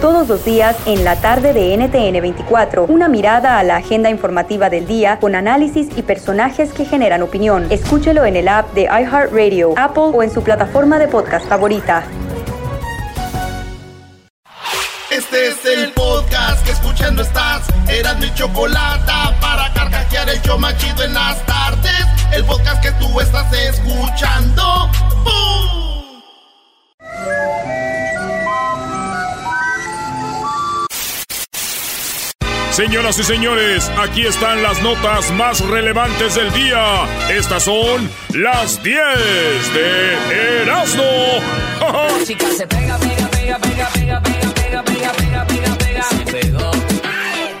Todos los días en la tarde de NTN 24, una mirada a la agenda informativa del día con análisis y personajes que generan opinión. Escúchelo en el app de iHeartRadio, Apple o en su plataforma de podcast favorita. Este es el podcast que escuchando estás. Eran mi chocolate para carcajear el yo machido en las tardes. El podcast que tú estás escuchando. ¡Bum! Señoras y señores, aquí están las notas más relevantes del día. Estas son las 10 de Erasmo. Chica se pega, pega, pega, pega, pega, pega, pega, pega, pega, pega, pega. Se pegó.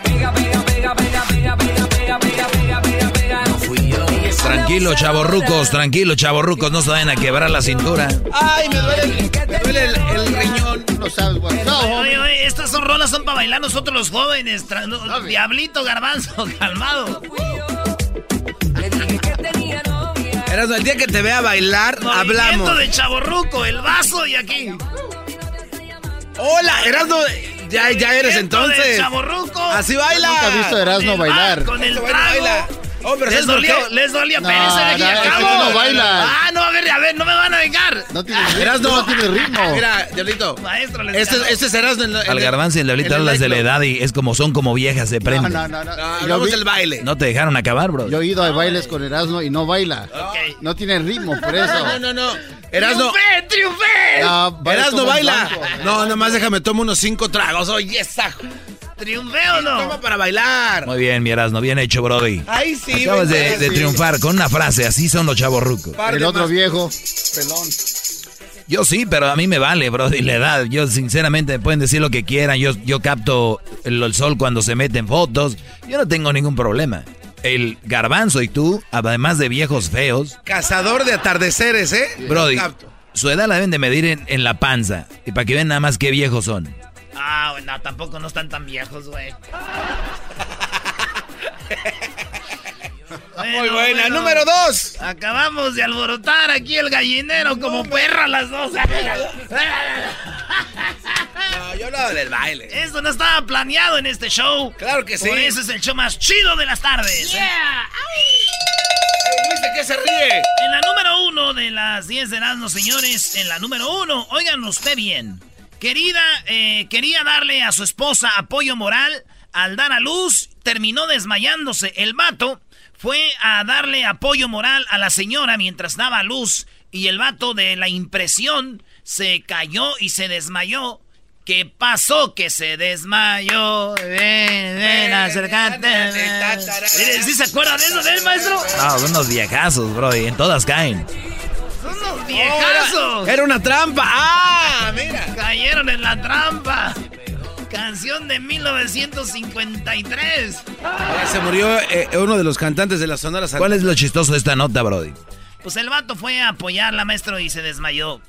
Pega, pega, pega, pega, pega, pega, pega, pega, pega, pega, pega. No fui yo. Tranquilo, chavorrucos, tranquilo, chavorrucos, no se vayan a quebrar la cintura. Ay, me duele, el, me duele el, el riñón. No sabes, güey. No, Oye, hombre. oye, estas son rolas son para bailar nosotros los jóvenes. Tra- no, Diablito, garbanzo, calmado. Le dije que tenía novia. Erasmo, el día que te vea bailar, Movimiento hablamos. de chaborruco, el vaso y aquí. Hola, Erasmo, ya, ya eres de entonces. Así baila. Nunca he visto a Erasmo Con el bailar. ba- Con el trago. baila. Hombre, les ¿sabes por dolió, qué? les dolió. No, Espérense, no, tú no bailas. Ah, no, a ver, a ver, no me van a vengar. No tiene ritmo. Erasmo, no tiene ritmo. Mira, Diablito. Maestro, les Este, este es Erasmo. en- en Al el- garbanzo y el diablito en el hablas de la edad y es como son como viejas, se No, prenden. no, no. no. No, hablamos vi- del baile. No te dejaron acabar, bro. yo he ido a bailes con Erasmo y no baila. No tiene ritmo, por eso. No, no, no. Erasmo. ¡Triunfé, triunfé! No, baila Erasmo como un baila. blanco. No, nomás déjame tomo unos cinco tragos. Oye, esa. ¿Triunfé o no? Toma para bailar. Muy bien, mi Erasmo, bien hecho, Brody. Ay, sí. Acabas de, triunfar con una frase, así son los chavorrucos. Par El otro más. viejo, pelón. Yo sí, pero a mí me vale, Brody, la edad. Yo sinceramente pueden decir lo que quieran. Yo, yo capto el, el sol cuando se meten fotos. Yo no tengo ningún problema. El garbanzo y tú, además de viejos feos, Cazador de atardeceres, ¿eh? Brody, su edad la deben de medir en, en la panza. Y para que vean nada más qué viejos son. Ah, bueno, tampoco no están tan viejos, güey. Muy Bueno, buena. bueno. Número dos. Acabamos de alborotar aquí el gallinero como perra las dos. No, yo hablaba del baile. Esto no estaba planeado en este show. Claro que sí. Por eso es el show más chido de las tardes. ¿eh? Luis, ¿de qué se ríe? En la número uno de las 10 de las señores, en la número uno, oigan usted bien. Querida, eh, quería darle a su esposa apoyo moral al dar a luz, terminó desmayándose. El vato fue a darle apoyo moral a la señora mientras daba a luz y el vato de la impresión se cayó y se desmayó. ¿Qué pasó? Que se desmayó. Ven, ven, acércate. Mire, ¿Sí se acuerdan de eso del maestro? No, son unos viejazos, Brody. En todas caen. Viejazos. Era una trampa. ¡Ah! Mira. Cayeron en la trampa. Canción de 1953. Ya se murió eh, uno de los cantantes de la Sonora ¿Cuál es lo chistoso de esta nota, Brody? Pues el vato fue a apoyarla, maestro, y se desmayó.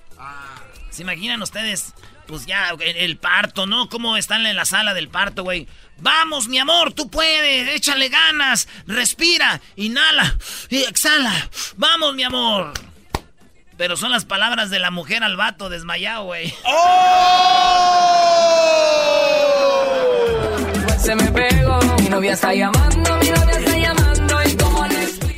¿Se imaginan ustedes? Pues ya, el, el parto, ¿no? ¿Cómo están en la sala del parto, güey? Vamos, mi amor, tú puedes, échale ganas, respira, inhala y exhala. Vamos, mi amor. Pero son las palabras de la mujer al vato desmayado, güey. Se me pegó. Mi novia está llamando, mi novia está llamando.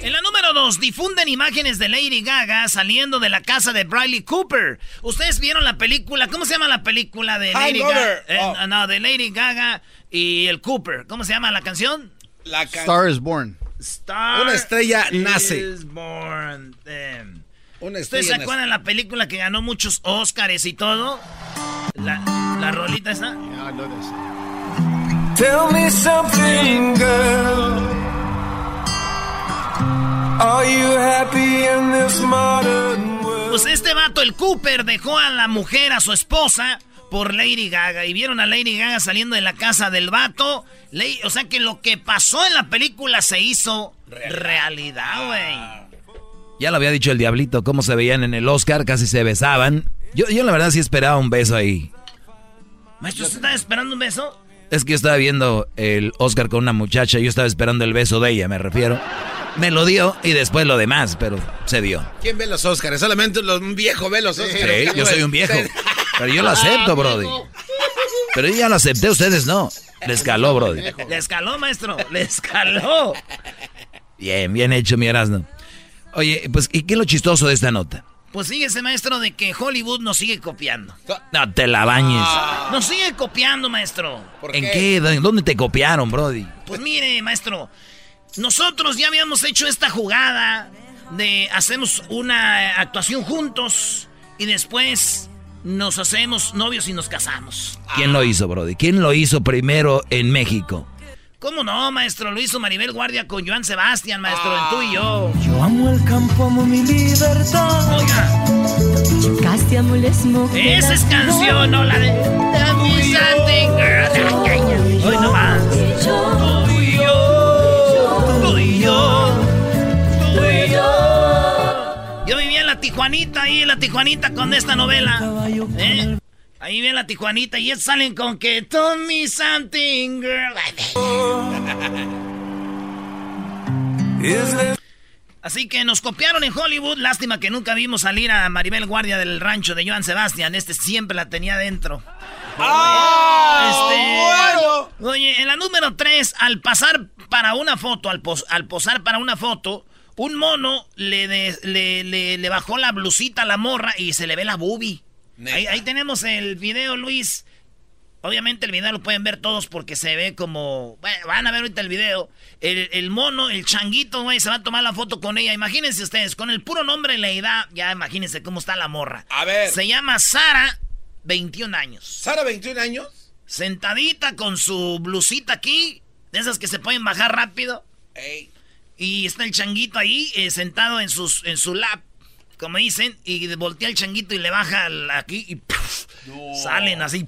Y En la número 2, difunden imágenes de Lady Gaga saliendo de la casa de Bradley Cooper. ¿Ustedes vieron la película? ¿Cómo se llama la película de Lady Gaga? Eh, Oh. No, de Lady Gaga y el Cooper. ¿Cómo se llama la canción? La can- Star is Born. Star Una estrella nace. is born. ¿Ustedes se acuerdan de la película que ganó muchos Oscars y todo? La, la rolita. Yeah, know this. Tell me something, girl. Are you happy in this modern world? Pues este vato, el Cooper, dejó a la mujer, a su esposa, por Lady Gaga. Y vieron a Lady Gaga saliendo de la casa del vato. O sea que lo que pasó en la película se hizo realidad, güey. Ya lo había dicho el diablito, cómo se veían en el Oscar, casi se besaban. Yo, yo la verdad sí esperaba un beso ahí. Maestro, ¿usted estaba esperando un beso? Es que yo estaba viendo el Oscar con una muchacha, yo estaba esperando el beso de ella, me refiero. Me lo dio y después lo demás, pero se dio. ¿Quién ve los Óscares? Solamente los- un viejo ve los Óscares. Sí, yo soy un viejo. Pero yo lo acepto, Brody. Pero yo ya lo acepté, ustedes no. Le escaló, Brody. Le escaló, maestro. Le escaló. Bien, bien hecho, mi Erasmo. Oye, pues, ¿y qué es lo chistoso de esta nota? Pues fíjese, maestro, de que Hollywood nos sigue copiando. No te la bañes. Nos sigue copiando, maestro. ¿En qué? ¿Dónde te copiaron, Brody? Pues mire, maestro, nosotros ya habíamos hecho esta jugada de hacemos una actuación juntos y después nos hacemos novios y nos casamos. ¿Quién lo hizo, Brody? ¿Quién lo hizo primero en México? ¿Cómo no, maestro? Lo hizo Maribel Guardia con Joan Sebastián, maestro, en tú y yo. Yo amo el campo, amo mi libertad. Oiga, esa es canción, no la de. Hoy no más. Tú y yo, tú y yo, tú y yo. Yo vivía en la Tijuanita, ahí en la Tijuanita con esta novela. ¿eh? Ahí ven la Tijuanita y ellos salen con que Tell me something, girl. Así que nos copiaron en Hollywood. Lástima que nunca vimos salir a Maribel Guardia del rancho de Joan Sebastián. Este siempre la tenía dentro. Este, Oye, en la número 3, al pasar para una foto, al, pos- al posar para una foto, un mono le, de- le, le- le bajó la blusita a la morra y se le ve la boobie. Ahí, ahí tenemos el video, Luis. Obviamente el video lo pueden ver todos porque se ve como... Bueno, van a ver ahorita el video. El, el mono, el changuito, güey, se va a tomar la foto con ella. Imagínense ustedes, con el puro nombre y la edad, ya imagínense cómo está la morra. A ver. Se llama Sara, 21 años. ¿Sara, 21 años? Sentadita con su blusita aquí, de esas que se pueden bajar rápido. Ey. Y está el changuito ahí, eh, sentado en, sus, en su lap, como dicen, y voltea el changuito y le baja aquí y salen así.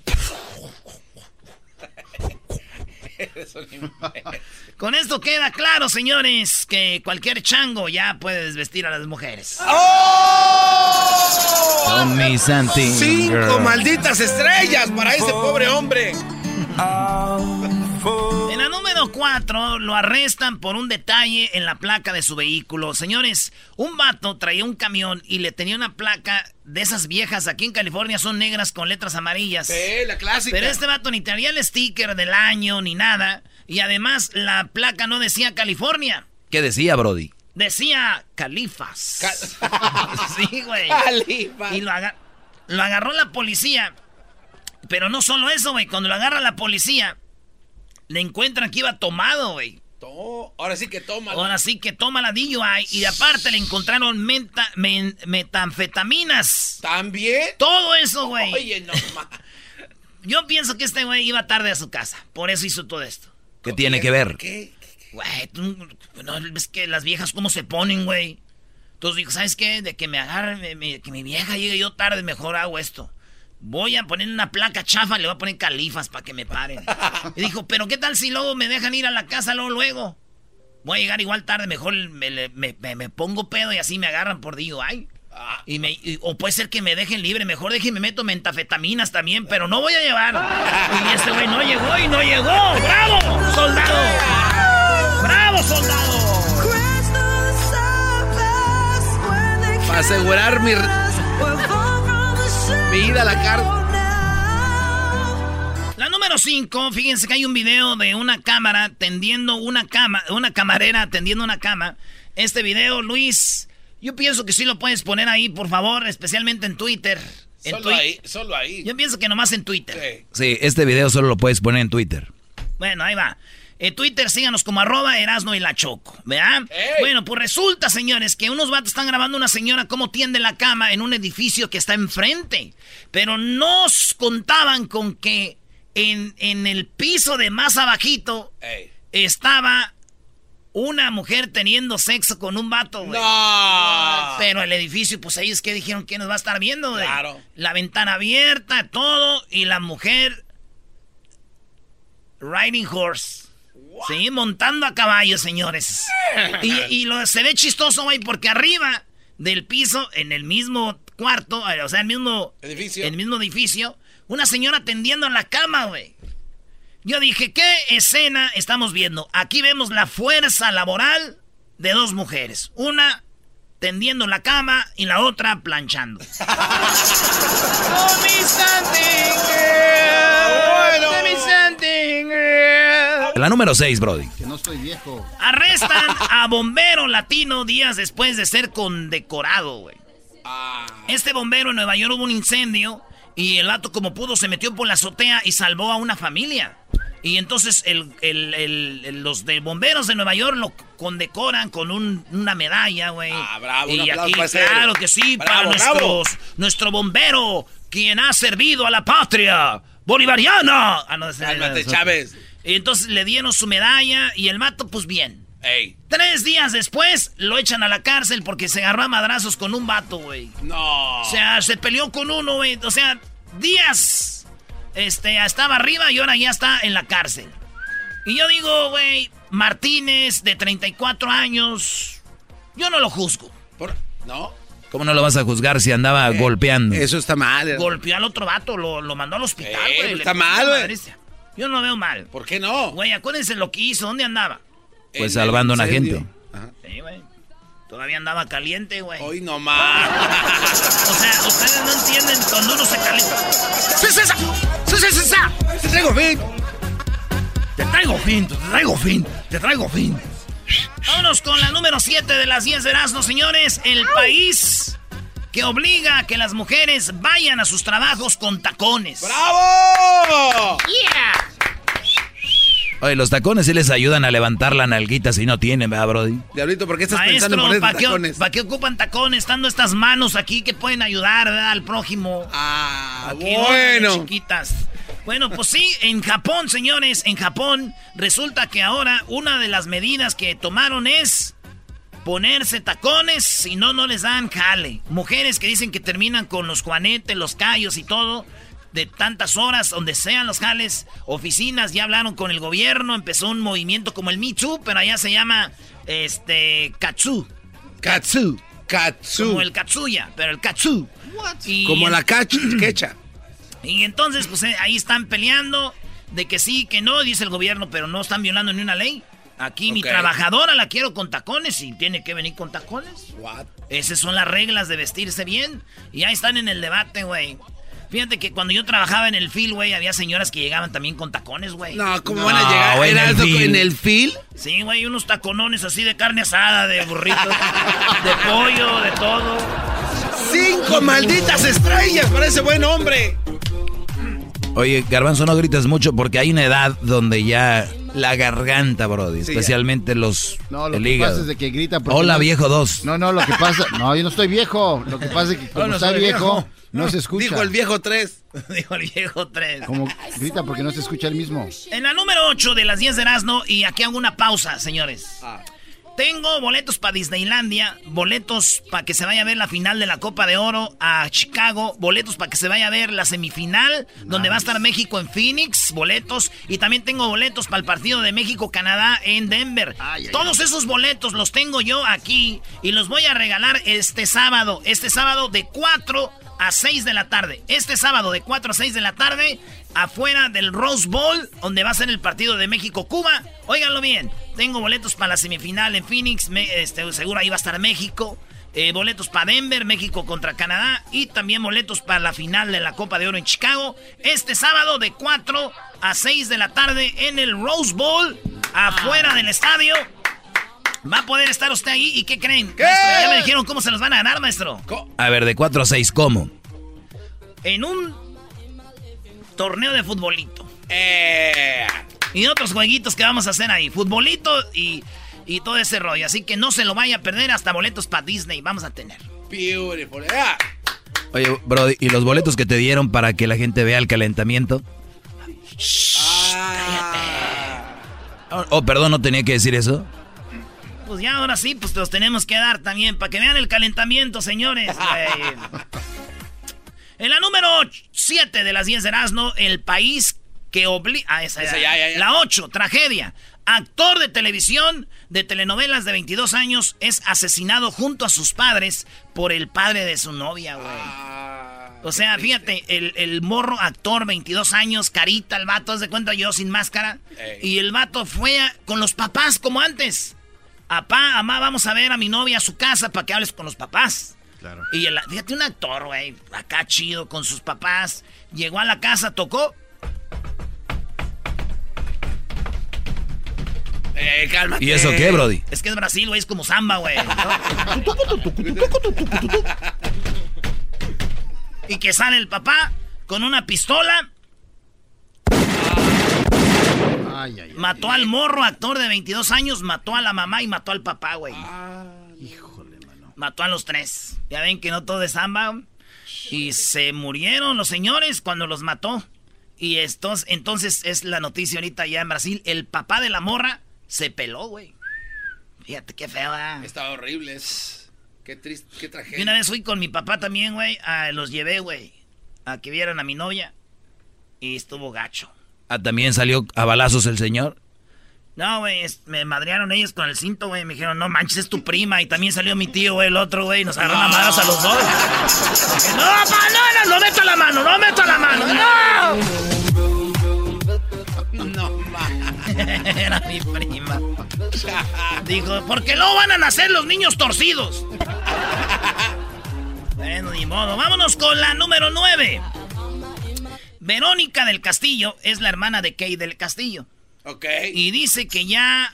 Con esto queda claro, señores, que cualquier chango ya puede desvestir a las mujeres. Me something, Cinco girl. malditas estrellas para ese pobre hombre. En la número 4 lo arrestan por un detalle en la placa de su vehículo. Señores, un vato traía un camión y le tenía una placa de esas viejas. Aquí en California son negras con letras amarillas. Sí, la clásica. Pero este vato ni traía el sticker del año ni nada. Y además la placa no decía California. ¿Qué decía, Brody? Decía Califas. sí, güey. Califas. Y lo, aga- lo agarró la policía. Pero no solo eso, güey. Cuando lo agarra la policía, le encuentran que iba tomado, güey. To- Ahora sí que toma. Ahora sí que toma la DUI. Y aparte le encontraron menta- men- metanfetaminas. ¿También? Todo eso, güey. Oye, no ma- Yo pienso que este güey iba tarde a su casa. Por eso hizo todo esto. ¿Qué tiene que ver? ¿Qué? Güey, tú, no ves que las viejas cómo se ponen, güey. Entonces dijo, ¿sabes qué? De que me agarre, me- me- que mi vieja llegue yo tarde, mejor hago esto. Voy a poner una placa chafa, le voy a poner califas para que me paren. Y dijo, pero ¿qué tal si luego me dejan ir a la casa luego, luego? Voy a llegar igual tarde, mejor me, me- me- me pongo pedo y así me agarran por DUI. Y me, y- o puede ser que me dejen libre, mejor déjenme meto mentafetaminas también, pero no voy a llevar. Y este güey no llegó y no llegó. ¡Bravo, soldado! ¡Bravo, soldado! Para asegurar mi, mi ida a la cárcel. La número 5, fíjense que hay un video de una cámara tendiendo una cama, una camarera tendiendo una cama. Este video, Luis, yo pienso que sí lo puedes poner ahí, por favor, especialmente en Twitter. En Solo Twi- ahí, solo ahí. Yo pienso que nomás en Twitter. Sí. Sí, este video solo lo puedes poner en Twitter. Bueno, ahí va. En Twitter síganos como arroba Erasno y la Choco, ¿verdad? Bueno, pues resulta, señores, que unos vatos están grabando a una señora cómo tiende la cama en un edificio que está enfrente. Pero nos contaban con que en, en el piso de más abajito estaba una mujer teniendo sexo con un vato, güey. No. Pero el edificio, pues ahí es que dijeron que nos va a estar viendo, güey. Claro. La ventana abierta, todo, y la mujer riding horse. Sí, montando a caballo, señores. Y, y lo, se ve chistoso, güey, porque arriba del piso, en el mismo cuarto, eh, o sea, el mismo Edificio. el mismo edificio, una señora tendiendo en la cama, güey. Yo dije, ¿qué escena estamos viendo? Aquí vemos la fuerza laboral de dos mujeres. Una tendiendo en la cama y la otra planchando. La número 6, Brody. Que no estoy viejo. Arrestan a bombero latino días después de ser condecorado, güey. Este bombero en Nueva York hubo un incendio y el vato como pudo se metió por la azotea y salvó a una familia. Y entonces el- el- el- el- los de bomberos de Nueva York lo condecoran con un- una medalla, güey. Ah, bravo, un Y aquí, para claro que sí, para Bravo, bravo. nuestros, nuestro bombero, quien ha servido a la patria bolivariana. Ah, no, Cálmate, Chávez. Y entonces le dieron su medalla y el vato, pues bien. Ey. Tres días después lo echan a la cárcel porque se agarró a madrazos con un vato, güey. No. O sea, se peleó con uno, güey. O sea, días. Este, estaba arriba y ahora ya está en la cárcel. Y yo digo, güey, Martínez, de 34 años, yo no lo juzgo. Por- ¿No? ¿Cómo no lo vas a juzgar si andaba golpeando? Eso está mal. Golpeó al otro vato, lo, lo mandó al hospital, Eh, güey. está mal, güey. Yo no lo veo mal. ¿Por qué no? Güey, acuérdense lo que hizo, ¿dónde andaba? Pues En salvando a una gente. Ajá. Sí, güey. Todavía andaba caliente, güey. Hoy no más. O sea, ustedes no entienden cuando uno se calienta. ¡Sí, sí, sí! ¡Sí, sí, sí, sí! Te traigo fin. Te traigo fin, te traigo fin, te traigo fin. Vámonos con la número 7 de las 10 de Erasmo, señores. El país que obliga a que las mujeres vayan a sus trabajos con tacones. ¡Bravo! Oye, los tacones sí les ayudan a levantar la nalguita si no tienen, ¿verdad, Brody? Diablito, ¿por qué estás pensando en Maestro, ¿para qué, tacones? pa' qué ocupan tacones? Estando estas manos aquí que pueden ayudar ¿verdad? al prójimo. Ah, Aquí, bueno. chiquitas. Bueno, pues sí, en Japón, señores, en Japón resulta que ahora una de las medidas que tomaron es ponerse tacones, si no, no les dan jale. Mujeres que dicen que terminan con los juanetes, los callos y todo, de tantas horas, donde sean los jales. Oficinas ya hablaron con el gobierno, empezó un movimiento como el Me Too, pero allá se llama, este, Katsu. Katsu. Katsu. Como el Katsuya, pero el Katsu. Y Como la quecha. y entonces, pues eh, ahí están peleando de que sí, que no, dice el gobierno, pero no están violando ni una ley. Aquí mi trabajadora la quiero con tacones y tiene que venir con tacones. What? Esas son las reglas de vestirse bien. Y ahí están en el debate, güey. Fíjate que cuando yo trabajaba en el fil, güey, había señoras que llegaban también con tacones, güey. No, ¿cómo No, van a llegar? en ¿Era el algo fil. en el fil? Sí, güey, unos taconones así de carne asada, de burrito, de pollo, de todo. ¡Cinco malditas estrellas para ese buen hombre! Oye, Garbanzo, no gritas mucho porque hay una edad donde ya la garganta, Brody, Sí, especialmente los No, lo el que hígado. pasa es de que grita. porque Hola, no- viejo 2. No, no, lo que pasa. No, yo no estoy viejo. Lo que pasa es que como no está soy viejo, viejo. no se escucha. Dijo el viejo tres. Dijo el viejo 3. Como grita porque no se escucha el mismo. En la número 8 de las 10 de Erasmo, y aquí hago una pausa, señores. Ah. Tengo boletos para Disneylandia, boletos para que se vaya a ver la final de la Copa de Oro a Chicago, boletos para que se vaya a ver la semifinal, donde va a estar México en Phoenix, boletos, y también tengo boletos para el partido de México-Canadá en Denver. Todos esos boletos los tengo yo aquí y los voy a regalar este sábado, este sábado de 4 a 6 de la tarde. Este sábado de 4 a 6 de la tarde, afuera del Rose Bowl, donde va a ser el partido de México-Cuba. Óiganlo bien, tengo boletos para la semifinal en Phoenix, me- este, seguro ahí va a estar México. eh, boletos para Denver, México contra Canadá y también boletos para la final de la Copa de Oro en Chicago. Este sábado de 4 a 6 de la tarde en el Rose Bowl, afuera del estadio. Va a poder estar usted ahí y ¿qué creen? Maestro, ya me dijeron cómo se los van a ganar, maestro. A ver, de 4 a 6, ¿cómo? En un torneo de futbolito. Eh. Y otros jueguitos que vamos a hacer ahí. Futbolito y, y todo ese rollo. Así que no se lo vaya a perder hasta boletos para Disney. Vamos a tener. Beautiful. Ah. Oye, Brody, ¿y los boletos que te dieron para que la gente vea el calentamiento? Ah. Oh, oh, perdón, no tenía que decir eso. Pues ya ahora sí, pues te los tenemos que dar también, para que vean el calentamiento, señores. en la número 7 de las 10 de Erasmo, el país que obliga... Ah, esa, Esa ya. ya, ya, ya. La 8, tragedia. Actor de televisión de telenovelas de 22 años es asesinado junto a sus padres por el padre de su novia, güey. Ah, O sea, fíjate, el, el morro actor, 22 años, carita, el vato, haz de cuenta yo sin máscara. Ey. Y el vato fue a- con los papás como antes. Apá, mamá, vamos a ver a mi novia a su casa para que hables con los papás. Claro. Y el, fíjate, un actor, güey, acá chido con sus papás. Llegó a la casa, tocó. Eh, cálmate. ¿Y eso qué, Brody? Es que es Brasil, güey, es como samba, güey. y que sale el papá con una pistola. Ay, ay, ay. Mató al morro, actor de 22 años, mató a la mamá y mató al papá, güey. Híjole, mano. Mató a los tres. Ya ven que no todo es samba. Y se murieron los señores cuando los mató. Y estos, entonces es la noticia ahorita ya en Brasil. El papá de la morra se peló, güey. Fíjate qué feo, ¿verdad? Está horrible. es- Qué triste, qué Y una tragedia. vez fui con mi papá también, güey. Los llevé, güey. A que vieran a mi novia. Y estuvo gacho. Ah, también salió a balazos el señor. No, güey, me madrearon ellos con el cinto, güey. Me dijeron, no manches, es tu prima. Y también salió mi tío, güey, el otro, güey. Nos agarraron a manos a los dos. No, pa, no, no, no meto la mano, no meto la mano, no. No, ma. Era mi prima. Dijo, porque no van a nacer los niños torcidos. Bueno, ni modo. Vámonos con la número 9. Verónica del Castillo es la hermana de Kay del Castillo. Ok. Y dice que ya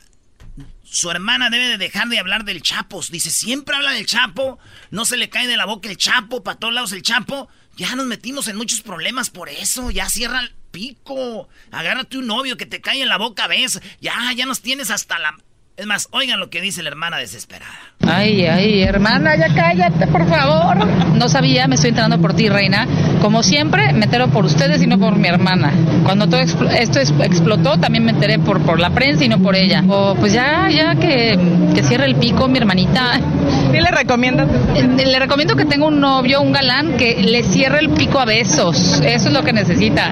su hermana debe de dejar de hablar del Chapo. Dice, siempre habla del Chapo, no se le cae de la boca el Chapo, para todos lados el Chapo. Ya nos metimos en muchos problemas por eso, ya cierra el pico. Agárrate un novio que te cae en la boca, ves. Ya, ya nos tienes hasta la... Es más, oigan lo que dice la hermana desesperada. Ay, ay, hermana, ya cállate, por favor. No sabía, me estoy enterando por ti, reina. Como siempre, me entero por ustedes y no por mi hermana. Cuando todo expl- esto es- explotó, también me enteré por, por la prensa y no por ella. O pues ya, ya que, que cierre el pico, mi hermanita. ¿Qué le recomiendas? Eh, Le recomiendo que tenga un novio, un galán, que le cierre el pico a besos. Eso es lo que necesita.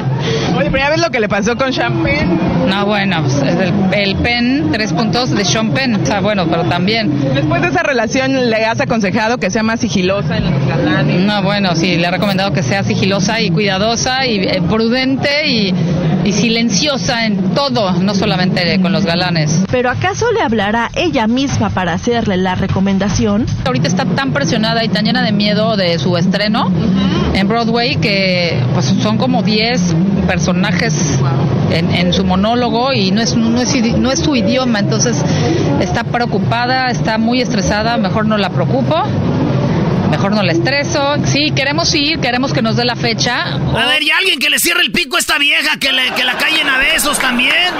Oye, pero ya ves lo que le pasó con Champagne. No, bueno, pues, es el, el pen, tres puntos de Sean Penn. O sea, bueno, pero también. Después de esa relación, ¿le has aconsejado que sea más sigilosa en los galanes? No, bueno, sí, le he recomendado que sea sigilosa y cuidadosa y eh, prudente y, y silenciosa en todo, no solamente con los galanes. ¿Pero acaso le hablará ella misma para hacerle la recomendación? Ahorita está tan presionada y tan llena de miedo de su estreno en Broadway que pues, son como 10 personajes en, en su monólogo y no es, no, es, no es su idioma, entonces está preocupada, está muy estresada, mejor no la preocupo. Mejor no la estreso. Sí, queremos ir, queremos que nos dé la fecha. A ver, y alguien que le cierre el pico a esta vieja, que, le, que la callen a besos también.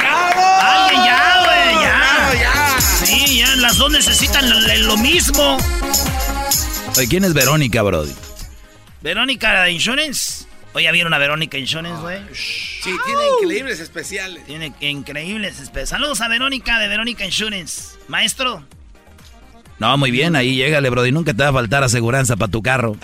Alguien ya, güey, ya. Sí, ya, las dos necesitan lo, lo mismo. Oye, ¿quién es Verónica, Brody? Verónica de Insurance. Oye, ¿ya ¿vieron a Verónica Insurance, güey? Sí, tiene increíbles especiales. Tiene increíbles espe- Saludos a Verónica de Verónica Insurance. Maestro. No, muy bien, ahí llégale, Brody. Nunca te va a faltar aseguranza para tu carro.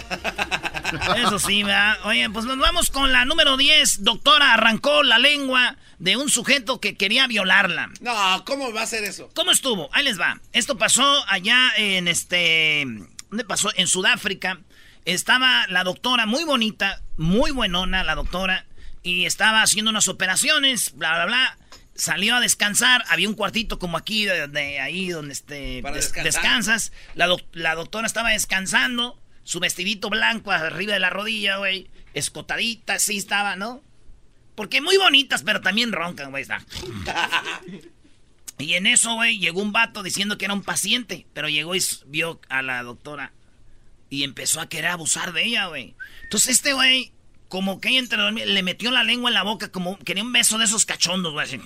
Eso sí, ¿verdad? Oye, pues nos vamos con la número 10. Doctora arrancó la lengua de un sujeto que quería violarla. No, ¿cómo va a ser eso? ¿Cómo estuvo? Ahí les va. Esto pasó allá en este... ¿Dónde pasó? En Sudáfrica. Estaba la doctora muy bonita, muy buenona la doctora, y estaba haciendo unas operaciones, bla, bla, bla. Salió a descansar, había un cuartito como aquí, de, de ahí donde este, des- descansas. La, doc- la doctora estaba descansando, su vestidito blanco arriba de la rodilla, güey, escotadita, así estaba, ¿no? Porque muy bonitas, pero también roncan, güey. Y en eso, güey, llegó un vato diciendo que era un paciente, pero llegó y vio a la doctora y empezó a querer abusar de ella, güey. Entonces este güey, como que ella entre dormir, le metió la lengua en la boca, como quería un beso de esos cachondos, güey. así.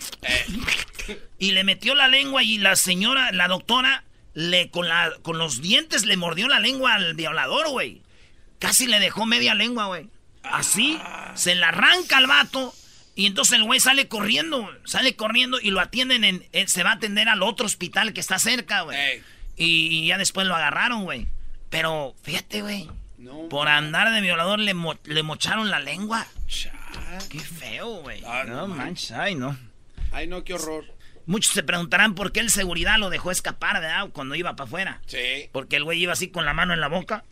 Y le metió la lengua y la señora, la doctora, le con, la, con los dientes le mordió la lengua al violador, güey. Casi le dejó media lengua, güey. Así, se la arranca al vato Y entonces el güey sale corriendo, sale corriendo y lo atienden en, en- se va a atender al otro hospital que está cerca, güey. Y ya después lo agarraron, güey. Pero fíjate, güey. Por andar de violador le, mo- le mocharon la lengua. Qué feo, güey. no manches, ay, no. Ay, no, qué horror. Muchos se preguntarán por qué el seguridad lo dejó escapar, ¿verdad? Cuando iba para afuera. Sí. Porque el güey iba así con la mano en la boca.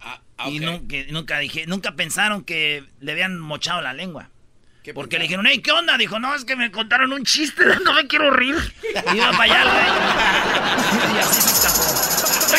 Ah, Y nunca, nunca dije, nunca pensaron que le habían mochado la lengua. Porque le dijeron, hey, ¿qué onda? Dijo, no, es que me contaron un chiste, no me quiero rir. Y iba para allá, güey. Y así se escapó.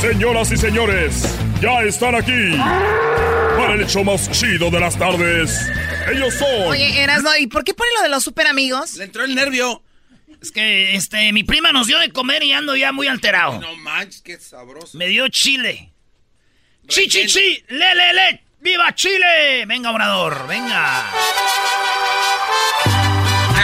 Señoras y señores, ya están aquí para el hecho más chido de las tardes. Ellos son. Oye, Erasno, ¿y por qué pone lo de los super amigos? Le entró el nervio. Es que este, mi prima nos dio de comer y ando ya muy alterado. No manches, qué sabroso. Me dio chile. ¡Chi, chi, chi! ¡Le, le, le! ¡Viva Chile! Venga, Obrador, venga.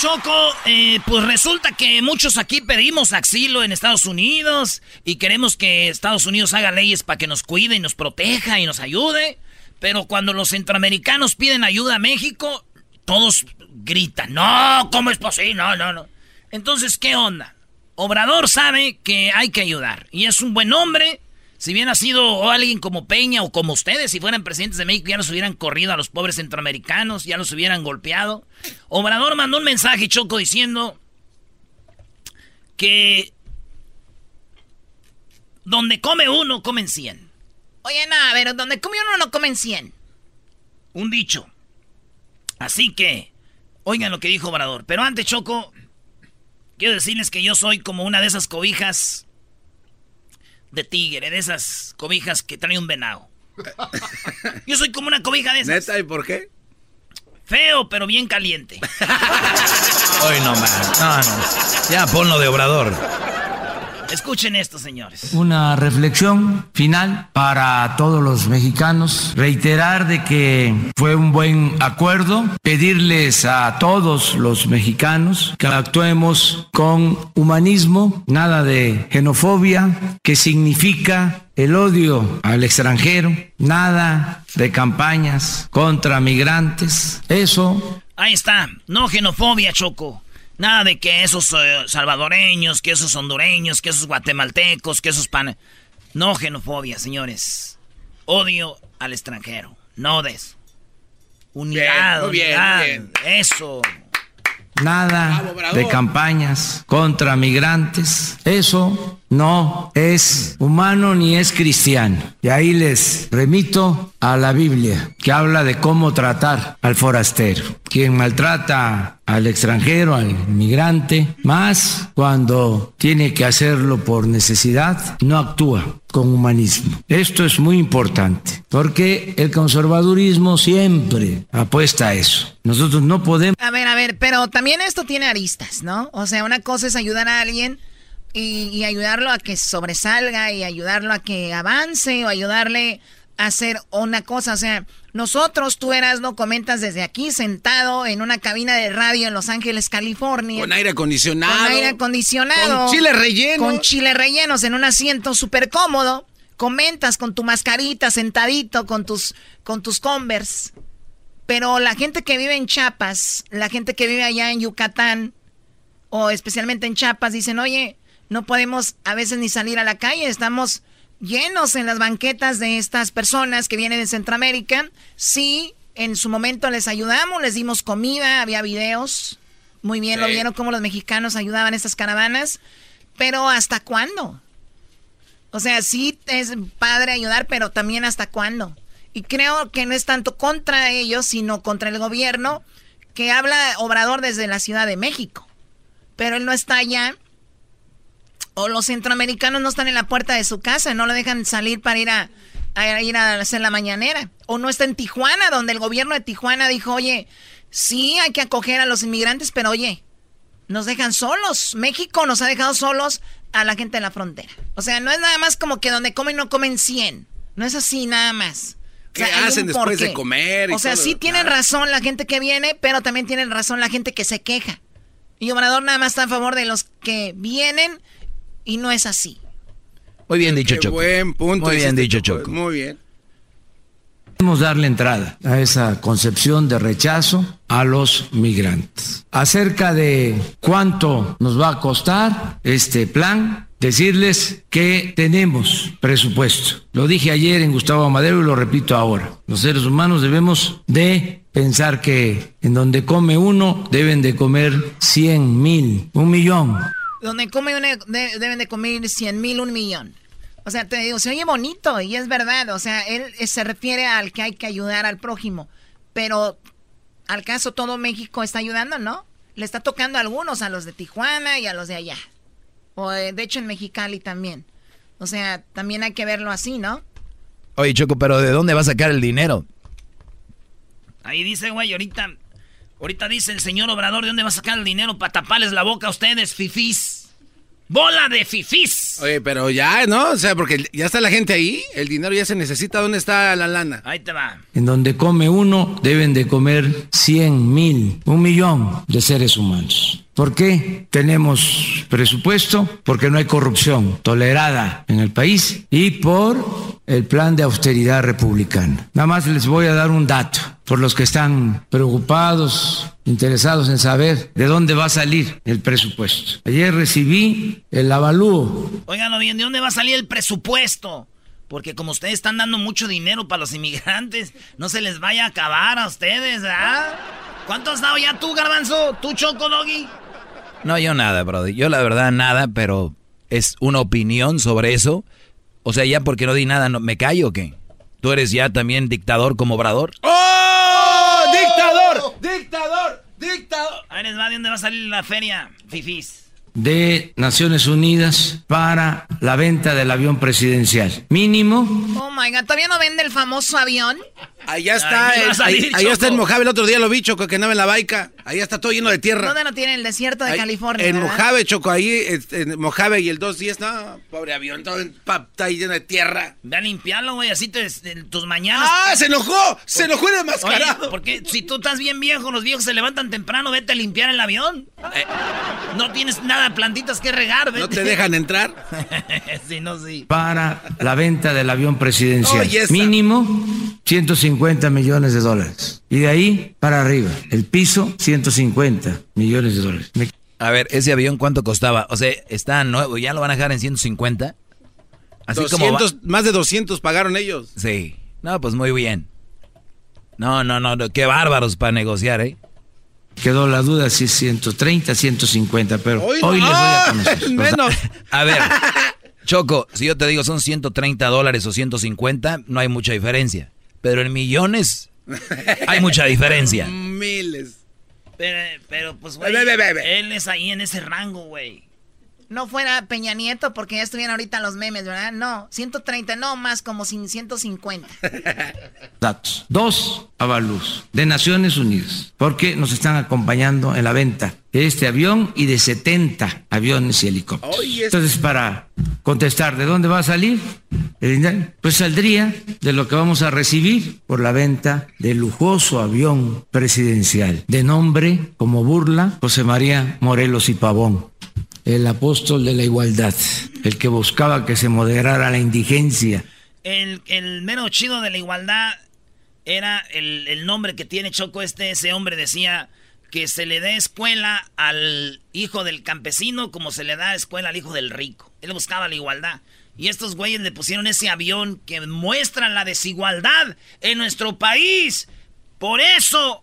Choco, eh, pues resulta que muchos aquí pedimos asilo en Estados Unidos y queremos que Estados Unidos haga leyes para que nos cuide y nos proteja y nos ayude. Pero cuando los centroamericanos piden ayuda a México, todos gritan, no, ¿cómo es posible? No, no, no. Entonces, ¿qué onda? Obrador sabe que hay que ayudar y es un buen hombre. Si bien ha sido alguien como Peña o como ustedes, si fueran presidentes de México, ya los hubieran corrido a los pobres centroamericanos, ya los hubieran golpeado. Obrador mandó un mensaje, Choco, diciendo que donde come uno, comen 100. Oye, no, a ver, donde come uno no comen 100. Un dicho. Así que, oigan lo que dijo Obrador. Pero antes, Choco, quiero decirles que yo soy como una de esas cobijas de tigre, de esas cobijas que trae un venado. Yo soy como una cobija de esas. ¿Neta? ¿Y por qué? Feo, pero bien caliente. Hoy no más. No, no. Ya ponlo de obrador. Escuchen esto, señores. Una reflexión final para todos los mexicanos. Reiterar de que fue un buen acuerdo. Pedirles a todos los mexicanos que actuemos con humanismo, nada de xenofobia, que significa el odio al extranjero, nada de campañas contra migrantes. Eso Ahí está. No xenofobia, Choco. Nada de que esos eh, salvadoreños, que esos hondureños, que esos guatemaltecos, que esos pan... No xenofobia, señores. Odio al extranjero. No de eso. Unidad, bien, unidad. bien. Eso. Nada de campañas contra migrantes. Eso no es humano ni es cristiano. Y ahí les remito a la Biblia, que habla de cómo tratar al forastero. Quien maltrata al extranjero, al migrante, más cuando tiene que hacerlo por necesidad, no actúa con humanismo. Esto es muy importante, porque el conservadurismo siempre apuesta a eso. Nosotros no podemos... A ver, a ver, pero también esto tiene aristas, ¿no? O sea, una cosa es ayudar a alguien y, y ayudarlo a que sobresalga y ayudarlo a que avance o ayudarle hacer una cosa. O sea, nosotros, tú eras, no comentas desde aquí sentado en una cabina de radio en Los Ángeles, California. Con aire acondicionado. Con aire acondicionado. Con chile relleno. Con chile rellenos en un asiento súper cómodo. Comentas con tu mascarita sentadito, con tus, con tus Converse. Pero la gente que vive en Chiapas, la gente que vive allá en Yucatán, o especialmente en Chiapas, dicen, oye, no podemos a veces ni salir a la calle, estamos llenos en las banquetas de estas personas que vienen de Centroamérica. Sí, en su momento les ayudamos, les dimos comida, había videos. Muy bien, lo vieron cómo los mexicanos ayudaban a estas caravanas. Pero ¿hasta cuándo? O sea, sí es padre ayudar, pero también hasta cuándo. Y creo que no es tanto contra ellos, sino contra el gobierno que habla Obrador desde la Ciudad de México. Pero él no está allá. O los centroamericanos no están en la puerta de su casa, no lo dejan salir para ir a, a ir a hacer la mañanera. O no está en Tijuana, donde el gobierno de Tijuana dijo, oye, sí hay que acoger a los inmigrantes, pero oye, nos dejan solos. México nos ha dejado solos a la gente en la frontera. O sea, no es nada más como que donde comen no comen 100. No es así nada más. ¿Qué hacen después de comer? o sea, sí tienen razón la gente que viene, pero también tienen razón la gente que se queja. Y Obrador nada más está a favor de los que vienen y no es así. Muy bien dicho, Choco. Buen punto. Muy bien dicho, Choco. Muy bien. Debemos darle entrada a esa concepción de rechazo a los migrantes. Acerca de cuánto nos va a costar este plan, decirles que tenemos presupuesto. Lo dije ayer en Gustavo Madero y lo repito ahora. Los seres humanos debemos de pensar que en donde come uno deben de comer cien mil, un millón. Donde come uno de- deben de comer 100 mil, un millón. O sea, te digo, se oye bonito y es verdad. O sea, él eh, se refiere al que hay que ayudar al prójimo. Pero al caso todo México está ayudando, ¿no? Le está tocando a algunos, a los de Tijuana y a los de allá. O eh, de hecho en Mexicali también. O sea, también hay que verlo así, ¿no? Oye, Choco, pero ¿de dónde va a sacar el dinero? Ahí dice, güey, ahorita, ahorita dice el señor Obrador de dónde va a sacar el dinero para taparles la boca a ustedes, fifís. ¡Bola de fifís! Oye, pero ya, ¿no? O sea, porque ya está la gente ahí, el dinero ya se necesita. ¿Dónde está la lana? Ahí te va. En donde come uno deben de comer cien mil, un millón de seres humanos. ¿Por qué tenemos presupuesto? Porque no hay corrupción tolerada en el país y por el plan de austeridad republicana. Nada más les voy a dar un dato por los que están preocupados, interesados en saber de dónde va a salir el presupuesto. Ayer recibí el avalúo Óiganlo bien, ¿de dónde va a salir el presupuesto? Porque como ustedes están dando mucho dinero para los inmigrantes, no se les vaya a acabar a ustedes, ¿ah? ¿Cuánto has dado ya tú, Garbanzo? ¿Tú, Choco, Doggy? No, yo nada, Brody. Yo la verdad nada, pero es una opinión sobre eso. O sea, ya porque no di nada, no, ¿me callo o qué? ¿Tú eres ya también dictador como Obrador? ¡Oh! ¡Dictador! ¡Dictador! ¡Dictador! Ahí les va, ¿de dónde va a salir la feria, fifís? De Naciones Unidas para la venta del avión presidencial. Mínimo Oh my god, ¿todavía no vende el famoso avión? Allá está, Ahí el- allá está el Choco. Mojave, el otro día lo vi, Choco, que andaba en la baica. Allá está todo lleno de tierra. ¿Dónde lo tiene el desierto de Ahí- California? En verdad? Mojave, Choco, ahí, este, en Mojave y el 210, no, pobre avión, todo en pa- está ahí lleno de tierra. Ve a limpiarlo, güey, así te, en tus mañanas. ¡Ah, se enojó! ¡Se enojó de Oye, mascarado! porque si tú estás bien viejo, los viejos se levantan temprano, vete a limpiar el avión. Eh. No tienes nada, plantitas que regar, vete. ¿No te dejan entrar? sí, no, sí. para la venta del avión presidencial. Oye. Mínimo 150 millones de dólares. Y de ahí para arriba. El piso 150 millones de dólares. Me- A ver, ese avión cuánto costaba? O sea, está nuevo, ya lo van a dejar en 150. Así como va- 200, más de 200 pagaron ellos. Sí. No, pues muy bien. No, no, no, no, qué bárbaros para negociar, ¿eh? Quedó la duda si es 130, 150, pero Hoy hoy, no. les voy a conocer. Menos. A ver, Choco, si yo te digo son 130 dólares o 150, no hay mucha diferencia. Pero en millones hay mucha diferencia. Miles. Pero, pero, pues, güey, él es ahí en ese rango, güey. No fuera Peña Nieto porque ya estuvieran ahorita los memes, ¿verdad? No, 130, no más como sin 150. datos. Dos avalúos de Naciones Unidas, porque nos están acompañando en la venta de este avión y de 70 aviones y helicópteros. Oye, es- Entonces, para contestar, ¿de dónde va a salir el dinero? Pues saldría de lo que vamos a recibir por la venta del lujoso avión presidencial, de nombre como burla José María Morelos y Pavón. El apóstol de la igualdad, el que buscaba que se moderara la indigencia, El, el mero chido de la igualdad era el, el nombre que tiene Choco este. Ese hombre decía que se le dé escuela al hijo del campesino como se le da escuela al hijo del rico. Él buscaba la igualdad. Y estos güeyes le pusieron ese avión que muestra la desigualdad en nuestro país. Por eso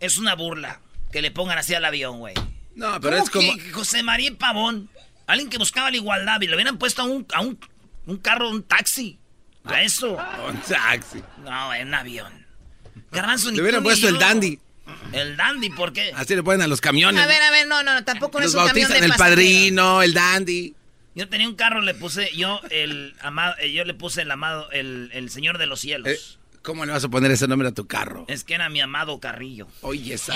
es una burla que le pongan así al avión, güey. No, pero ¿Cómo es como... que José María Pavón. Alguien que buscaba la igualdad y le hubieran puesto a un, a un, un carro, un taxi. A eso. Un taxi. No, en un avión. Garbanzo, ni Le hubieran puesto el dandy. El dandy, ¿por qué? Así le ponen a los camiones. A ver, a ver, no, no, no, tampoco no Los es un camión bautizan de el padrino, el dandy. Yo tenía un carro, le puse yo el amado, eh, yo le puse el amado, el, el señor de los cielos. ¿Cómo le vas a poner ese nombre a tu carro? Es que era mi amado Carrillo. Oye, esa.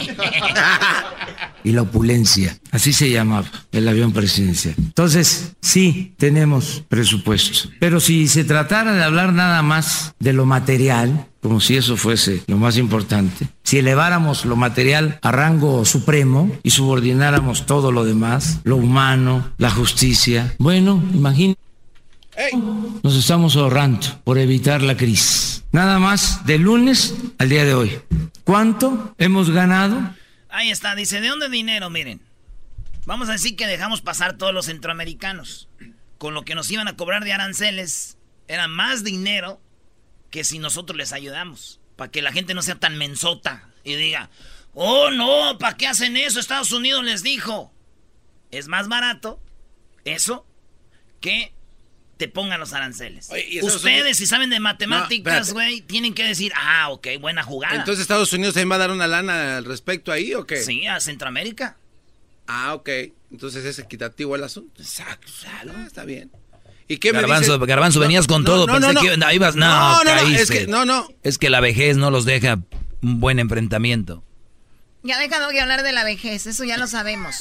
y la opulencia. Así se llamaba el avión presidencial. Entonces, sí, tenemos presupuesto. Pero si se tratara de hablar nada más de lo material, como si eso fuese lo más importante, si eleváramos lo material a rango supremo y subordináramos todo lo demás, lo humano, la justicia, bueno, imagínate. Nos estamos ahorrando por evitar la crisis. Nada más de lunes al día de hoy. ¿Cuánto hemos ganado? Ahí está, dice, ¿de dónde dinero? Miren, vamos a decir que dejamos pasar todos los centroamericanos. Con lo que nos iban a cobrar de aranceles, era más dinero que si nosotros les ayudamos. Para que la gente no sea tan mensota y diga, oh no, ¿para qué hacen eso? Estados Unidos les dijo. Es más barato eso que te pongan los aranceles. Ustedes, si saben de matemáticas, güey, tienen que decir, ah, ok, buena jugada. Entonces Estados Unidos también va a dar una lana al respecto ahí o qué? Sí, a Centroamérica. Ah, ok. Entonces es equitativo el asunto. Exacto. está bien. ¿Y qué me Garbanzo? Garbanzo, No, venías con no, todo. Pensé no, que no. ibas. No, No, no, es que- no, no. Es que la vejez no los deja un buen enfrentamiento. Ya dejado de hablar de la vejez, eso ya lo sabemos.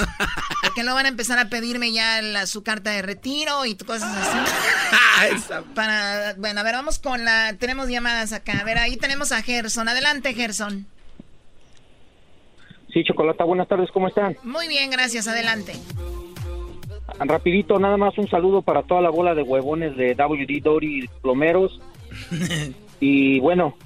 Porque no van a empezar a pedirme ya la- su carta de retiro y cosas así. Para, bueno, a ver, vamos con la... Tenemos llamadas acá. A ver, ahí tenemos a Gerson. Adelante, Gerson. Sí, Chocolata, buenas tardes, ¿cómo están? Muy bien, gracias. Adelante. Rapidito, nada más un saludo para toda la bola de huevones de WD Dory Plomeros. y bueno,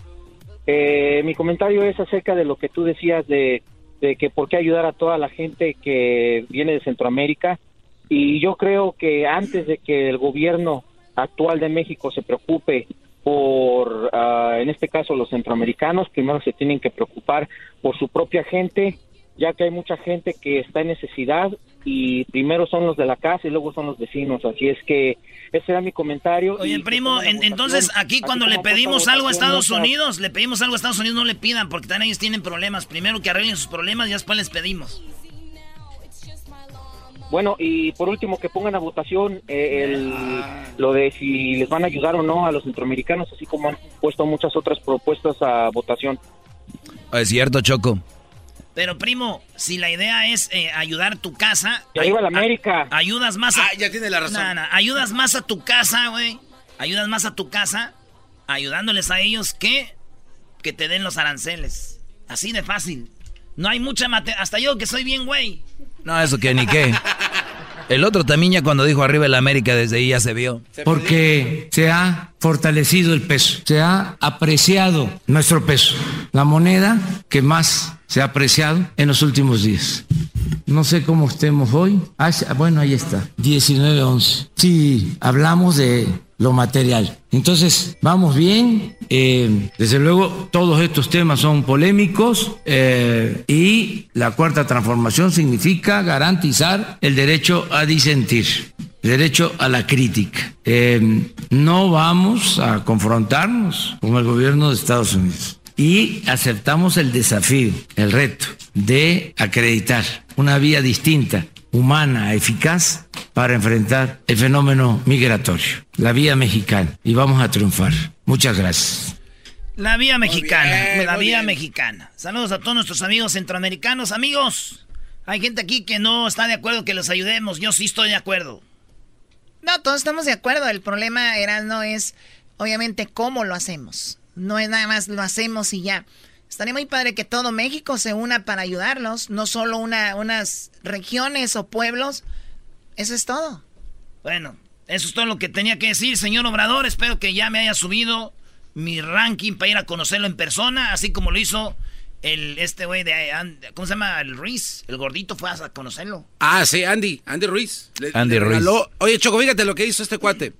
eh, mi comentario es acerca de lo que tú decías de, de que por qué ayudar a toda la gente que viene de Centroamérica. Y yo creo que antes de que el gobierno actual de México se preocupe por, ah, en este caso, los centroamericanos, primero se tienen que preocupar por su propia gente, ya que hay mucha gente que está en necesidad y primero son los de la casa y luego son los vecinos. Así es que ese era mi comentario. Oye, Y primo, en- entonces aquí cuando le pedimos algo a Estados Unidos, le pedimos algo a Estados Unidos, no le pidan, porque también ellos tienen problemas. Primero que arreglen sus problemas y después les pedimos. Bueno, y por último, que pongan a votación eh, el, lo de si les van a ayudar o no a los centroamericanos, así como han puesto muchas otras propuestas a votación. Es cierto, Choco. Pero, primo, si la idea es eh, ayudar tu casa... Y arriba la ay- América. a- ayudas más a... Ah, ya tiene la razón. Ayudas más a tu casa, güey. Ayudas más a tu casa ayudándoles a ellos que que te den los aranceles. Así de fácil. No hay mucha mate... Hasta yo que soy bien, güey. No, eso que ni qué. El otro también ya cuando dijo arriba el América, desde ahí ya se vio. Porque se ha fortalecido el peso, se ha apreciado nuestro peso, la moneda que más se ha apreciado en los últimos días. No sé cómo estemos hoy. Ah, sí, bueno, ahí está, 19-11. Si hablamos de lo material. Entonces, vamos bien. Eh, desde luego, todos estos temas son polémicos eh, y la cuarta transformación significa garantizar el derecho a disentir, derecho a la crítica. Eh, no vamos a confrontarnos con el gobierno de Estados Unidos y aceptamos el desafío, el reto de acreditar una vía distinta, humana, eficaz para enfrentar el fenómeno migratorio, la vía mexicana, y vamos a triunfar. Muchas gracias. La vía mexicana, bien, la vía bien. mexicana. Saludos a todos nuestros amigos centroamericanos. Amigos, hay gente aquí que no está de acuerdo que los ayudemos. Yo sí estoy de acuerdo. No, todos estamos de acuerdo. El problema, era no es obviamente cómo lo hacemos. No es nada más lo hacemos y ya. Estaría muy padre que todo México se una para ayudarlos, no solo una, unas regiones o pueblos. Eso es todo. Bueno, eso es todo lo que tenía que decir, señor Obrador. Espero que ya me haya subido mi ranking para ir a conocerlo en persona, así como lo hizo el este güey de ¿cómo se llama? El Ruiz, el gordito fue a conocerlo. Ah, sí, Andy, Andy Ruiz. Le- Andy le Ruiz. regaló- Oye, Choco, fíjate lo que hizo este cuate.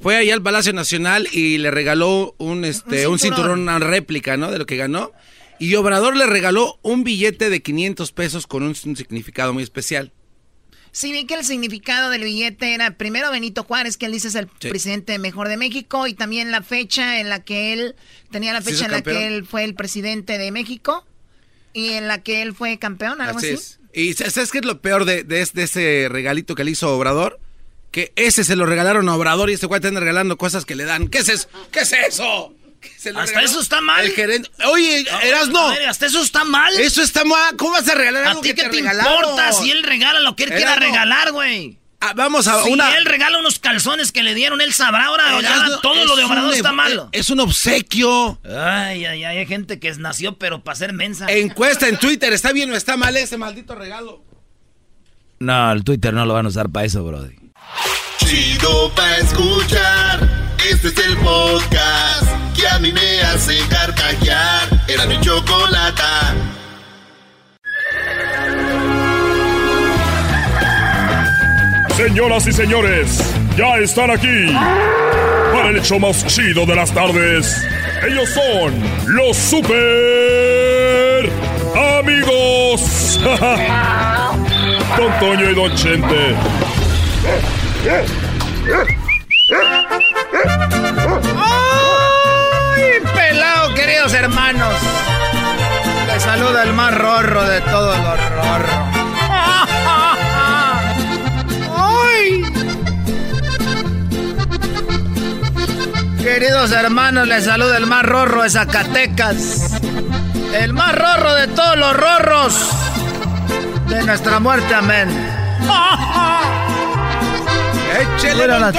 Fue allá al Palacio Nacional y le regaló un, este, Un cinturón. una réplica, ¿no? De lo que ganó. Y Obrador le regaló un billete de 500 pesos con un, un significado muy especial. Sí, vi que el significado del billete era primero Benito Juárez, que él dice es el presidente mejor de México, y también la fecha en la que él, tenía la fecha en la que él fue el presidente de México y en la que él fue campeón, algo así. Y ¿sabes qué es lo peor de, de, ese regalito que le hizo Obrador? Que ese se lo regalaron a Obrador y este cuate anda regalando cosas que le dan. ¿Qué es eso? ¿Qué es eso? hasta eso está mal. El gerente. Oye, Erasno. hasta eso está mal. Eso está mal. ¿Cómo vas a regalar algo ¿A ti que qué te, importa si él regala lo que él quiera regalar, güey? Ah, vamos a si una. él regala unos calzones que le dieron, él sabrá ahora. Ya todo lo de Obrador está malo. Es un obsequio. Ay, ay, ay. Hay gente que nació, pero para ser mensa. Encuesta en Twitter. ¿Está bien o está mal ese maldito regalo? No, el Twitter no lo van a usar para eso, Brody. Chido para escuchar. Este es el podcast que a mí me hace carcajear. Era mi chocolata. Señoras y señores, ya están aquí para el hecho más chido de las tardes. Ellos son los super amigos. Don Toño y Don Chente. ¡Ay, pelado, queridos hermanos! Les saluda el más rorro de todos los rorros. ¡Ay! Queridos hermanos, les saluda el más rorro de Zacatecas. El más rorro de todos los rorros. De nuestra muerte, amén. La,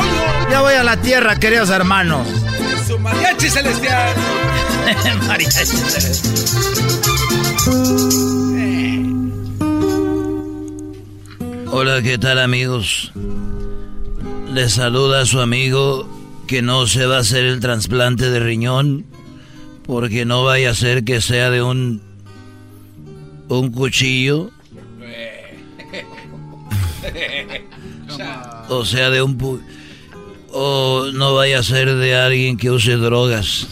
ya voy a la tierra, queridos hermanos. Su mariachi celestial. mariachi Hola, ¿qué tal amigos? Les saluda a su amigo que no se va a hacer el trasplante de riñón porque no vaya a ser que sea de un un cuchillo o sea de un o no vaya a ser de alguien que use drogas.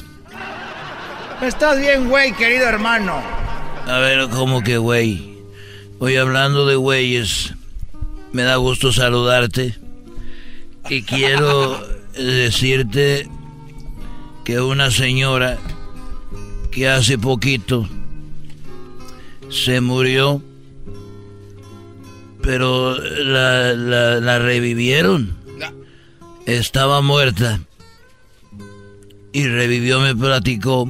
Estás bien, güey, querido hermano. A ver, ¿cómo que güey? Voy hablando de güeyes. Me da gusto saludarte. Y quiero decirte que una señora que hace poquito se murió, pero la, la, la revivieron. Estaba muerta. Y revivió, me platicó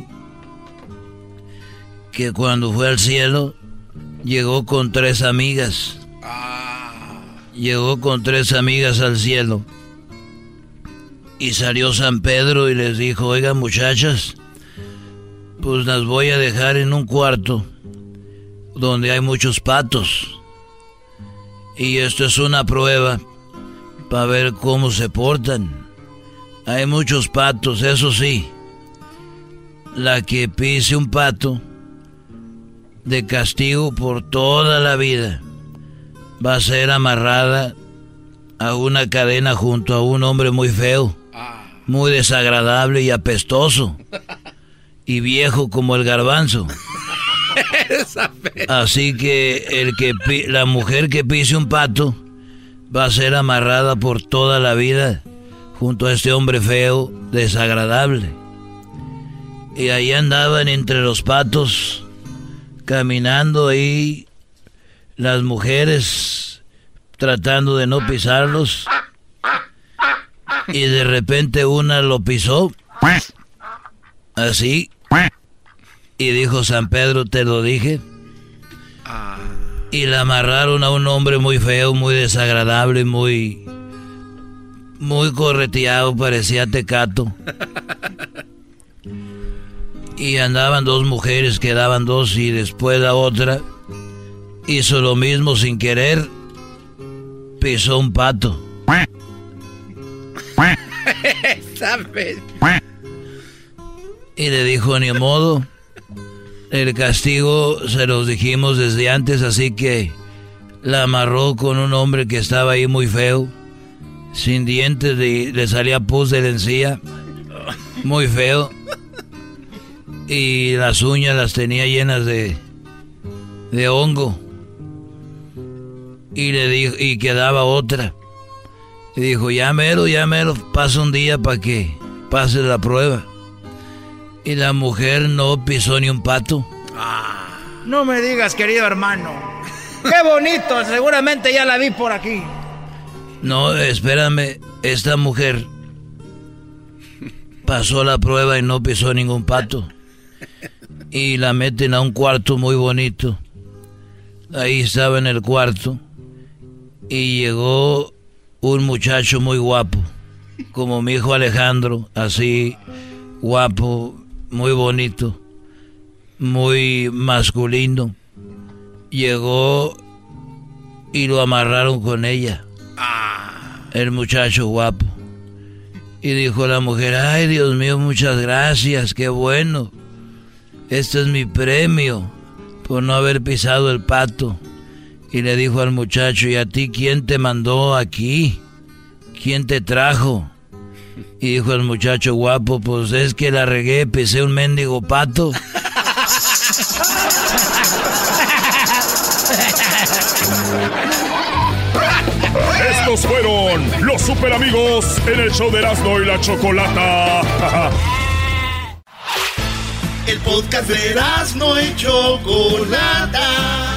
que cuando fue al cielo llegó con tres amigas. Llegó con tres amigas al cielo. Y salió San Pedro y les dijo, oigan muchachas, pues las voy a dejar en un cuarto donde hay muchos patos. Y esto es una prueba para ver cómo se portan. Hay muchos patos, eso sí. La que pise un pato de castigo por toda la vida va a ser amarrada a una cadena junto a un hombre muy feo, muy desagradable y apestoso, y viejo como el garbanzo. Así que el que la mujer que pise un pato va a ser amarrada por toda la vida junto a este hombre feo, desagradable. Y ahí andaban entre los patos, caminando ahí las mujeres tratando de no pisarlos. Y de repente una lo pisó. Así. Y dijo San Pedro, te lo dije. Y la amarraron a un hombre muy feo, muy desagradable, muy... Muy correteado, parecía tecato. Y andaban dos mujeres, quedaban dos y después la otra hizo lo mismo sin querer. Pisó un pato. Y le dijo, ni modo. El castigo se los dijimos desde antes, así que la amarró con un hombre que estaba ahí muy feo, sin dientes, y le salía pus de la encía, muy feo. Y las uñas las tenía llenas de, de hongo. Y le dijo, y quedaba otra. Y dijo, ya mero, ya mero, pasa un día para que pase la prueba. Y la mujer no pisó ni un pato. No me digas, querido hermano. Qué bonito, seguramente ya la vi por aquí. No, espérame, esta mujer pasó la prueba y no pisó ningún pato. Y la meten a un cuarto muy bonito. Ahí estaba en el cuarto. Y llegó un muchacho muy guapo, como mi hijo Alejandro, así guapo, muy bonito, muy masculino. Llegó y lo amarraron con ella. El muchacho guapo. Y dijo la mujer, ay Dios mío, muchas gracias, qué bueno. Este es mi premio por no haber pisado el pato. Y le dijo al muchacho, ¿y a ti quién te mandó aquí? ¿Quién te trajo? Y dijo el muchacho guapo, pues es que la regué, pisé un mendigo pato. Estos fueron los super amigos en el show de Erasmo y la Chocolata. El podcast de Erasmo y Chocolata.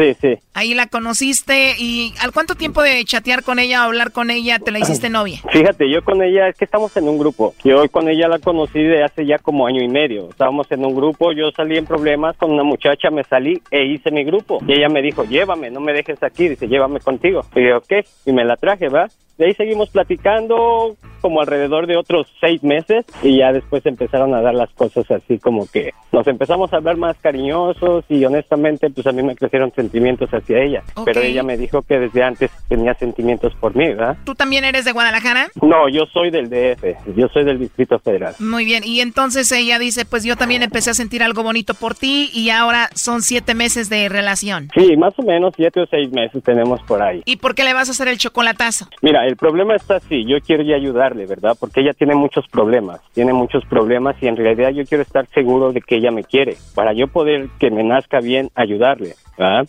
sí, sí. Ahí la conociste y ¿al cuánto tiempo de chatear con ella o hablar con ella te la hiciste novia? Fíjate, yo con ella, es que estamos en un grupo. Yo con ella la conocí de hace ya como año y medio. Estábamos en un grupo, yo salí en problemas con una muchacha, me salí e hice mi grupo. Y ella me dijo, llévame, no me dejes aquí, dice, llévame contigo. Y yo, ok, y me la traje, ¿va? De ahí seguimos platicando como alrededor de otros seis meses y ya después empezaron a dar las cosas así como que nos empezamos a hablar más cariñosos y honestamente pues a mí me crecieron sentimientos hacia ella. Pero ella me dijo que desde antes tenía sentimientos por mí, ¿verdad? ¿Tú también eres de Guadalajara? No, yo soy del DF, yo soy del Distrito Federal. Muy bien, y entonces ella dice, pues yo también empecé a sentir algo bonito por ti y ahora son siete meses de relación. Sí, más o menos siete o seis meses tenemos por ahí. ¿Y por qué le vas a hacer el chocolatazo? Mira, el problema está así, yo quiero ya ayudarle, ¿verdad? Porque ella tiene muchos problemas, tiene muchos problemas y en realidad yo quiero estar seguro de que ella me quiere, para yo poder que me nazca bien ayudarle, ¿verdad?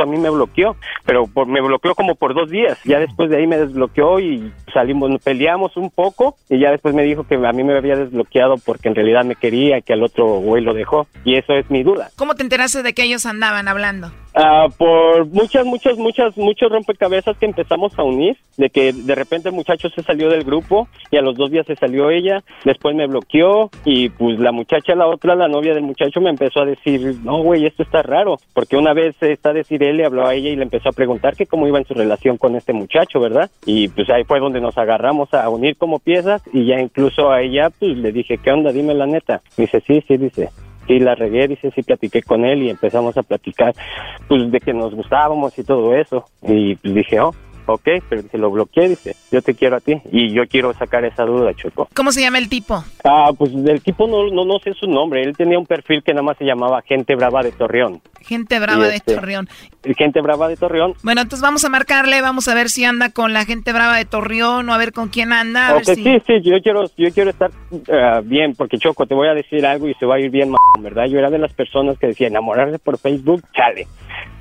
a mí me bloqueó, pero por, me bloqueó como por dos días. Ya después de ahí me desbloqueó y salimos, peleamos un poco y ya después me dijo que a mí me había desbloqueado porque en realidad me quería que al otro güey lo dejó. Y eso es mi duda. ¿Cómo te enteraste de que ellos andaban hablando? Ah, por muchas, muchas, muchas, muchos rompecabezas que empezamos a unir, de que de repente el muchacho se salió del grupo y a los dos días se salió ella, después me bloqueó y pues la muchacha, la otra, la novia del muchacho me empezó a decir, no güey, esto está raro, porque una vez está a decir él, le habló a ella y le empezó a preguntar que cómo iba en su relación con este muchacho, ¿verdad? Y pues ahí fue donde nos agarramos a unir como piezas y ya incluso a ella pues le dije, ¿qué onda? Dime la neta. Dice, sí, sí, dice sí la regué, dice, sí platiqué con él y empezamos a platicar, pues de que nos gustábamos y todo eso. Y pues dije, oh, ok, pero se lo bloqueé, dice, yo te quiero a ti y yo quiero sacar esa duda, Choco. ¿Cómo se llama el tipo? Ah, pues del tipo no, no, no sé su nombre, él tenía un perfil que nada más se llamaba Gente Brava de Torreón. Gente brava Y de este- Torreón. Gente Brava de Torreón. Bueno, entonces vamos a marcarle, vamos a ver si anda con la gente brava de Torreón o a ver con quién anda. A Ok, ver si... sí, sí, yo quiero, yo quiero estar ah, bien, porque Choco, te voy a decir algo y se va a ir bien, ¿verdad? Yo era de las personas que decía enamorarse por Facebook, chale.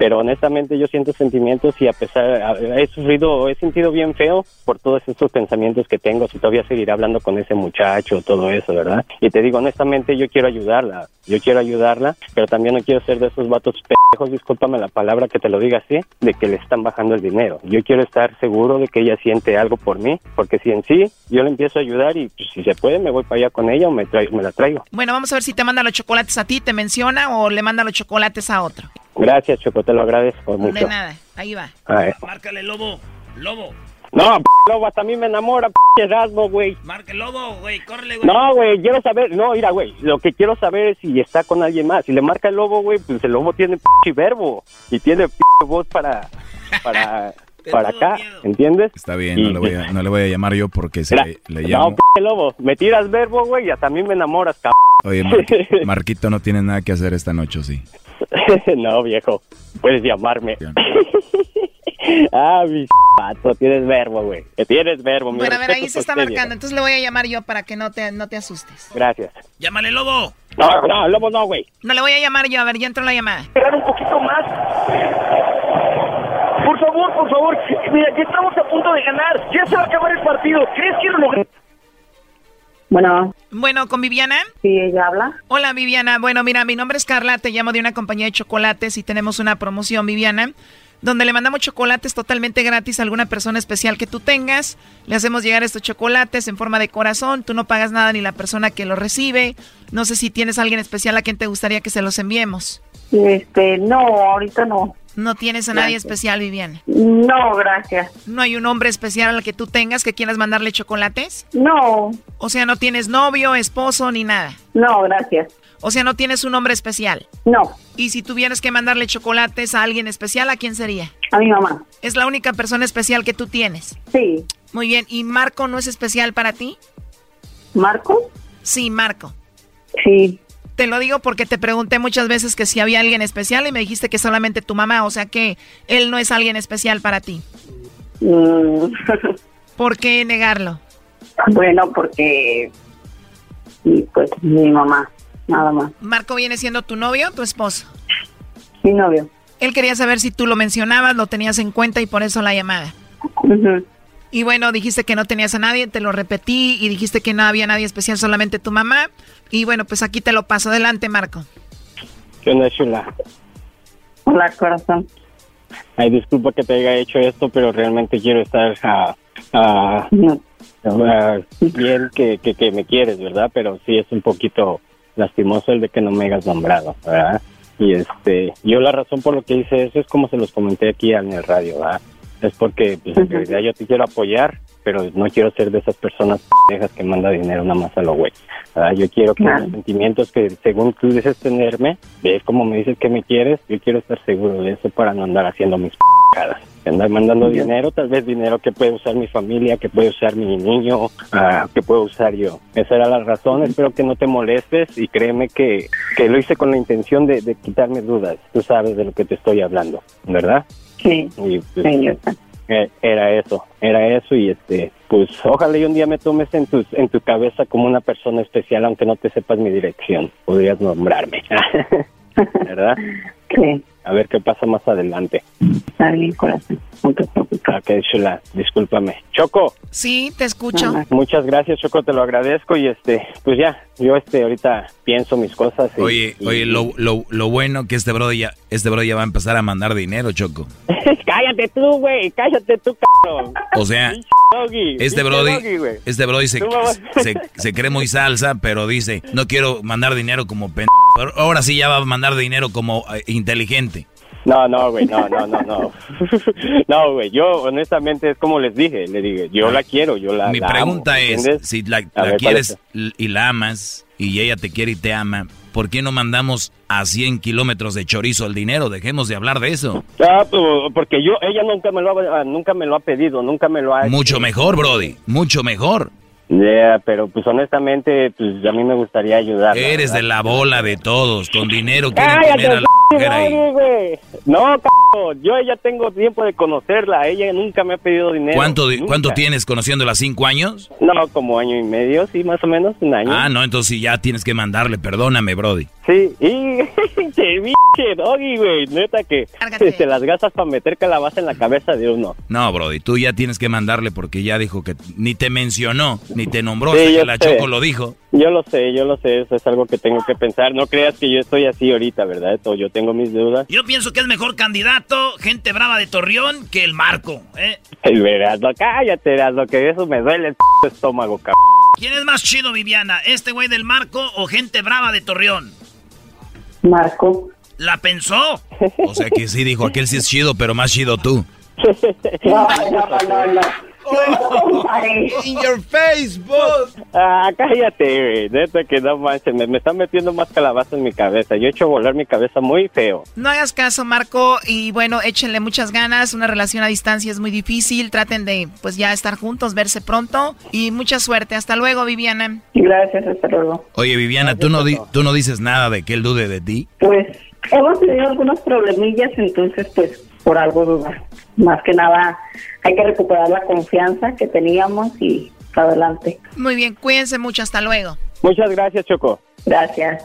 Pero honestamente yo siento sentimientos y a pesar, he sufrido, he sentido bien feo por todos estos pensamientos que tengo, si todavía seguiré hablando con ese muchacho, todo eso, ¿verdad? Y te digo, honestamente yo quiero ayudarla, yo quiero ayudarla, pero también no quiero ser de esos vatos pendejos, discúlpame la palabra que te lo diga así, de que le están bajando el dinero. Yo quiero estar seguro de que ella siente algo por mí, porque si en sí yo le empiezo a ayudar y pues, si se puede me voy para allá con ella o me, me la traigo. Bueno, vamos a ver si te manda los chocolates a ti, te menciona o le manda los chocolates a otro. Gracias, Choco, te lo agradezco mucho. De nada, ahí va. Márcale, lobo. Lobo. No, p lobo, hasta a mí me enamora, p Erasmo, güey. Marca el lobo, güey. Córrele, güey. No, güey, quiero saber, no, mira, güey, lo que quiero saber es si está con alguien más. Si le marca el lobo, güey, pues el lobo tiene p verbo y tiene p voz para, para, para acá, ¿entiendes? Está bien, Y- no le, voy a, no le voy a llamar yo porque se le, le no, llamo. p lobo, me tiras verbo, güey, y hasta a mí me enamoras, cabrón. Oye, Mar- Marquito no tiene nada que hacer esta noche, ¿o sí? no, viejo, puedes llamarme. ah, mi pato, tienes verbo, güey. Tienes verbo, mi Bueno, a ver, ahí se está usted, marcando, entonces le voy a llamar yo para que no te, no te asustes. Gracias. Llámale, lobo. No, no, lobo no, güey. No le voy a llamar yo, a ver, ya entró la llamada. Esperar un poquito más. Por favor, por favor. Mira, ya estamos a punto de ganar. Ya se va a acabar el partido. ¿Crees que lo logré? Bueno. Bueno, ¿con Viviana? Sí, ella habla. Hola, Viviana. Bueno, mira, mi nombre es Carla, te llamo de una compañía de chocolates y tenemos una promoción, Viviana, donde le mandamos chocolates totalmente gratis a alguna persona especial que tú tengas. Le hacemos llegar estos chocolates en forma de corazón, tú no pagas nada ni la persona que los recibe. No sé si tienes a alguien especial a quien te gustaría que se los enviemos. Este, no, ahorita no. No tienes a nadie Gracias. especial, Viviana. No, gracias. ¿No hay un hombre especial al que tú tengas que quieras mandarle chocolates? No. O sea, no tienes novio, esposo ni nada. No, gracias. O sea, no tienes un hombre especial. No. Y si tuvieras que mandarle chocolates a alguien especial, ¿a quién sería? A mi mamá. Es la única persona especial que tú tienes. Sí. Muy bien. ¿Y Marco no es especial para ti? ¿Marco? Sí, Marco. Sí. Te lo digo porque te pregunté muchas veces que si había alguien especial y me dijiste que solamente tu mamá, o sea que él no es alguien especial para ti. Mm, ¿Por qué negarlo? bueno, porque... Y pues mi mamá, nada más. ¿Marco viene siendo tu novio o tu esposo? Mi novio. Él quería saber si tú lo mencionabas, lo tenías en cuenta y por eso la llamada. Y bueno, dijiste que no tenías a nadie, te lo repetí y dijiste que no había nadie especial, solamente tu mamá. Y bueno, pues aquí te lo paso. Adelante, Marco. ¿Qué onda, chula? Hola, corazón. Ay, disculpa que te haya hecho esto, pero realmente quiero estar ah, ah, ah, bien que, que, que me quieres, ¿verdad? Pero sí es un poquito lastimoso el de que no me hayas nombrado, ¿verdad? Y este, yo la razón por lo que hice eso es como se los comenté aquí en el radio, ¿verdad? Es porque pues, en realidad yo te quiero apoyar, pero no quiero ser de esas personas pendejas que manda dinero nada más a lo güey. ¿verdad? Yo quiero que Claro. los sentimientos que según tú dices tenerme, ves como me dices que me quieres, yo quiero estar seguro de eso para no andar haciendo mis pendejadas. Andar mandando dinero, tal vez dinero que puede usar mi familia, que puede usar mi niño, ah, que puedo usar yo. Esa era la razón, espero que no te molestes y créeme que, que lo hice con la intención de, de quitarme dudas. Tú sabes de lo que te estoy hablando, ¿verdad? Sí. Y, pues, eh, era eso, era eso y este, pues ojalá y un día me tomes en tu, en tu cabeza como una persona especial, aunque no te sepas mi dirección, podrías nombrarme, ¿verdad? Sí. A ver qué pasa más adelante. Está bien, corazón. No te preocupes. Ok, chula, discúlpame. Choco, Sí, te escucho. muchas gracias, Choco, te lo agradezco y este, pues ya, yo este ahorita pienso mis cosas. y- Oye, y- oye, lo, lo, lo bueno que este bro ya, este bro ya va a empezar a mandar dinero, Choco. cállate tú, güey, cállate tú, cabrón. O sea, Doggy, este brody, doggy, este brody se, se, se cree muy salsa, pero dice, no quiero mandar dinero como pen... Ahora sí ya va a mandar dinero como eh, inteligente. No, no, güey, no, no, no, no. No, güey, yo honestamente es como les dije, le dije, yo la quiero, yo la Mi la pregunta amo, es, si la, A la ver, quieres ¿cuál l- y la amas, y ella te quiere y te ama, ¿por qué no mandamos a 100 kilómetros de chorizo el dinero? Dejemos de hablar de eso. Ah, pues, porque yo, ella nunca me lo ha, nunca me lo ha pedido, nunca me lo ha... Mucho mejor, Brody, mucho mejor. Yeah, pero pues honestamente, pues a mí me gustaría ayudar. Eres de la bola de todos, con dinero quieren tener a la mujer ahí. No, c yo ya tengo tiempo de conocerla, ella nunca me ha pedido dinero. ¿Cuánto, nunca. ¿Cuánto tienes conociéndola? ¿Cinco años? No, como año y medio, sí, más o menos, un año. Ah, no, entonces ya tienes que mandarle, perdóname, Brody. Sí, y doggy, güey, neta que te las gastas para meter calabaza en la cabeza de uno. No, Brody, tú ya tienes que mandarle porque ya dijo que ni te mencionó, ni te nombró, Sí, hasta yo que la sé. Choco lo dijo. Yo lo sé, yo lo sé, eso es algo que tengo que pensar. No creas que yo estoy así ahorita, ¿verdad? Esto, yo tengo mis dudas. Yo pienso que es mejor candidato, gente brava de Torreón, que el Marco, ¿eh? El verás, cállate, lo que eso me duele el p estómago, cabrón. ¿Quién es más chido, Viviana? ¿Este güey del Marco o gente brava de Torreón? Marco. ¿La pensó? O sea que sí dijo, aquel sí es chido, pero más chido tú. No, no, no, no. In your Facebook. Ah, cállate, güey. Neta que no manches, me, me están metiendo más calabaza en mi cabeza. Yo he hecho volar mi cabeza muy feo. No hagas caso, Marco, y bueno, échenle muchas ganas. Una relación a distancia es muy difícil. Traten de, pues ya estar juntos, verse pronto. Y mucha suerte. Hasta luego, Viviana. Gracias, hasta luego. Oye, Viviana, ¿tú no, di- ¿tú no dices nada de que él dude de ti? Pues hemos tenido algunos problemillas, entonces pues por algo duda. Más que nada hay que recuperar la confianza que teníamos y para adelante. Muy bien, cuídense mucho. Hasta luego. Muchas gracias, Choco. Gracias.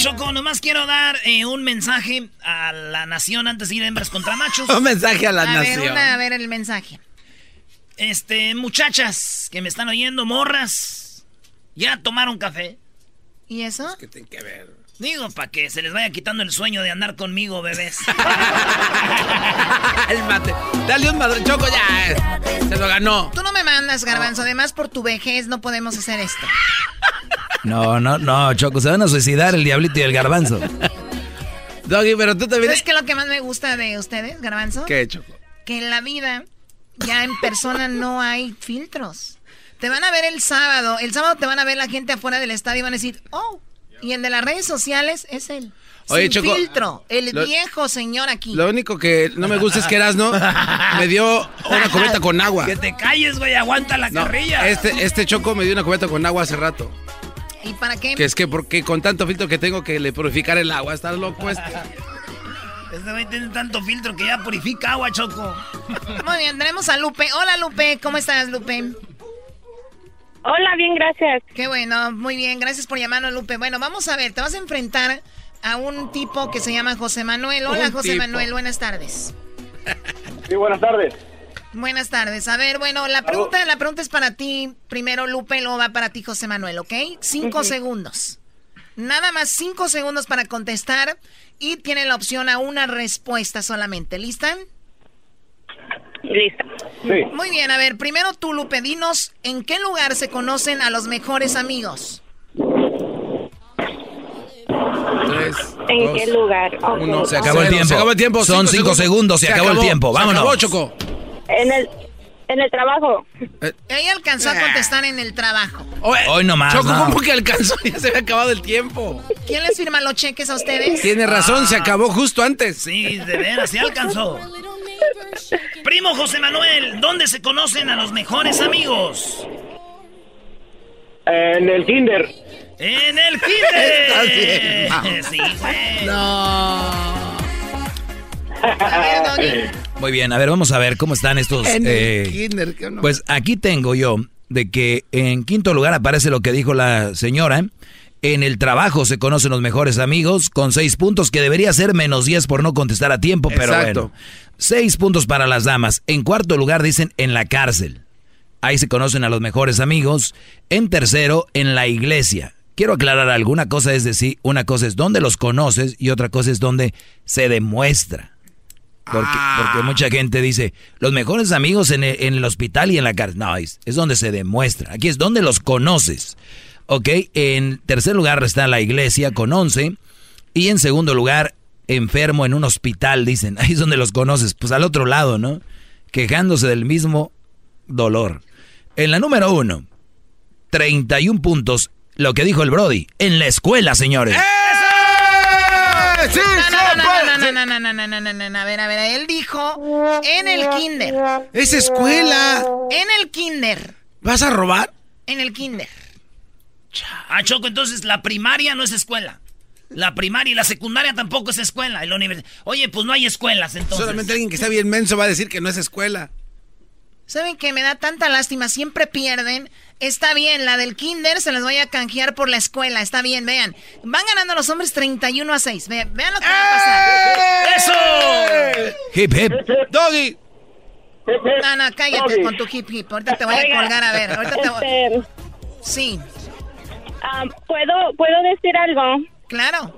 Choco, nomás quiero dar eh, un mensaje a la nación antes de ir a hembras contra machos. Un mensaje a la a nación. Ver, una, a ver el mensaje. Este, muchachas que me están oyendo, morras, ya tomaron café. ¿Y eso? ¿Qué tiene que ver? Digo, para que se les vaya quitando el sueño de andar conmigo, bebés. El mate. Dale un madre, Choco, ya. Se lo ganó. Tú no me mandas, Garbanzo. Además, por tu vejez no podemos hacer esto. No, no, no, Choco, se van a suicidar el diablito y el garbanzo. Doggy, pero tú también. ¿Sabes qué es lo que más me gusta de ustedes, Garbanzo? ¿Qué, Choco? Que en la vida, ya en persona no hay filtros. Te van a ver el sábado. El sábado te van a ver la gente afuera del estadio y van a decir, oh. Y el de las redes sociales es él. Oye, Sin Choco, filtro. El lo- viejo señor aquí. Lo único que no me gusta es que Erasno me dio una cubeta con agua. Que te calles, güey, aguanta la No, carrilla. este, este Choco me dio una cubeta con agua hace rato. ¿Y para qué? Que es que porque con tanto filtro que tengo que le purificar el agua. Estás loco este. Este güey tiene tanto filtro que ya purifica agua, Choco. Muy bien, tenemos a Lupe. Hola, Lupe. ¿Cómo estás, Lupe? Hola, bien, gracias. Qué bueno, muy bien. Gracias por llamarnos, Lupe. Bueno, vamos a ver. Te vas a enfrentar a un tipo que se llama José Manuel. Hola, Un José tipo. Manuel. Buenas tardes. Sí, buenas tardes. Buenas tardes. A ver, bueno, la pregunta, la pregunta es para ti. Primero, Lupe, luego va para ti, José Manuel, ¿ok? Cinco segundos. Nada más cinco segundos para contestar y tiene la opción a una respuesta solamente. ¿Lista? Lista. Sí. Muy bien, a ver, primero tú, Lupe, dinos en qué lugar se conocen a los mejores amigos. Tres. ¿En dos, qué lugar? Uno. Se acabó el tiempo. Se acabó el tiempo. Son cinco segundos, se acabó el tiempo. Se Vámonos. acabó, Choco. En el, en el trabajo. Ella alcanzó a contestar en el trabajo. Hoy nomás. Choco, no. ¿cómo que alcanzó? Ya se había acabado el tiempo. ¿Quién les firma los cheques a ustedes? Tiene razón, se acabó justo antes. Sí, de veras, se alcanzó. Primo José Manuel, ¿dónde se conocen a los mejores amigos? En el kinder. ¡En el kinder! Estás bien. Sí, güey. No. Muy bien, a ver, vamos a ver cómo están estos. En el eh, kinder. Pues aquí tengo yo de que en quinto lugar aparece lo que dijo la señora. En el trabajo se conocen los mejores amigos con seis puntos, que debería ser menos diez por no contestar a tiempo, pero Exacto. bueno. Seis puntos para las damas. En cuarto lugar dicen en la cárcel. ahí se conocen a los mejores amigos. En tercero, en la iglesia. Quiero aclarar alguna cosa es decir, una cosa es donde los conoces y otra cosa es donde se demuestra. Porque, Ah. porque mucha gente dice, los mejores amigos en el, en el hospital y en la cárcel. No, es, es donde se demuestra. Aquí es donde los conoces. ¿Ok? En tercer lugar está la iglesia con 11. Y en segundo lugar, enfermo en un hospital, dicen. Ahí es donde los conoces. Pues al otro lado, ¿no? Quejándose del mismo dolor. En la número uno, 31 puntos. Lo que dijo el Brody. En la escuela, señores. ¡Sí, No, no, se no, puede! no, no, no, no, no, no, no, no, no, no, a ver, a ver, él dijo en el kinder. Es escuela. En el kinder. ¿Vas a robar? En el kinder. Ah, Choco, entonces la primaria no es escuela. La primaria y la secundaria tampoco es escuela. Universidad. Oye, pues no hay escuelas entonces. Solamente alguien que está bien menso va a decir que no es escuela. ¿Saben que me da tanta lástima? Siempre pierden. Está bien, la del kinder se las voy a canjear por la escuela. Está bien, vean. Van ganando los hombres 31 a 6. Vean, vean lo que va a pasar. ¡Eso! Hip, hip. Doggy. No, no, cállate con tu hip hip. Ahorita te voy a colgar, a ver. Ahorita te voy... este, Sí, ah, ¿puedo, ¿Puedo decir algo? Claro.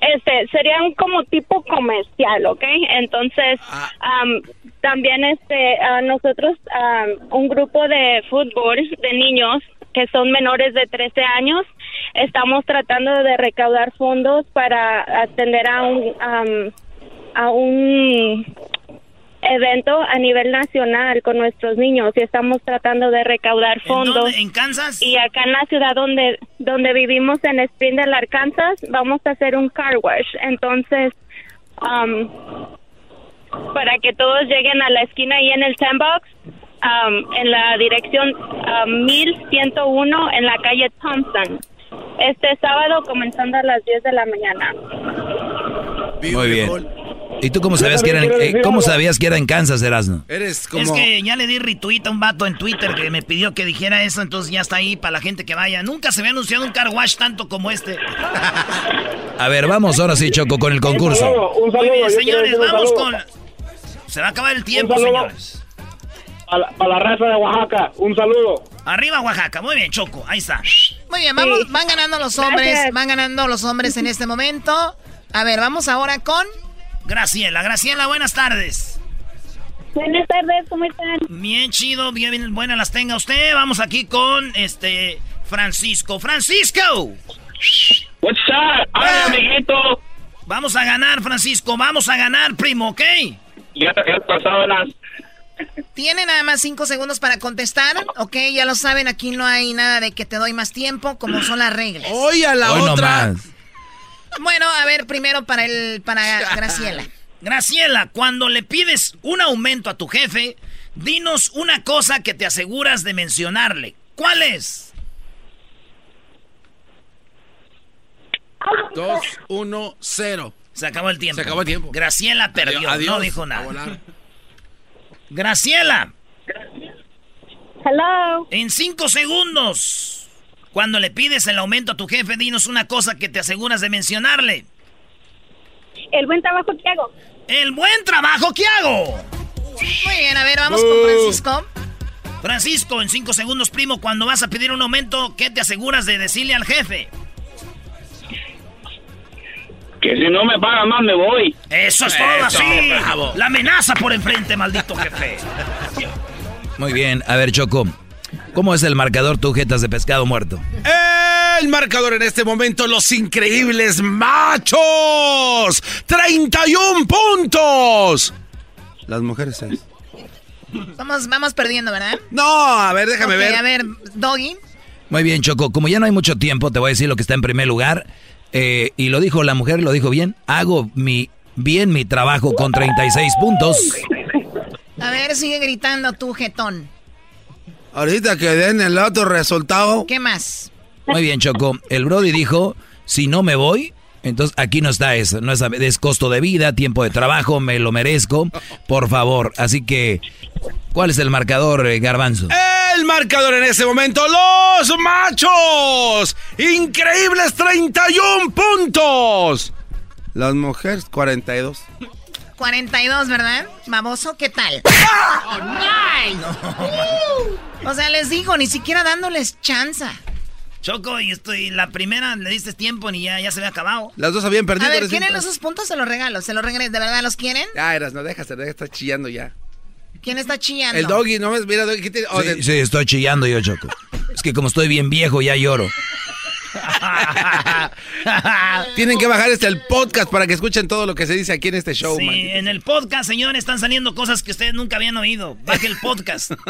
Este, sería un como tipo comercial, ¿ok? Entonces, am, también este, ah, nosotros, am, un grupo de fútbol de niños que son menores de 13 años, estamos tratando de recaudar fondos para atender a un, am, a un evento a nivel nacional con nuestros niños y estamos tratando de recaudar ¿En fondos. dónde? ¿En Kansas? Y acá en la ciudad donde donde vivimos en Springdale, Arkansas, vamos a hacer un car wash. Entonces, um, para que todos lleguen a la esquina ahí en el sandbox, um, en la dirección um, 1101 en la calle Thompson. Este sábado comenzando a las 10 de la mañana. Muy bien. ¿Y tú cómo sabías que era, en- eh, cómo sabías que era en Kansas, Erasno? Eres como... Es que ya le di retweet a un vato en Twitter que me pidió que dijera eso, entonces ya está ahí para la gente que vaya. Nunca se había anunciado un car wash tanto como este. A ver, vamos ahora sí, Choco, con el concurso. Un Muy saludo, bien, yo quiero señores, decir un vamos saludo con... Se va a acabar el tiempo, Un saludo. señores. A la, a la raza de Oaxaca, un saludo. Arriba Oaxaca, muy bien, Choco, ahí está. Muy bien, vamos, Sí. van ganando los hombres, Gracias. van ganando los hombres en este momento. A ver, vamos ahora con... Graciela, Graciela, buenas tardes. Buenas tardes, ¿cómo están? Bien chido, bien, bien buenas las tenga usted. Vamos aquí con este Francisco. ¡Francisco! What's up? Ay, amiguito. Vamos a ganar, Francisco, vamos a ganar, primo, ¿ok? Ya te pasado las... Tiene nada más cinco segundos para contestar, ok, ya lo saben, aquí no hay nada de que te doy más tiempo, como son las reglas. Hoy a la Hoy no otra. más. Bueno, a ver, primero para el para Graciela. Graciela, cuando le pides un aumento a tu jefe, dinos una cosa que te aseguras de mencionarle. ¿Cuál es? Dos, uno, cero. Se acabó el tiempo. Se acabó el tiempo. Graciela perdió, Adiós. no dijo nada. volar. Graciela, Hello. en cinco segundos, cuando le pides el aumento a tu jefe, dinos una cosa que te aseguras de mencionarle. El buen trabajo que hago. El buen trabajo que hago. Muy bien, a ver, vamos con Francisco. Francisco, en cinco segundos, primo, cuando vas a pedir un aumento, ¿qué te aseguras de decirle al jefe? Que si no me pagan más me voy. Eso es todo Eso, así. bravo. La amenaza por enfrente, maldito jefe. Muy bien, a ver, Choco. ¿Cómo es el marcador tu jetas de pescado muerto? El marcador en este momento, los increíbles machos. 31 puntos. Las mujeres seis. Vamos, vamos perdiendo, ¿verdad? No, a ver, déjame ver. A ver, Doggy. Muy bien, Choco. Como ya no hay mucho tiempo, te voy a decir lo que está en primer lugar. Eh, y lo dijo la mujer, lo dijo bien. Hago mi bien mi trabajo con 36 puntos. A ver, sigue gritando tú, jetón. Ahorita que den el otro resultado. ¿Qué más? Muy bien, Choco. El Brody dijo, si no me voy, entonces aquí no está eso. No es, es costo de vida, tiempo de trabajo, me lo merezco. Por favor. Así que, ¿cuál es el marcador, eh, Garbanzo? El marcador en este momento, los machos. Increíbles 31 puntos. Las mujeres 42. 42, ¿verdad? Baboso, ¿qué tal? ¡Oh, no! O sea, les digo, ni siquiera dándoles chanza. Choco, y estoy, la primera le diste tiempo ni ya, ya se había acabado. Las dos habían perdido. A ver, ¿quieren esos puntos? Se los regalo, se los regalo. ¿De verdad los quieren? Ya, Eras, no dejas, deja, está chillando ya. ¿Quién está chillando? El doggy, no ves, mira, doggy, ¿qué te- oh, Sí, de- sí, estoy chillando yo, Choco. Es que como estoy bien viejo, ya lloro. Tienen que bajar este el podcast para que escuchen todo lo que se dice aquí en este show, Sí, man. en el podcast, señores, están saliendo cosas que ustedes nunca habían oído. Baje el podcast.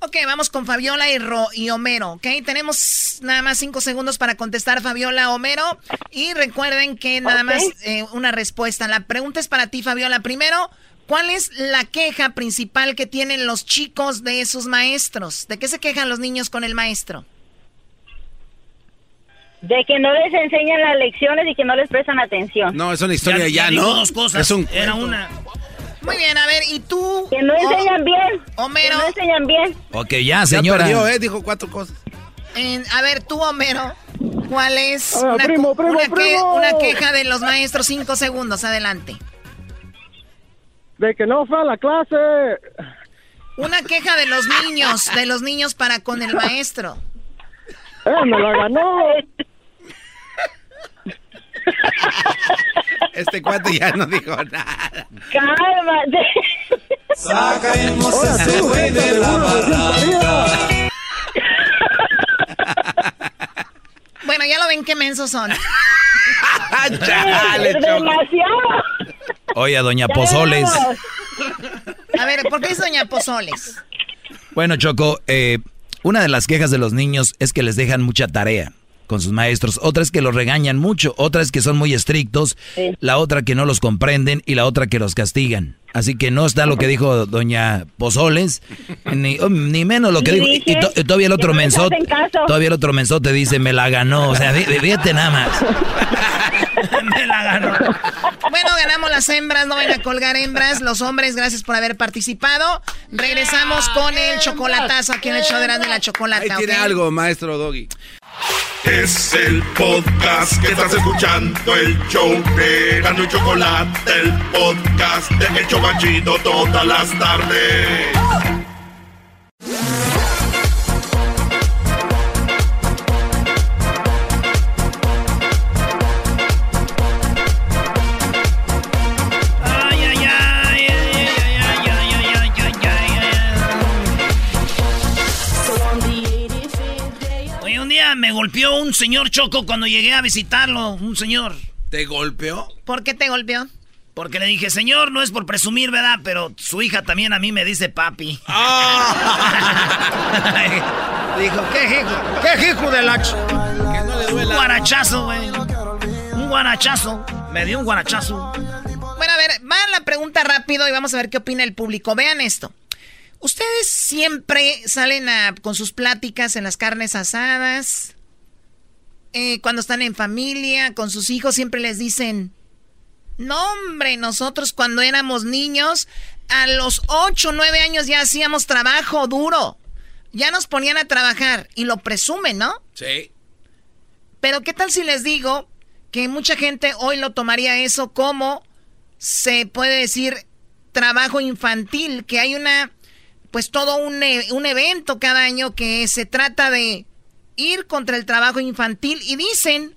Ok, vamos con Fabiola y, Ro y Homero, ¿ok? Tenemos nada más cinco segundos para contestar Fabiola, Homero. Y recuerden que nada más eh, una respuesta. La pregunta es para ti, Fabiola. Primero, ¿cuál es la queja principal que tienen los chicos de sus maestros? ¿De qué se quejan los niños con el maestro? De que no les enseñan las lecciones y que no les prestan atención. No, es una historia ya, dijo ¿no? dos cosas. Es un Era una. Muy bien, a ver, ¿y tú? Que no enseñan bien. Homero. Que no enseñan bien. Ok, ya, señora. Ya perdió, ¿eh? Dijo cuatro cosas. A ver, tú, Homero, ¿cuál es Ah, una, primo, primo, una que- primo. una queja de los maestros? Cinco segundos, adelante. De que no fue a la clase. Una queja de los niños, de los niños para con el maestro. Eh, me la ganó. Este cuate ya no dijo nada. Cálmate. Saca el Ahora tú, güey, de la barra. Bueno, ya lo ven qué mensos son. Chale, Choco. Demasiado. Oye, doña Pozoles. A ver, ¿por qué es Doña Pozoles? Bueno, Choco, eh, una de las quejas de los niños es que les dejan mucha tarea con sus maestros. Otra es que los regañan mucho. Otra es que son muy estrictos. La otra que no los comprenden y la otra que los castigan. Así que no está lo que dijo doña Pozoles, ni, oh, ni menos lo que dijo. Y, dice y to- y todavía el otro no mensote, todavía el otro mensote dice, me la ganó. O sea, fíjate nada más. Me la ganó. Bueno, ganamos las hembras, no van a colgar hembras. Los hombres, gracias por haber participado. Regresamos con el chocolatazo aquí en el show de la Ahí chocolata. tiene ¿ok? algo, maestro doggy. Es el podcast que estás escuchando, el show de Gano y Chocolate, el podcast de El Chobachito todas las tardes. Me golpeó un señor Choco cuando llegué a visitarlo, un señor. ¿Te golpeó? ¿Por qué te golpeó? Porque le dije, señor, no es por presumir, ¿verdad? Pero su hija también a mí me dice papi. Dijo, ¿qué hijo? ¿Qué hijo de la... ch-?" Un guarachazo, güey. Un guarachazo. Me dio un guarachazo. Bueno, a ver, va la pregunta rápido y vamos a ver qué opina el público. Vean esto. ¿Ustedes siempre salen a- con sus pláticas en las carnes asadas? Eh, cuando están en familia, con sus hijos, siempre les dicen, no hombre, nosotros cuando éramos niños, a los 8 o 9 años ya hacíamos trabajo duro. Ya nos ponían a trabajar y lo presumen, ¿no? Sí. Pero ¿qué tal si les digo que mucha gente hoy lo tomaría eso como se puede decir trabajo infantil, que hay una, pues todo un, e- un evento cada año que se trata de ir contra el trabajo infantil y dicen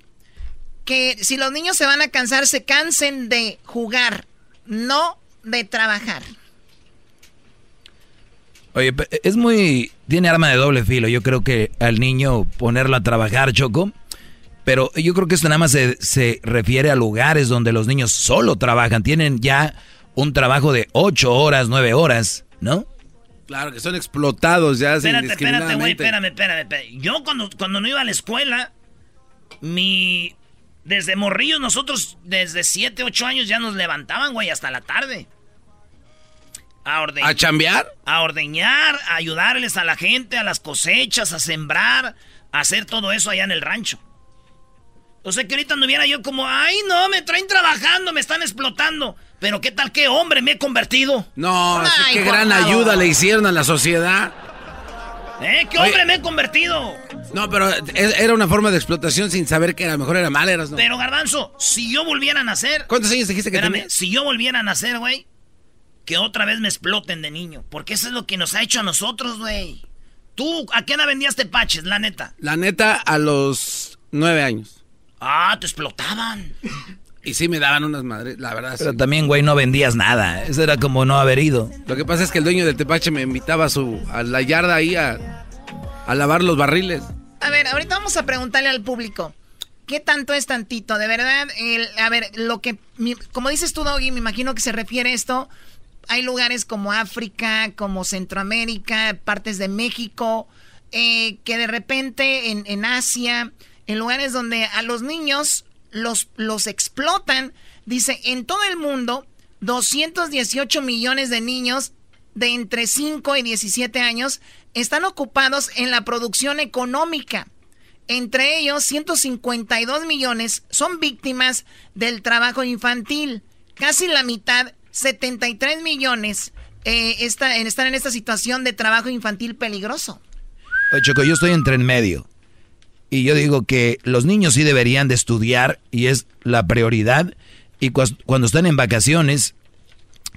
que si los niños se van a cansar, se cansen de jugar, no de trabajar. Oye, es muy... Tiene arma de doble filo. Yo creo que al niño ponerlo a trabajar, Choco. Pero yo creo que esto nada más se, se refiere a lugares donde los niños solo trabajan. Tienen ya un trabajo de ocho horas, nueve horas, ¿no? Claro, que son explotados ya Espérate, espérate, güey, espérame, espérame, espérame. Yo cuando, cuando no iba a la escuela, mi... Desde morrillos nosotros, desde 7, 8 años ya nos levantaban, güey, hasta la tarde. A ordeñar. ¿A chambear? A ordeñar, a ayudarles a la gente, a las cosechas, a sembrar, a hacer todo eso allá en el rancho. O sea que ahorita anduviera yo como, ay no, me traen trabajando, me están explotando. Pero qué tal, qué hombre me he convertido. No, Ay, qué gran favor. ayuda le hicieron a la sociedad. ¿Eh? ¿Qué hombre me he convertido? No, pero era una forma de explotación sin saber que a lo mejor era mal, eras, ¿no? Pero, Garbanzo, si yo volviera a nacer... ¿Cuántos años dijiste que Espérame, si yo volviera a nacer, güey, que otra vez me exploten de niño. Porque eso es lo que nos ha hecho a nosotros, güey. ¿Tú a qué edad vendías tepaches, la neta? La neta, a los nueve años. Ah, te explotaban. Y sí me daban unas madres, la verdad. Pero también, güey, no vendías nada. Eso era como no haber ido. Lo que pasa es que el dueño del tepache me invitaba a, su, a la yarda ahí a, a lavar los barriles. A ver, ahorita vamos a preguntarle al público. ¿Qué tanto es tantito? De verdad, el, a ver, lo que, como dices tú, Doggy, me imagino que se refiere esto. Hay lugares como África, como Centroamérica, partes de México, eh, que de repente en, en Asia, en lugares donde a los niños los, los explotan. Dice, en todo el mundo, 218 millones de niños de entre 5 y 17 años están ocupados en la producción económica. Entre ellos, 152 millones son víctimas del trabajo infantil. Casi la mitad, 73 millones, eh, están en esta situación de trabajo infantil peligroso. Oye, Choco, yo estoy entre en medio. Y yo digo que los niños sí deberían de estudiar y es la prioridad. Y cuando están en vacaciones,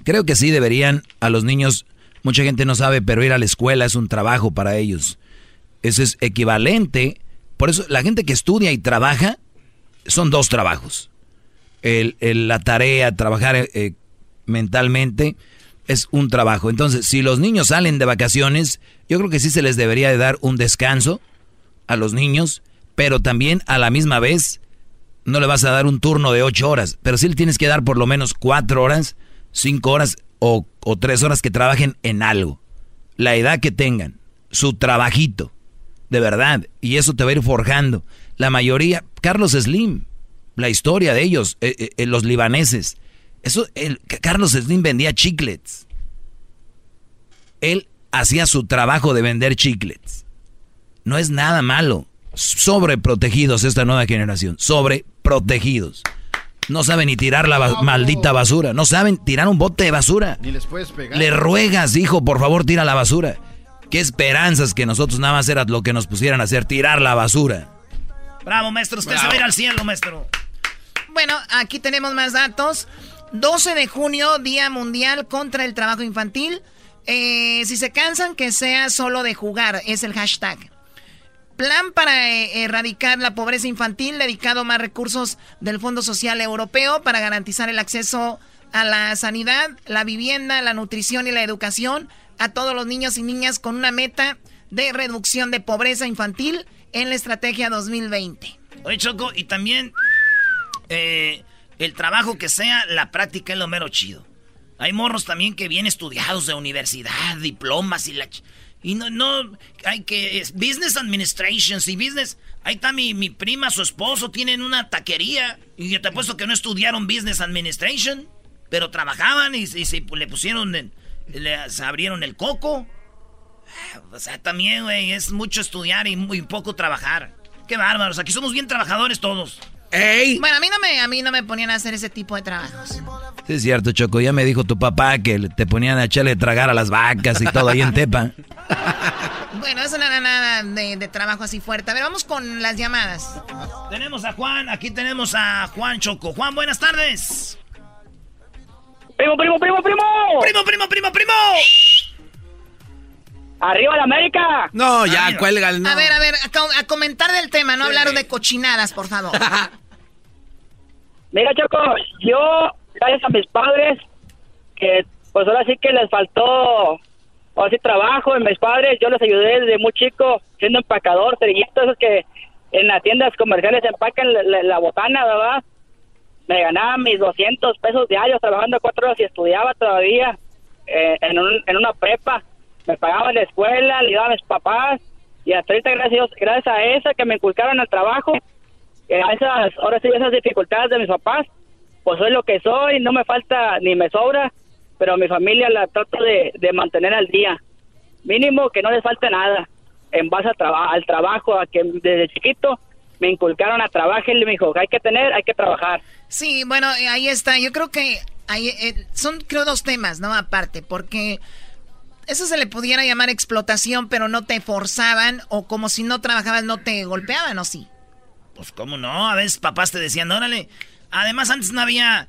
creo que sí deberían a los niños, mucha gente no sabe, pero ir a la escuela es un trabajo para ellos. Eso es equivalente. Por eso la gente que estudia y trabaja son dos trabajos. El, la tarea, trabajar eh, mentalmente es un trabajo. Entonces, si los niños salen de vacaciones, yo creo que sí se les debería de dar un descanso a los niños, pero también a la misma vez no le vas a dar un turno de ocho horas, pero sí le tienes que dar por lo menos cuatro horas, cinco horas o, tres horas que trabajen en algo. La edad que tengan, su trabajito, de verdad, y eso te va a ir forjando. La mayoría, Carlos Slim, la historia de ellos, eh, eh, los libaneses, eso, el, Carlos Slim vendía chiclets. Él hacía su trabajo de vender chiclets no es nada malo. Sobreprotegidos esta nueva generación. Sobreprotegidos. No saben ni tirar la maldita basura. No saben tirar un bote de basura. Ni les puedes pegar. Le ruegas, hijo, por favor, tira la basura. Qué esperanzas que nosotros nada más era lo que nos pusieran a hacer, tirar la basura. Bravo, maestro. Usted se va a ir al cielo, maestro. Bueno, aquí tenemos más datos. 12 de junio, Día Mundial contra el Trabajo Infantil. Eh, si se cansan, que sea solo de jugar, es el hashtag. Plan para eh, erradicar la pobreza infantil, dedicado más recursos del Fondo Social Europeo para garantizar el acceso a la sanidad, la vivienda, la nutrición y la educación a todos los niños y niñas con una meta de reducción de pobreza infantil en la estrategia 2020. Oye, Choco, y también eh, el trabajo que sea, la práctica es lo mero chido. Hay morros también que vienen estudiados de universidad, diplomas y la... Y no, no, hay que, es business administration, y business, ahí está mi, mi prima, su esposo, tienen una taquería, y yo te apuesto que no estudiaron business administration, pero trabajaban y, se le pusieron, le, abrieron el coco. O sea, también, güey, es mucho estudiar y muy poco trabajar. Qué bárbaros, aquí somos bien trabajadores todos. Bueno, a mí, no me, a mí no me ponían a hacer ese tipo de trabajos. Sí, es cierto, Choco. Ya me dijo tu papá que te ponían a echarle tragar a las vacas y todo ahí en Tepa. Bueno, eso no era nada de, trabajo así fuerte. A ver, vamos con las llamadas. Tenemos a Juan, aquí tenemos a Juan Choco. Juan, buenas tardes. Primo, primo, primo, primo. Primo, primo, primo, primo. ¡Arriba la América! No, ya, cuelga el no. A ver, a ver, a, comentar del tema, no hablar de cochinadas, por favor. Mira, Choco, yo, gracias a mis padres, que pues ahora sí que les faltó, así trabajo en mis padres, yo les ayudé desde muy chico, siendo empacador, cerillitos, esos que en las tiendas comerciales empacan la, botana, ¿verdad? Me ganaba mis 200 pesos diarios trabajando cuatro horas y estudiaba todavía eh, en, en una prepa me pagaba la escuela, le iba a mis papás y hasta ahorita gracias, gracias a esa que me inculcaron al trabajo, esas, ahora sí, esas dificultades de mis papás, pues soy lo que soy, no me falta ni me sobra, pero a mi familia la trato de, mantener al día. Mínimo que no les falte nada en base al trabajo, a que desde chiquito me inculcaron a trabajar y me dijo, hay que tener, hay que trabajar. Sí, bueno, ahí está. Yo creo que hay, eh, son, creo, dos temas, ¿no? Aparte, porque eso se le pudiera llamar explotación, pero no te forzaban o como si no trabajabas no te golpeaban, ¿o sí? Pues cómo no, a veces papás te decían, órale. Además antes no había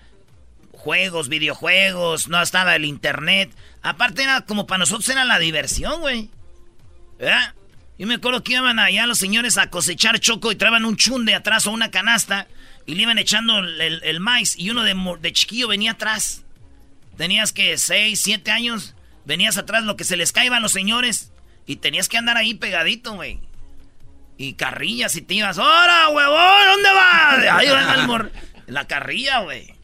juegos, videojuegos, no estaba el internet. Aparte era como para nosotros era la diversión, güey. ¿Verdad? Yo me acuerdo que iban allá los señores a cosechar choco y traían un chunde atrás o una canasta y le iban echando el, maíz y uno de, de, chiquillo venía atrás. Tenías que 6, 7 años, venías atrás lo que se les caía a los señores y tenías que andar ahí pegadito, güey. Y carrillas y te ibas, ¡Hora, huevón! ¿Dónde vas? Ahí va el La carrilla, güey.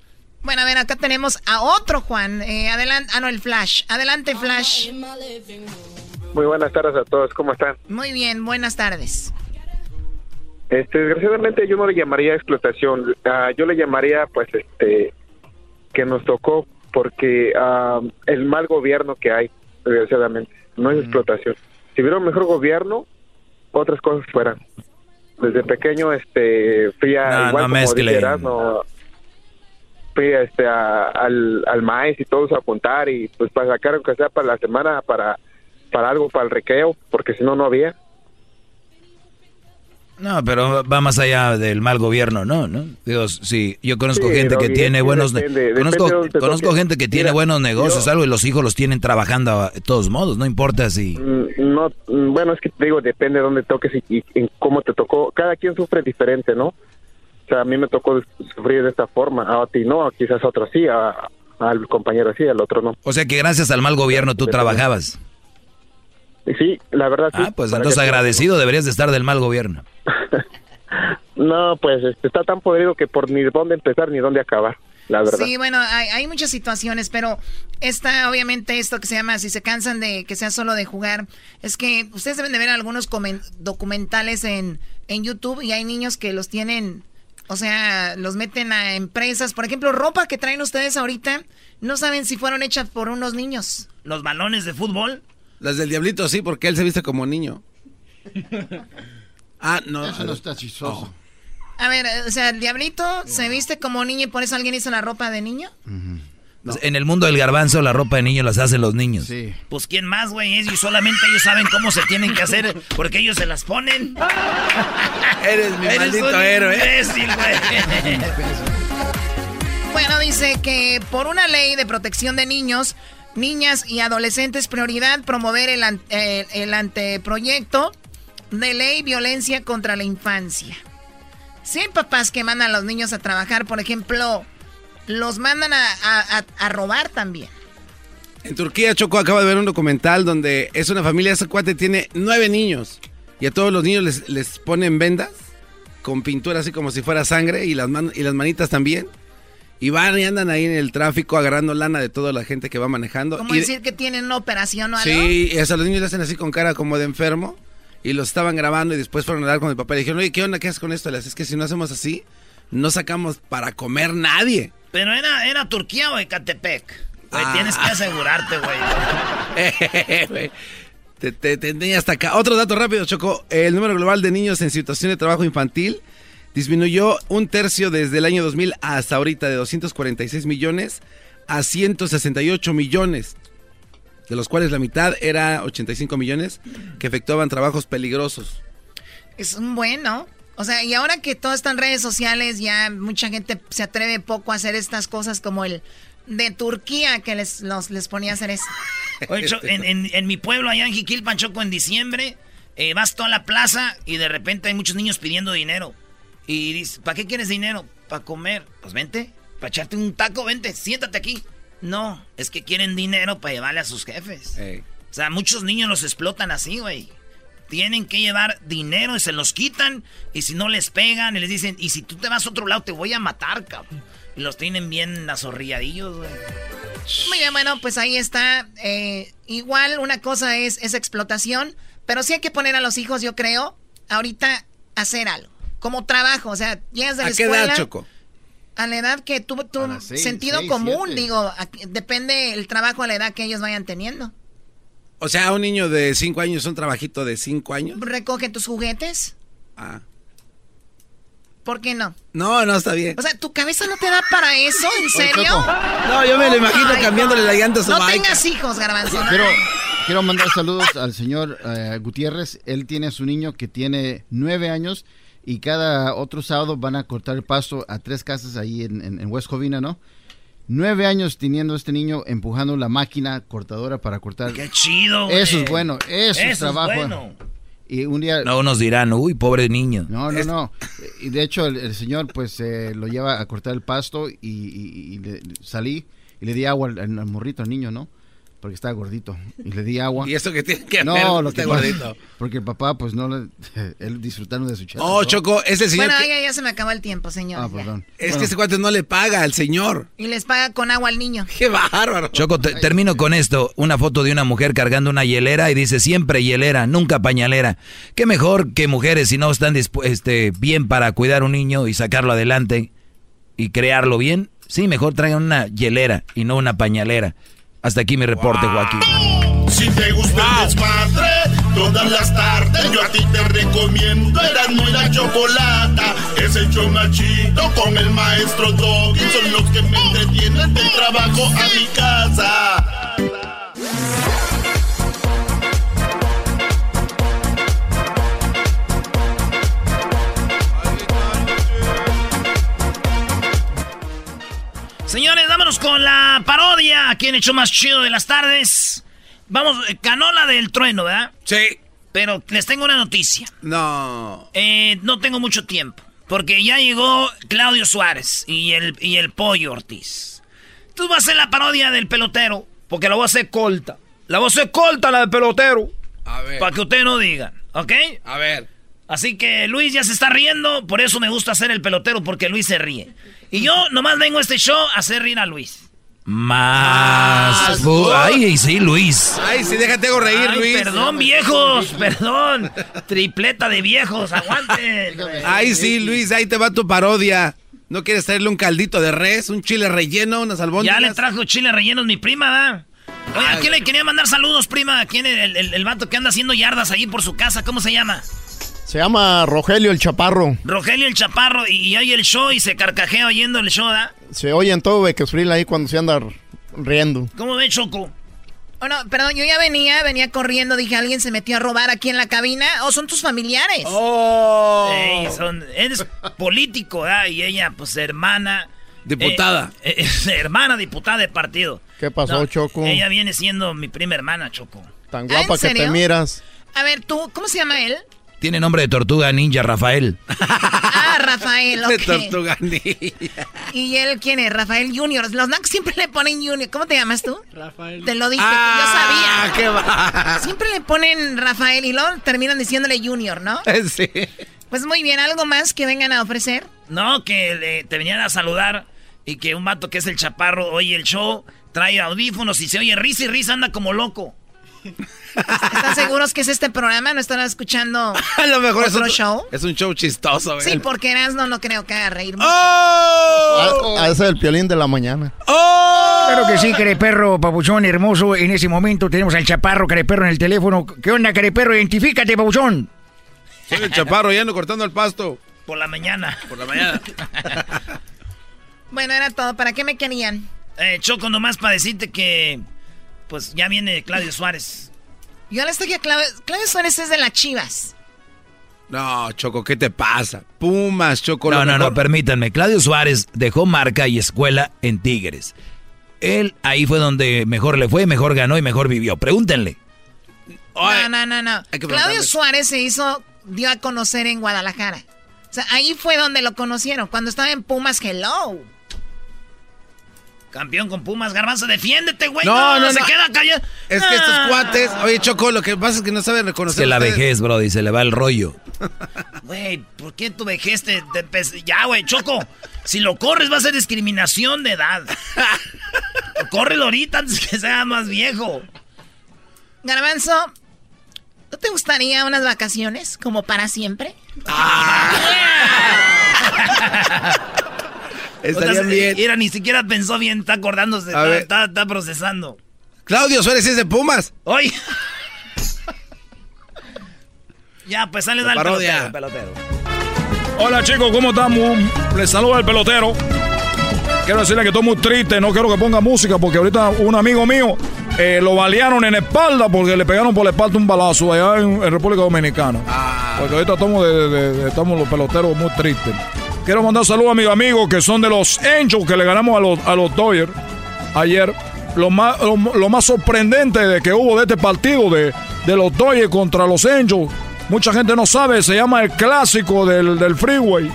Bueno, a ver, acá tenemos a otro Juan. Eh, adelante, ah, no, el Flash. Adelante, Flash. Muy buenas tardes a todos, ¿cómo están? Muy bien, buenas tardes. Este, desgraciadamente yo no le llamaría explotación, ah, yo le llamaría pues este que nos tocó porque ah, el mal gobierno que hay, desgraciadamente, no es explotación. Si hubiera un mejor gobierno, otras cosas fueran. Desde pequeño este fui a igual como fui este al, al maíz y todos a apuntar y pues para sacar aunque sea para la semana para para algo, para el recreo, porque si no, no había. No, pero va más allá del mal gobierno, ¿no? ¿No? Digo, sí, yo conozco gente que tiene buenos... conozco, conozco gente que tiene buenos negocios, algo, y los hijos los tienen trabajando de todos modos, no importa si... Mm, no, mm, bueno, es que te digo, depende de dónde toques y, en cómo te tocó. Cada quien sufre diferente, ¿no? O sea, a mí me tocó sufrir de esta forma, a ti no, quizás a otro sí, al compañero sí, al otro no. O sea que gracias al mal gobierno tú trabajabas. Sí, la verdad sí. Ah, pues entonces agradecido deberías de estar del mal gobierno. no, pues este, está tan podrido que por ni dónde empezar ni dónde acabar. La verdad. Sí, bueno, hay, hay, muchas situaciones, pero esta, obviamente, esto que se llama, si se cansan de que sea solo de jugar, es que ustedes deben de ver algunos documentales en, en YouTube y hay niños que los tienen, o sea, los meten a empresas. Por ejemplo, ropa que traen ustedes ahorita, no saben si fueron hechas por unos niños. Los balones de fútbol. Las del diablito sí, porque él se viste como niño. ah, no. Eso no está chistoso. Oh. A ver, o sea, el diablito se viste como niño y por eso alguien hizo la ropa de niño. En el mundo del garbanzo, la ropa de niño las hacen los niños. Sí. Pues quién más, güey, ellos solamente ellos saben cómo se tienen que hacer porque ellos se las ponen. Eres mi maldito héroe. güey. bueno, dice que por una ley de protección de niños, niñas y adolescentes prioridad promover el, el, anteproyecto de ley violencia contra la infancia. Si hay papás que mandan a los niños a trabajar, por ejemplo, los mandan a, robar también. En Turquía, Choco acaba de ver un documental donde es una familia, ese cuate tiene nueve niños y a todos los niños les, les ponen vendas con pintura así como si fuera sangre y las, y las manitas también. Y van y andan ahí en el tráfico agarrando lana de toda la gente que va manejando. ¿Cómo decir que tienen una operación o algo? Sí, y hasta los niños le hacen así con cara como de enfermo. Y los estaban grabando y después fueron a hablar con el papá y dijeron, oye, ¿qué onda? ¿Qué haces con esto? Les es que si no hacemos así, no sacamos para comer nadie. Pero era, era Turquía o Ecatepec. Güey, ah. tienes que asegurarte, güey. te, te, te hasta acá. Otro dato rápido, Choco. El número global de niños en situación de trabajo infantil disminuyó un tercio desde el año 2000 hasta ahorita de 246 millones a 168 millones, de los cuales la mitad era 85 millones que efectuaban trabajos peligrosos. Es un bueno. O sea, y ahora que todo está en redes sociales, ya mucha gente se atreve poco a hacer estas cosas como el de Turquía que les, les ponía a hacer eso. en, mi pueblo, allá en Jiquilpan, Choco, en diciembre, eh, vas toda la plaza y de repente hay muchos niños pidiendo dinero. Y dice, ¿para qué quieres dinero? ¿Para comer? Pues vente, para echarte un taco, vente, siéntate aquí. No, es que quieren dinero para llevarle a sus jefes. O sea, muchos niños los explotan así, güey. Tienen que llevar dinero y se los quitan. Y si no les pegan y les dicen, y si tú te vas a otro lado, te voy a matar, cabrón. Y los tienen bien azorrilladillos, güey. Muy bien, bueno, pues ahí está. Eh, igual una cosa es esa explotación, pero sí hay que poner a los hijos, yo creo, ahorita hacer algo como trabajo, o sea, llegas de la ¿A qué edad, Choco? A la edad que tú, tu sentido común, digo, depende el trabajo a la edad que ellos vayan teniendo. O sea, un niño de 5 años, un trabajito de 5 años. Recoge tus juguetes. Ah. ¿Por qué no? No, no está bien. O sea, ¿tu cabeza no te da para eso? ¿En serio? No, yo me lo imagino cambiándole la llanta a su No tengas hijos, garbanzo. Pero, quiero mandar saludos al señor eh, Gutiérrez. Él tiene a su niño que tiene nueve años y cada otro sábado van a cortar el pasto a tres casas ahí en, en, en West Covina, ¿no? Nueve años teniendo este niño empujando la máquina cortadora para cortar. ¡Qué chido! Eso es bueno, eso, es trabajo. bueno. Y un día... No, nos dirán, uy, pobre niño. No, no, no. Y de hecho el, el señor pues eh, lo lleva a cortar el pasto y, y- y le- salí y le di agua al, al morrito, al niño, ¿no? Porque estaba gordito. Y le di agua. ¿Y eso qué tiene que no, ver? lo Está que gordito. Porque el papá pues no le... Él disfrutando de su chela. Oh, Choco, es el señor Bueno, que- ya, ya se me acabó el tiempo, señor. Ah, ya. perdón. Es que ese cuate no le paga al señor. Y les paga con agua al niño. ¡Qué bárbaro! Choco, te- termino con esto. Una foto de una mujer cargando una hielera y dice siempre hielera, nunca pañalera. Qué mejor que mujeres si no están este, bien para cuidar un niño y sacarlo adelante y crearlo bien. Sí, mejor traigan una hielera y no una pañalera. Hasta aquí mi reporte, Joaquín. Si te gusta el desmadre, todas las tardes yo a ti te recomiendo Erasmo y la Chocolata. Es el chido con el maestro Doggy. Son los que me entretienen del trabajo a mi casa. Señores, vámonos con la parodia. Aquí en Hecho Más Chido de las Tardes. Vamos, eh, ganó la del trueno, ¿verdad? Sí. Pero les tengo una noticia. No. Eh, no tengo mucho tiempo. Porque ya llegó Claudio Suárez y el, y el Pollo Ortiz. Tú vas a hacer la parodia del pelotero. Porque la voy a hacer corta. La voy a hacer corta la del pelotero. A ver. Para que ustedes no digan, ¿ok? A ver. Así que Luis ya se está riendo, por eso me gusta hacer el pelotero, porque Luis se ríe. Y yo nomás vengo a este show a hacer reír a Luis. Más. Bu- Ay, sí, Luis. Ay, sí, déjate hago reír, Ay, Luis. Perdón, viejos, perdón. Tripleta de viejos, aguanten. Ay, sí, Luis, ahí te va tu parodia. ¿No quieres traerle un caldito de res, un chile relleno, unas albóndigas? Ya le trajo chile rellenos mi prima, ¿da? Oye, ¿a quién le quería mandar saludos, prima? ¿A quién el, el, el vato que anda haciendo yardas ahí por su casa? ¿Cómo se llama? Se llama Rogelio el Chaparro. Rogelio el Chaparro, y, y oye el show y se carcajea oyendo el show, ¿da? Se oye en todo Bequesfril ahí cuando se anda riendo. ¿Cómo ve, Choco? Oh, no, perdón, yo ya venía, venía corriendo, dije, alguien se metió a robar aquí en la cabina. ¿O son tus familiares? ¡Oh! Ey, son, eres político, ¿da? Y ella, pues, hermana. Diputada. eh, eh, hermana diputada de partido. ¿Qué pasó, No, Choco? Ella viene siendo mi prima hermana, Choco. Tan ¿Ah, guapa que te miras. A ver, tú, ¿cómo se llama él? Tiene nombre de tortuga ninja, Rafael. Ah, Rafael, ok. Tortuga ¿Y él quién es? Rafael Junior. Los Nacos siempre le ponen Junior. ¿Cómo te llamas tú? Rafael. Te lo dije, Ah, yo sabía. qué va. Siempre le ponen Rafael y luego terminan diciéndole Junior, ¿no? Sí. Pues muy bien, ¿algo más que vengan a ofrecer? No, que le- te venían a saludar y que un vato que es el chaparro oye el show, trae audífonos y se oye risa y risa, anda como loco. ¿Están seguros que es este programa? ¿No están escuchando A lo mejor es otro un show? Es un show chistoso, Sí, ¿eh? porque Erasmo no creo que haga reír mucho. ¡Oh! Ah, ese es el piolín de la mañana. ¡Oh! Claro que sí, careperro, papuchón hermoso. En ese momento tenemos al chaparro careperro en el teléfono. ¿Qué onda, careperro? Identifícate, papuchón. Soy el chaparro, ya ando cortando el pasto. Por la mañana. Por la mañana. Bueno, era todo. ¿Para qué me querían? Eh, Choco, nomás para decirte que, pues ya viene Claudio Suárez. Yo les dije a Claudio, Claudio Suárez es de las chivas. No, Choco, ¿qué te pasa? Pumas, Choco. lo No, no, no, permítanme. Claudio Suárez dejó marca y escuela en Tigres. Él ahí fue donde mejor le fue, mejor ganó y mejor vivió. Pregúntenle. No, no, no, no. Claudio. Suárez se hizo, dio a conocer en Guadalajara. O sea, ahí fue donde lo conocieron. Cuando estaba en Pumas, hello. Campeón con Pumas, Garbanzo, defiéndete, güey. No, no, se no. queda callado. Es que estos Ah. cuates. Oye, Choco, lo que pasa es que no saben Es reconocer. que la ustedes. vejez, bro, y se le va el rollo. Güey, ¿por qué tu vejez te, Ya, güey, Choco. Si lo corres va a ser discriminación de edad. Córrelo ahorita antes que sea más viejo. Garbanzo, ¿no te gustaría unas vacaciones como para siempre? Estaría O sea, bien. Mira, ni siquiera pensó bien, está acordándose, A está, ver. está- está procesando. Claudio Suárez es de Pumas. ¡Oye! ya, pues sale parodia. pelotero, pelotero. Hola chicos, ¿cómo estamos? Les saluda el pelotero. Quiero decirle que estoy muy triste, no quiero que ponga música porque ahorita un amigo mío eh, lo balearon en espalda porque le pegaron por la espalda un balazo allá en, República Dominicana. Ah. Porque ahorita estamos, de, estamos los peloteros muy tristes. Quiero mandar saludos a mis amigos que son de los Angels que le ganamos a los, a los Dodgers ayer. Lo más, lo, más sorprendente de que hubo de este partido de, de los Dodgers contra los Angels, mucha gente no sabe, se llama el clásico del, del freeway.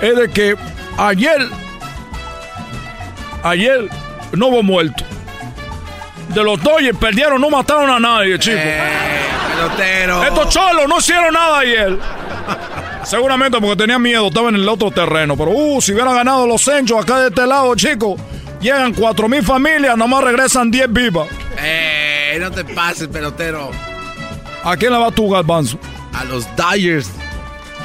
Es de que ayer, ayer no hubo muerto. De los Dodgers perdieron, no mataron a nadie, chicos. Eh, Estos cholos no hicieron nada ayer. Seguramente porque tenían miedo, estaban en el otro terreno. Pero, uh, si hubieran ganado los Angels acá de este lado, chicos, llegan cuatro mil familias, nomás regresan 10 vivas. Eh, no te pases, pelotero. ¿A quién le va tu garbanzo? A los Dodgers.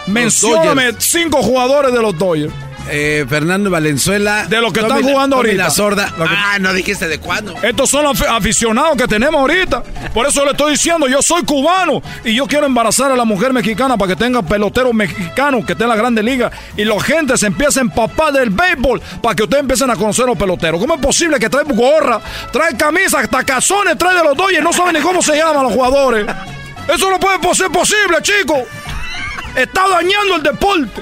Mencióname cinco jugadores de los Dodgers. Eh, Fernando Valenzuela. De los que están jugando ahorita. La sorda. Ah, no dijiste de cuándo. Estos son los aficionados que tenemos ahorita. Por eso le estoy diciendo, yo soy cubano y yo quiero embarazar a la mujer mexicana para que tenga peloteros mexicanos que estén en la grande liga y la gente se empiece a empapar del béisbol para que ustedes empiecen a conocer los peloteros. ¿Cómo es posible que trae gorra, trae camisas, hasta cazones, trae de los y no saben ni cómo se llaman los jugadores? Eso no puede ser posible, chicos. Está dañando el deporte.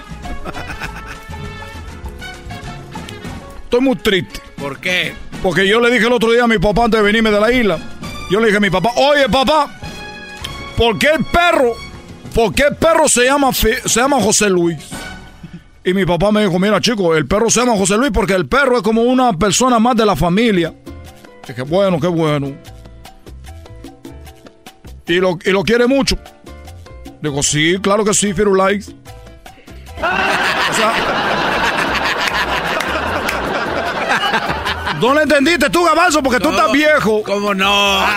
Estoy muy triste. ¿Por qué? Porque yo le dije el otro día a mi papá antes de venirme de la isla. Yo le dije a mi papá, oye papá, ¿por qué el perro, por qué el perro se llama, se llama José Luis? Y mi papá me dijo, mira chico, el perro se llama José Luis porque el perro es como una persona más de la familia. Dije, bueno, qué bueno. Y lo, y lo quiere mucho. Digo, sí, claro que sí, Firulais. O sea, No lo entendiste tú, Gabanzo, porque tú estás viejo. ¿Cómo no?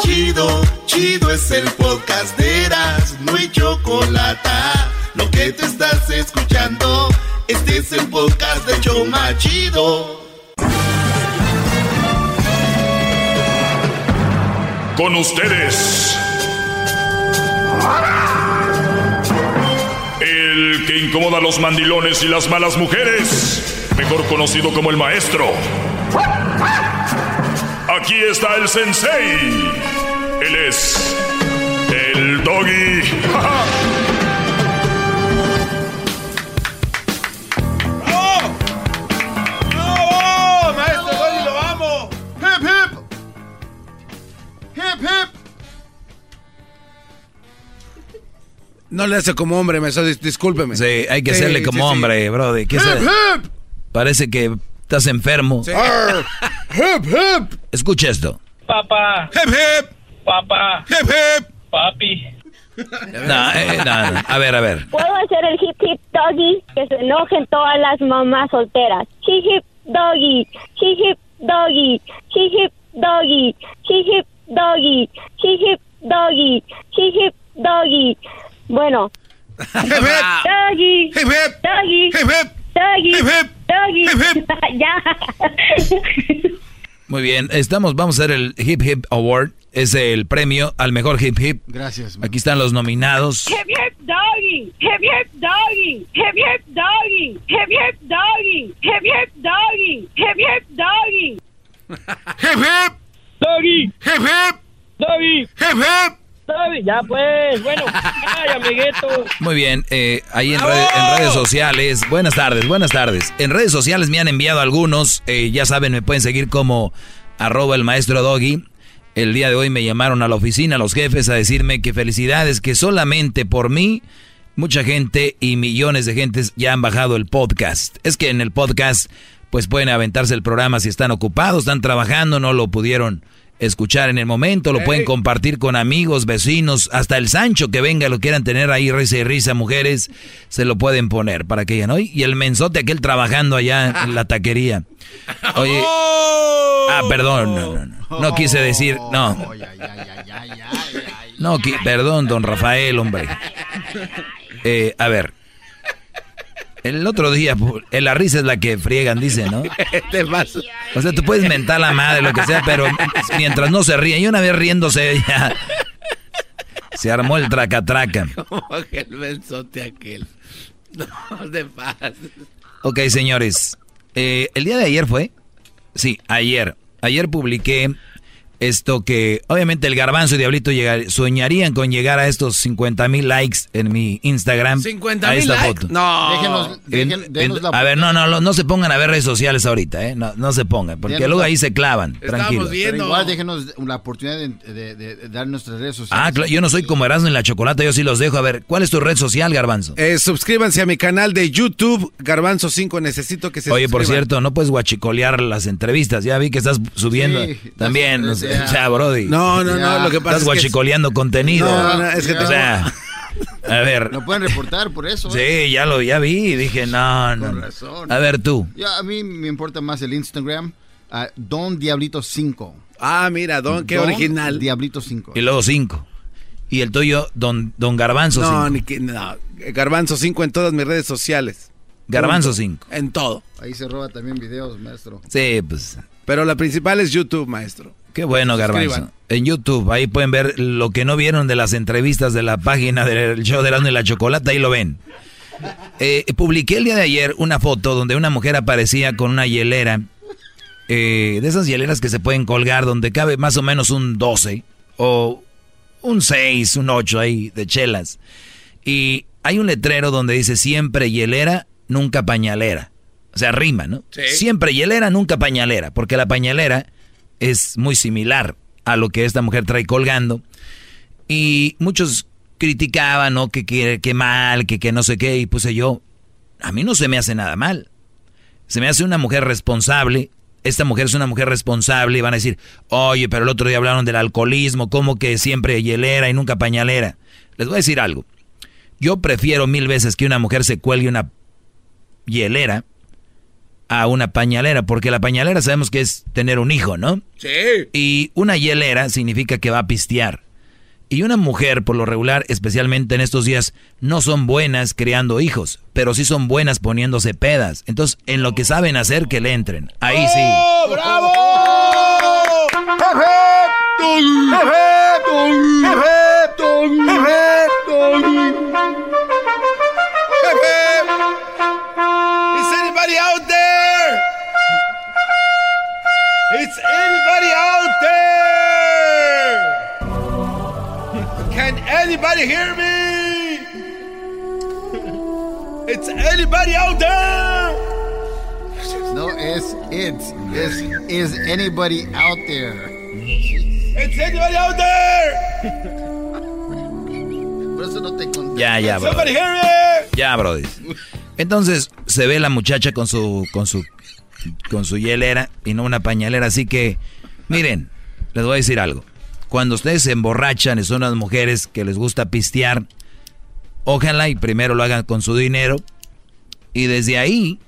Chido, chido es el podcast de Eras, no hay chocolate. Lo que te estás escuchando, este es el podcast de Choma Chido. Con ustedes. Que incomoda a los mandilones y las malas mujeres, mejor conocido como el maestro. Aquí está el sensei. Él es el doggy. ¡Bravo! ¡Bravo! Maestro Doggy, lo amo. ¡Hip, hip! ¡Hip, hip! No le hace como hombre, maestro, discúlpeme. Sí, hay que hacerle como hombre, brody. ¿Qué hip, Parece que estás enfermo. hip, hip. Escucha esto. Papá. Hip, hip. Papá. Hip, hip. Papi. No, eh, no, no. A ver, a ver. ¿Puedo hacer el hip hip doggy? Que se enojen todas las mamás solteras. Hip hip doggy. Hip hip doggy. Hip hip doggy. Hip hip doggy. Hip hip doggy. Hip hip doggy. Hip, hip. Doggy. Hip, hip. Doggy. Hip, hip. Doggy. Hip, hip. Doggy. Hip, ya. Muy bien, estamos, vamos a hacer el Hip Hip Award. Es el premio al mejor hip hip. Gracias. Aquí están los nominados. Hip hip doggy. Hip hip doggy. Hip hip doggy. Hip hip doggy. Hip hip doggy. Hip hip doggy. Hip, hip. Doggy. Hip, hip. Doggy. Hip, hip. Ya pues. Bueno. Ay, amiguito. Muy bien, eh, ahí en, red- en redes sociales. Buenas tardes, buenas tardes. En redes sociales me han enviado algunos. eh, ya saben, me pueden seguir como arroba el maestro Doggy. El día de hoy me llamaron a la oficina los jefes a decirme que felicidades, que solamente por mí mucha gente y millones de gentes ya han bajado el podcast. Es que en el podcast pues pueden aventarse el programa si están ocupados, están trabajando, no lo pudieron escuchar en el momento, lo pueden compartir con amigos, vecinos, hasta el Sancho que venga, lo quieran tener ahí, risa y risa, mujeres, se lo pueden poner para que ya no. Y el mensote aquel trabajando allá en la taquería. Oye, ah, perdón, no, no, no, no quise decir, no. No, perdón, don Rafael, hombre. Eh, a ver. El otro día, la risa es la que friegan, dice, ¿no? Te vas. O sea, tú puedes mentar la madre, lo que sea, pero mientras no se ríen. Y una vez riéndose ya se armó el traca-traca. Como que el benzote aquel. No te pases. Ok, señores. Eh, el día de ayer fue. Sí, ayer. Ayer publiqué esto que obviamente el garbanzo y Diablito soñarían con llegar a estos 50 mil likes en mi Instagram. 50 mil likes. No. Déjenos, a ver, no, no, no se pongan a ver redes sociales ahorita, ¿eh? No, no se pongan, porque luego ahí se clavan. Tranquilo. Pero igual déjenos la oportunidad de, dar nuestras redes sociales. Ah, claro, yo no soy como Erasmo en la chocolate, yo sí los dejo. A ver, ¿cuál es tu red social, Garbanzo? Eh, suscríbanse a mi canal de YouTube, Garbanzo 5, necesito que se Oye, por cierto, no puedes guachicolear las entrevistas, ya vi que estás subiendo también. No sé. O sea, Brody. No, no, no, lo que pasa Estás guachicoleando contenido. No, no, es que O sea, a ver. Lo pueden reportar por eso. ¿eh? Sí, ya lo ya vi y dije, no, no. Con razón. A ver tú. Ya, a mí me importa más el Instagram. Don Diablito 5. Ah, mira, Don, qué original. Diablito 5. Y luego 5. Y el tuyo, Don, don Garbanzo 5. No, ni que, no, Garbanzo 5 en todas mis redes sociales. Garbanzo 5. En todo. Ahí se roba también videos, maestro. Sí, pues. Pero la principal es YouTube, maestro. Qué bueno, Garbanzo. En YouTube, ahí pueden ver lo que no vieron de las entrevistas de la página del show de la y la chocolate, ahí lo ven. Eh, publiqué el día de ayer una foto donde una mujer aparecía con una hielera, eh, de esas hieleras que se pueden colgar, donde cabe más o menos un 12 o un 6, un 8 ahí de chelas. Y hay un letrero donde dice siempre hielera, nunca pañalera. O sea, rima, ¿no? Siempre hielera, nunca pañalera, porque la pañalera es muy similar a lo que esta mujer trae colgando. Y muchos criticaban, ¿no? Que, que, mal, que, que no sé qué. Y puse yo, a mí no se me hace nada mal. Se me hace una mujer responsable. Esta mujer es una mujer responsable y van a decir, oye, pero el otro día hablaron del alcoholismo, como que siempre hielera y nunca pañalera. Les voy a decir algo. Yo prefiero mil veces que una mujer se cuelgue una hielera a una pañalera, porque la pañalera sabemos que es tener un hijo, ¿no? Sí. Y una hielera significa que va a pistear. Y una mujer, por lo regular, especialmente en estos días, no son buenas criando hijos, pero sí son buenas poniéndose pedas. Entonces, en lo que saben hacer, que le entren. Ahí sí. ¡Oh, ¡Bravo! Anybody hear me? It's anybody out there? No, it's it's is is anybody out there? It's anybody out there? Por eso no te contesto. Ya, ya, bro. Somebody hear me? Ya, brody. Entonces se ve la muchacha con su con su con su hielera y no una pañalera, así que miren, les voy a decir algo. Cuando ustedes se emborrachan y son las mujeres que les gusta pistear, ojalá y primero lo hagan con su dinero y desde ahí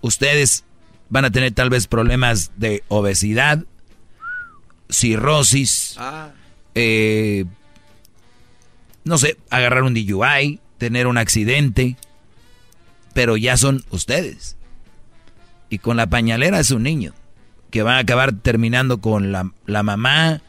ustedes van a tener tal vez problemas de obesidad, cirrosis, Ah. eh, no sé, agarrar un DUI, tener un accidente, pero ya son ustedes. Y con la pañalera es un niño, que va a acabar terminando con la, la mamá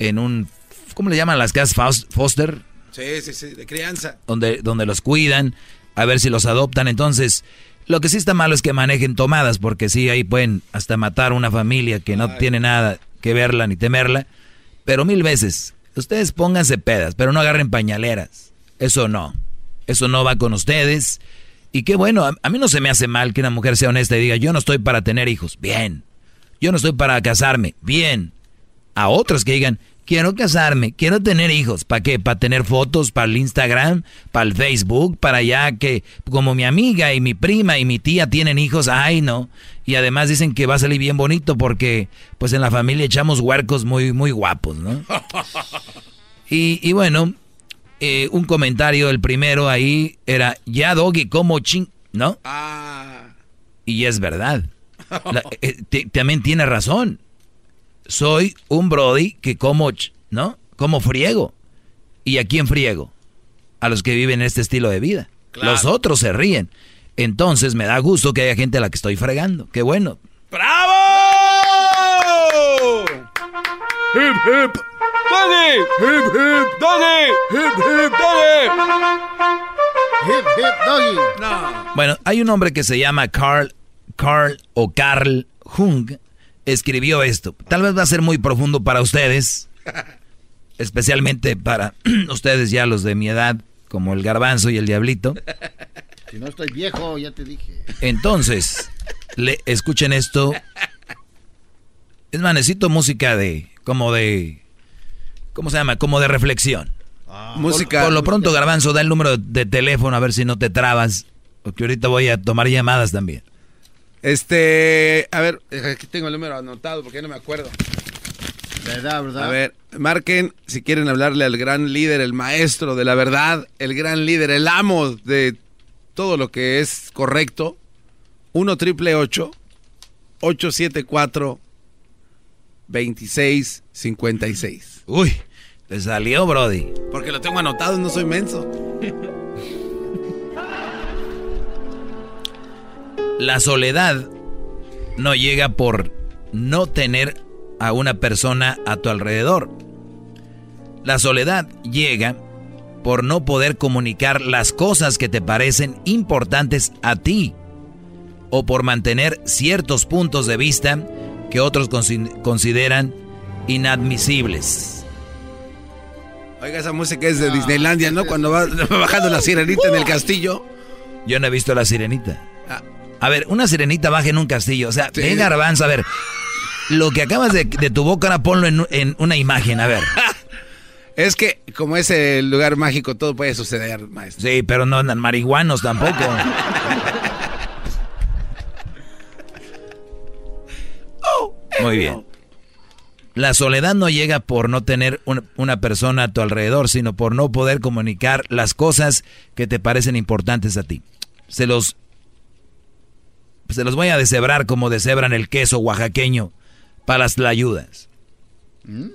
en un, ¿cómo le llaman las casas fos- foster? Sí, sí, sí, de crianza. Donde, donde los cuidan, a ver si los adoptan. Entonces, lo que sí está malo es que manejen tomadas, porque sí, ahí pueden hasta matar una familia que no tiene nada que verla ni temerla. Pero mil veces, ustedes pónganse pedas, pero no agarren pañaleras. Eso no. Eso no va con ustedes. Y qué bueno, a, a mí no se me hace mal que una mujer sea honesta y diga, yo no estoy para tener hijos. Bien. Yo no estoy para casarme. Bien. A otros que digan, quiero casarme, quiero tener hijos. ¿Para qué? ¿Para tener fotos? ¿Para el Instagram? ¿Para el Facebook? ¿Para ya que como mi amiga y mi prima y mi tía tienen hijos? Ay, no. Y además dicen que va a salir bien bonito porque pues en la familia echamos huercos muy, muy guapos, ¿no? Y, y bueno, eh, un comentario, el primero ahí era, ya Doggy, como ching, ¿no? Ah. Y es verdad. La- eh, también tiene razón. Soy un Brody que como, ch- ¿no? Como friego. ¿Y a quién friego? A los que viven este estilo de vida. Claro. Los otros se ríen. Entonces me da gusto que haya gente a la que estoy fregando. Qué bueno. ¡Bravo! Hip hip. Doggy. Hip hip. Doggy. Hip hip. Doggy. Hip hip doggy. No. Bueno, hay un hombre que se llama Carl, Carl o Carl Jung escribió esto. Tal vez va a ser muy profundo para ustedes, especialmente para ustedes ya los de mi edad, como el garbanzo y el diablito. Si no estoy viejo, ya te dije. Entonces, le, escuchen esto. Es más, necesito música de, como de, ¿cómo se llama? Como de reflexión. Ah. música. Por, lo pronto, Garbanzo, da el número de teléfono a ver si no te trabas. Porque ahorita voy a tomar llamadas también. Este, a ver, aquí tengo el número anotado porque no me acuerdo. ¿Verdad, verdad? A ver, marquen si quieren hablarle al gran líder, el maestro de la verdad, el gran líder, el amo de todo lo que es correcto. 1 triple 874 2656. Uy, te salió, Brody. Porque lo tengo anotado, no soy menso. La soledad no llega por no tener a una persona a tu alrededor. La soledad llega por no poder comunicar las cosas que te parecen importantes a ti o por mantener ciertos puntos de vista que otros consideran inadmisibles. Oiga, esa música es de Disneylandia, ¿no? Cuando va, bajando la sirenita en el castillo. Yo no he visto la sirenita. A ver, una sirenita baja en un castillo. O sea, venga, Garbanzo, a ver. Lo que acabas de, tu boca, ahora ponlo en, una imagen, a ver. Es que, como es el lugar mágico, todo puede suceder, maestro. Sí, pero no andan marihuanos tampoco. Oh, Muy bien. La soledad no llega por no tener una persona a tu alrededor, sino por no poder comunicar las cosas que te parecen importantes a ti. Se los se los voy a deshebrar como deshebran el queso oaxaqueño para las tlayudas. Mm.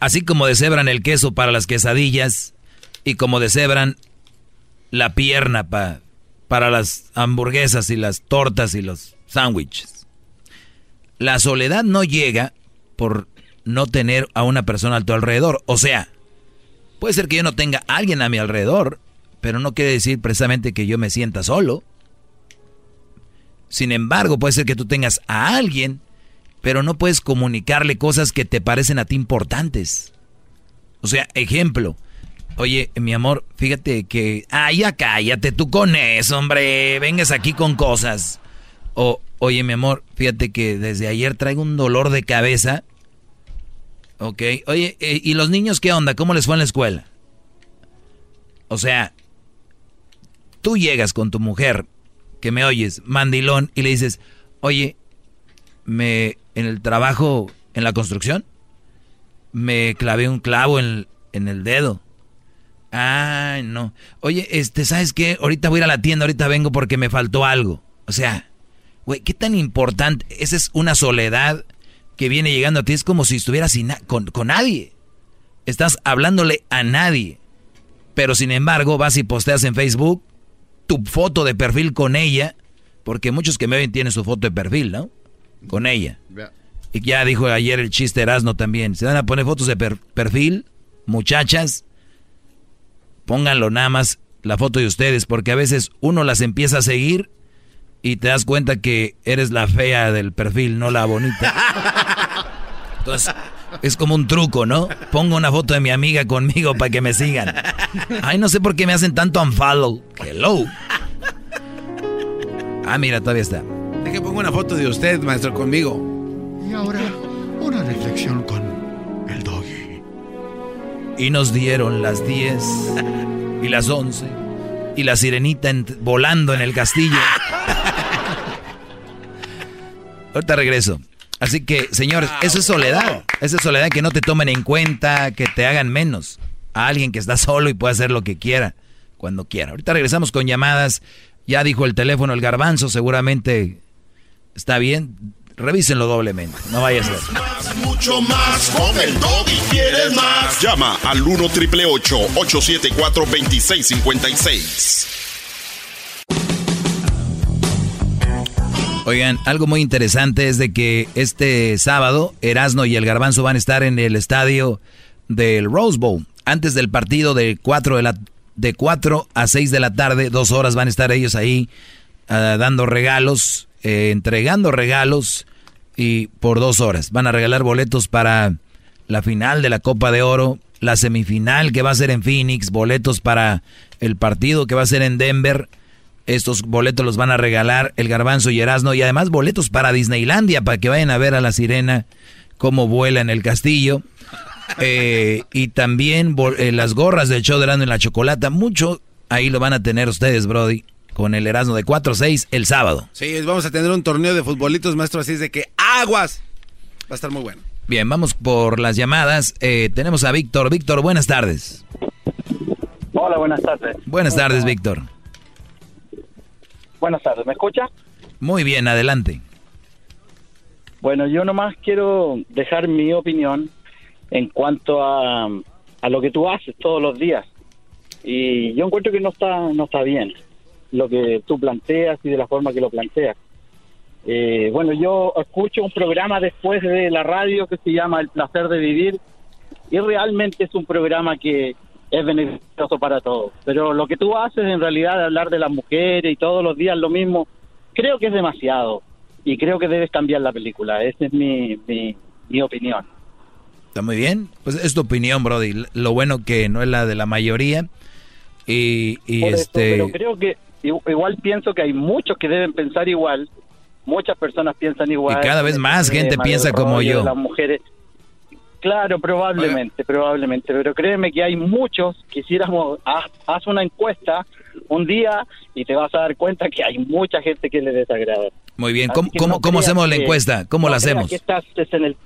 Así como deshebran el queso para las quesadillas y como deshebran la pierna para las hamburguesas y las tortas y los sándwiches. La soledad no llega por no tener a una persona a tu alrededor. O sea, puede ser que yo no tenga a alguien a mi alrededor, pero no quiere decir precisamente que yo me sienta solo. Sin embargo, puede ser que tú tengas a alguien, pero no puedes comunicarle cosas que te parecen a ti importantes. O sea, ejemplo. Oye, mi amor, fíjate que... Ah, ya cállate tú con eso, hombre. Vengas aquí con cosas. O, oye, mi amor, fíjate que desde ayer traigo un dolor de cabeza. Ok. Oye, eh, ¿y los niños qué onda? ¿Cómo les fue en la escuela? O sea, tú llegas con tu mujer que me oyes, mandilón, y le dices, oye, me en el trabajo, en la construcción, me clavé un clavo en, en el dedo. Ah, no. Oye, este, ¿sabes qué? Ahorita voy a ir a la tienda, ahorita vengo porque me faltó algo. O sea, güey, ¿qué tan importante? Esa es una soledad que viene llegando a ti. Es como si estuvieras sin con, con nadie. Estás hablándole a nadie. Pero sin embargo, vas y posteas en Facebook tu foto de perfil con ella, porque muchos que me ven tienen su foto de perfil, ¿no? Con ella. Y ya dijo ayer el chiste Erasno también. Se van a poner fotos de perfil, muchachas, pónganlo nada más la foto de ustedes, porque a veces uno las empieza a seguir y te das cuenta que eres la fea del perfil, no la bonita. Entonces, es como un truco, ¿no? Pongo una foto de mi amiga conmigo para que me sigan. Ay, no sé por qué me hacen tanto unfollow. Hello. Ah, mira, todavía está. Deje pongo una foto de usted, maestro, conmigo. Y ahora, una reflexión con el doggy. Y nos dieron las 10 y las 11 y la sirenita volando en el castillo. Ahorita regreso. Así que, señores, ah, eso es soledad. Esa es soledad que no te tomen en cuenta, que te hagan menos. A alguien que está solo y puede hacer lo que quiera, cuando quiera. Ahorita regresamos con llamadas. Ya dijo el teléfono el garbanzo, seguramente está bien. Revísenlo doblemente, no vaya a ser. mucho más, con el y quieres más. Llama al 1 triple 874 2656. Oigan, algo muy interesante es de que este sábado Erasno y el Garbanzo van a estar en el estadio del Rose Bowl. Antes del partido de 4, de la, de a 6 de la tarde, dos horas van a estar ellos ahí ah, dando regalos. eh, entregando regalos y por dos horas. Van a regalar boletos para la final de la Copa de Oro, la semifinal que va a ser en Phoenix, boletos para el partido que va a ser en Denver. Estos boletos los van a regalar el Garbanzo y Erasmo y además boletos para Disneylandia para que vayan a ver a la sirena cómo vuela en el castillo. Eh, y también eh, las gorras del show de Erasmo y la Chocolata. Mucho ahí lo van a tener ustedes, Brody, con el Erasmo de 4-6 el sábado. Sí, vamos a tener un torneo de futbolitos, maestro, así es de que aguas. Va a estar muy bueno. Bien, vamos por las llamadas. Eh, tenemos a Víctor. Víctor, buenas tardes. Hola, buenas tardes. Buenas tardes, Víctor. Buenas tardes, ¿me escucha? Muy bien, adelante. Bueno, yo nomás quiero dejar mi opinión en cuanto a, a lo que tú haces todos los días. Y yo encuentro que no está, no está bien lo que tú planteas y de la forma que lo planteas. Eh, bueno, yo escucho un programa después de la radio que se llama El placer de vivir y realmente es un programa que es beneficioso para todos. Pero lo que tú haces en realidad de hablar de las mujeres y todos los días lo mismo, creo que es demasiado y creo que debes cambiar la película. Esa es mi, mi, opinión. Está muy bien. Pues es tu opinión, Brody. Lo bueno que no es la de la mayoría. Y, este... pero creo que igual pienso que hay muchos que deben pensar igual muchas personas piensan igual. Y cada vez más gente piensa como yo. Las mujeres. Claro, probablemente, probablemente, pero créeme que hay muchos, quisiéramos, haz, una encuesta un día y te vas a dar cuenta que hay mucha gente que le desagrada. Muy bien, ¿cómo, cómo, hacemos la encuesta? ¿Cómo la hacemos? estás en el,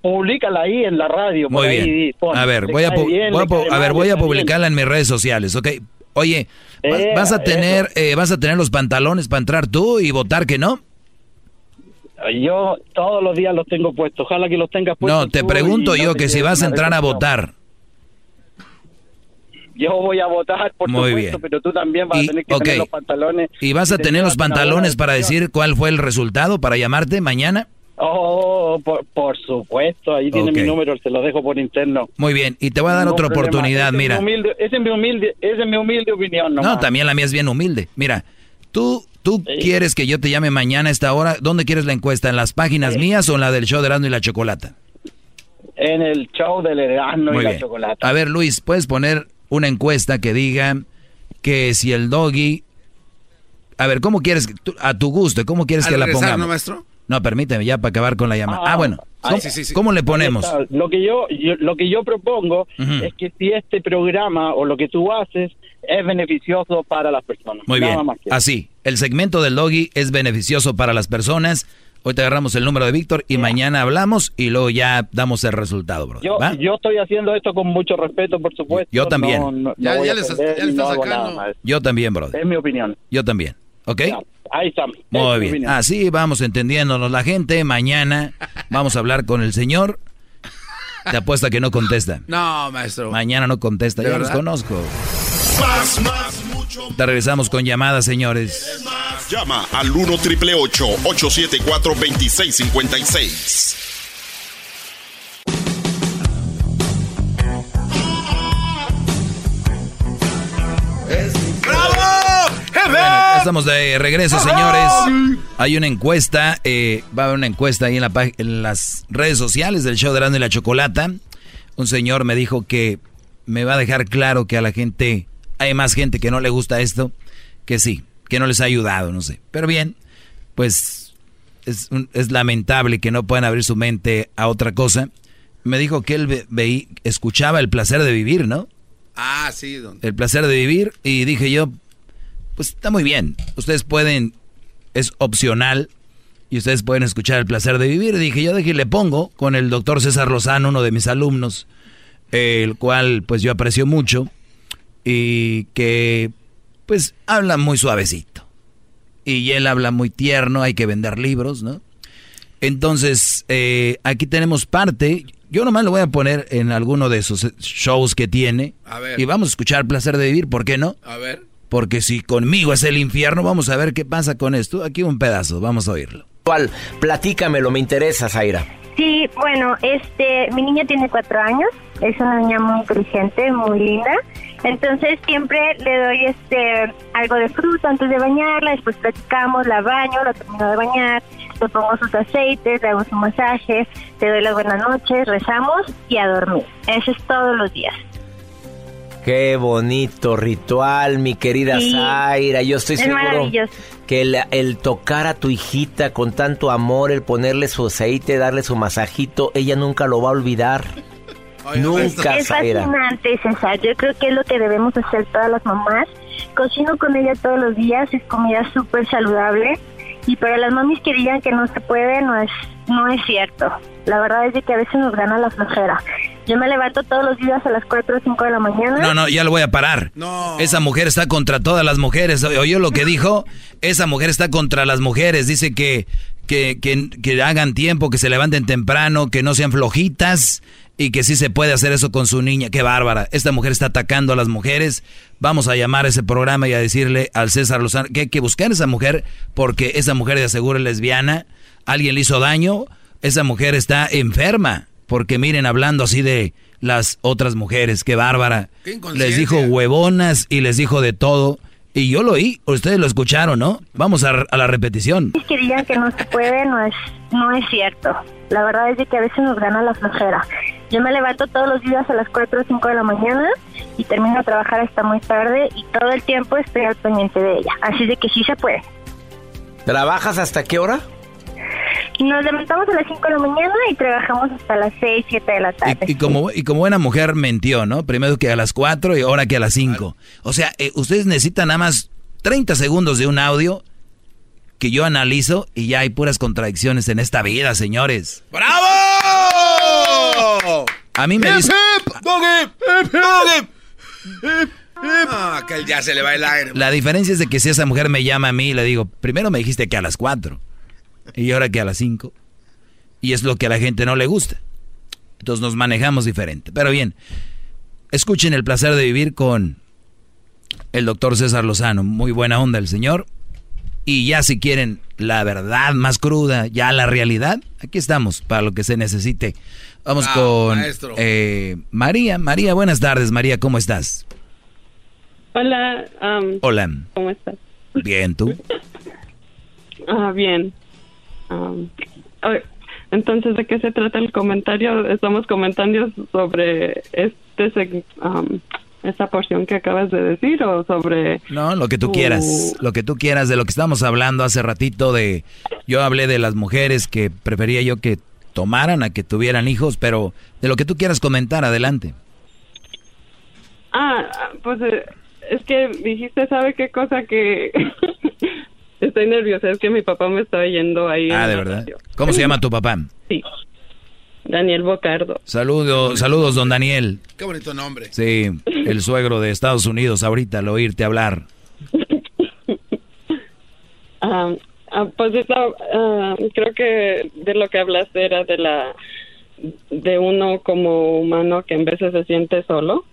Publícala ahí en la radio. Muy bien. a ver, voy a, a, ver, voy a publicarla en mis redes sociales, ¿ok? Oye, ¿vas a tener eh, vas a tener los pantalones para entrar tú y votar que no? Yo todos los días los tengo puestos. Ojalá que los tengas puestos. No, te pregunto yo que si vas a entrar a votar. Yo voy a votar, por Muy supuesto, pero tú también vas a tener que tener los pantalones. ¿Y vas a tener los pantalones para decir cuál fue el resultado, para llamarte mañana? Oh, por, supuesto, ahí tiene mi número, se lo dejo por interno. Muy bien, y te voy a dar otra oportunidad, mira. esa, es mi humilde, es mi humilde opinión. No, también la mía es bien humilde. Mira, tú ¿Tú quieres que yo te llame mañana a esta hora? ¿Dónde quieres la encuesta? ¿En las páginas mías o en la del show de Erasmo y la Chocolata? En el show del Erasmo y la Chocolata. A ver, Luis, ¿puedes poner una encuesta que diga que si el doggy... A ver, ¿cómo quieres, a tu gusto, cómo quieres que la pongamos? ¿no, maestro? No, permíteme ya para acabar con la llamada. Ah, bueno. ¿Cómo, ¿cómo le ponemos? Lo que yo, lo que yo propongo es que si este programa o lo que tú haces es beneficioso para las personas. Muy bien. Así, el segmento del doggy es beneficioso para las personas. Hoy te agarramos el número de Víctor y mañana hablamos y luego ya damos el resultado, bro. Yo, yo, estoy haciendo esto con mucho respeto, por supuesto. Yo también. ya, les, sacando. Yo también, bro. Es mi opinión. Yo también. ¿Ok? ahí está. Muy bien. Así vamos entendiéndonos la gente. Mañana vamos a hablar con el señor. Te apuesta que no contesta. No, maestro. Mañana no contesta. Yo los conozco. Más, más, mucho. Te regresamos con llamadas, señores. Llama al 1 triple 874 2656. ¡Bravo! estamos de regreso, señores. Hay una encuesta, eh, va a haber una encuesta ahí en, la, en las redes sociales del show de Grande y la Chocolata. Un señor me dijo que me va a dejar claro que a la gente hay más gente que no le gusta esto que sí, que no les ha ayudado, no sé. Pero bien, pues es, es lamentable que no puedan abrir su mente a otra cosa. Me dijo que él ve, escuchaba el placer de vivir, ¿no? Ah, sí. Don. El placer de vivir y dije yo, pues está muy bien. Ustedes pueden, es opcional y ustedes pueden escuchar el placer de vivir. Dije yo, dije, le pongo con el doctor César Lozano, uno de mis alumnos, el cual pues yo aprecio mucho y que pues habla muy suavecito. Y él habla muy tierno, hay que vender libros, ¿no? Entonces, eh, aquí tenemos parte, yo nomás lo voy a poner en alguno de esos shows que tiene. Y vamos a escuchar Placer de Vivir, ¿por qué no? A ver. Porque si conmigo es el infierno, vamos a ver qué pasa con esto. Aquí un pedazo, vamos a oírlo. ¿Cuál? Platícamelo, me interesa, Zaira. Sí, bueno, este, mi niña tiene cuatro años, es una niña muy inteligente, muy linda Entonces siempre le doy este algo de fruta antes de bañarla, después platicamos, la baño, la termino de bañar, le pongo sus aceites, le hago su masaje, le doy las buenas noches, rezamos y a dormir. Eso es todos los días. Qué bonito ritual, mi querida Sí. Zaira. Yo estoy Es seguro que el, el tocar a tu hijita con tanto amor, el ponerle su aceite, darle su masajito, ella nunca lo va a olvidar. Nunca, Es Zaira. fascinante, César. Yo creo que es lo que debemos hacer todas las mamás. Cocino con ella todos los días, es comida súper saludable. Y para las mamis que digan que no se puede, no es, no es cierto. La verdad es de que a veces nos gana la flojera. Yo me levanto todos los días a las 4 o 5 de la mañana. No, no, ya lo voy a parar. Esa mujer está contra todas las mujeres. ¿Oyó lo que dijo? Esa mujer está contra las mujeres. Dice que, que, que, que hagan tiempo, que se levanten temprano, que no sean flojitas y que sí se puede hacer eso con su niña. Qué bárbara. Esta mujer está atacando a las mujeres. Vamos a llamar a ese programa y a decirle al César Lozano que hay que buscar a esa mujer porque esa mujer de aseguro es lesbiana. Alguien le hizo daño. Esa mujer está enferma. Porque miren, hablando así de las otras mujeres, qué bárbara. Qué les dijo huevonas y les dijo de todo. Y yo lo oí, ustedes lo escucharon, ¿no? Vamos a, a la repetición. que digan que no se puede no es no es cierto. La verdad es de que a veces nos gana la flojera. Yo me levanto todos los días a las 4 o 5 de la mañana y termino de trabajar hasta muy tarde y todo el tiempo estoy al pendiente de ella. Así de que sí se puede. ¿Trabajas hasta qué hora? Nos levantamos a las 5 de la mañana y trabajamos hasta las 6, 7 de la tarde. Y como, y como buena mujer mentió, ¿no? Primero que a las 4 y ahora que a las 5. O sea, eh, ustedes necesitan nada más 30 segundos de un audio que yo analizo y ya hay puras contradicciones en esta vida, señores. ¡Bravo! A mí me dice... hip, doggy, hip, doggy, hip, hip. Ah, que ya se le va el aire. La diferencia es de que si esa mujer me llama a mí, le digo, primero me dijiste que a las 4 y ahora que a las 5. Y es lo que a la gente no le gusta. Entonces nos manejamos diferente. Pero bien, escuchen el placer de vivir con el doctor César Lozano. Muy buena onda el señor. Y ya si quieren la verdad más cruda, ya la realidad, aquí estamos para lo que se necesite. Vamos Ah, con eh, María. María, buenas tardes. María, ¿cómo estás? Hola, Hola. ¿cómo estás? Bien, ¿tú? Ah, bien. Ay, entonces, ¿de qué se trata el comentario? Estamos comentando sobre este am, esta porción que acabas de decir o sobre... No, lo que tú tu- quieras, lo que tú quieras, de lo que estábamos hablando hace ratito de, yo hablé de las mujeres que prefería yo que tomaran a que tuvieran hijos, pero de lo que tú quieras comentar, adelante. Ah, pues eh, es que dijiste, ¿sabe qué cosa que... Estoy nerviosa, es que mi papá me está yendo ahí. Ah, de verdad. radio. ¿Cómo se llama tu papá? Sí, Daniel Bocardo. Saludos, saludos, don Daniel. Qué bonito nombre. Sí, el suegro de Estados Unidos ahorita al oírte hablar. Ah, ah, pues esta, ah, creo que de lo que hablaste era de la de uno como humano que en veces se siente solo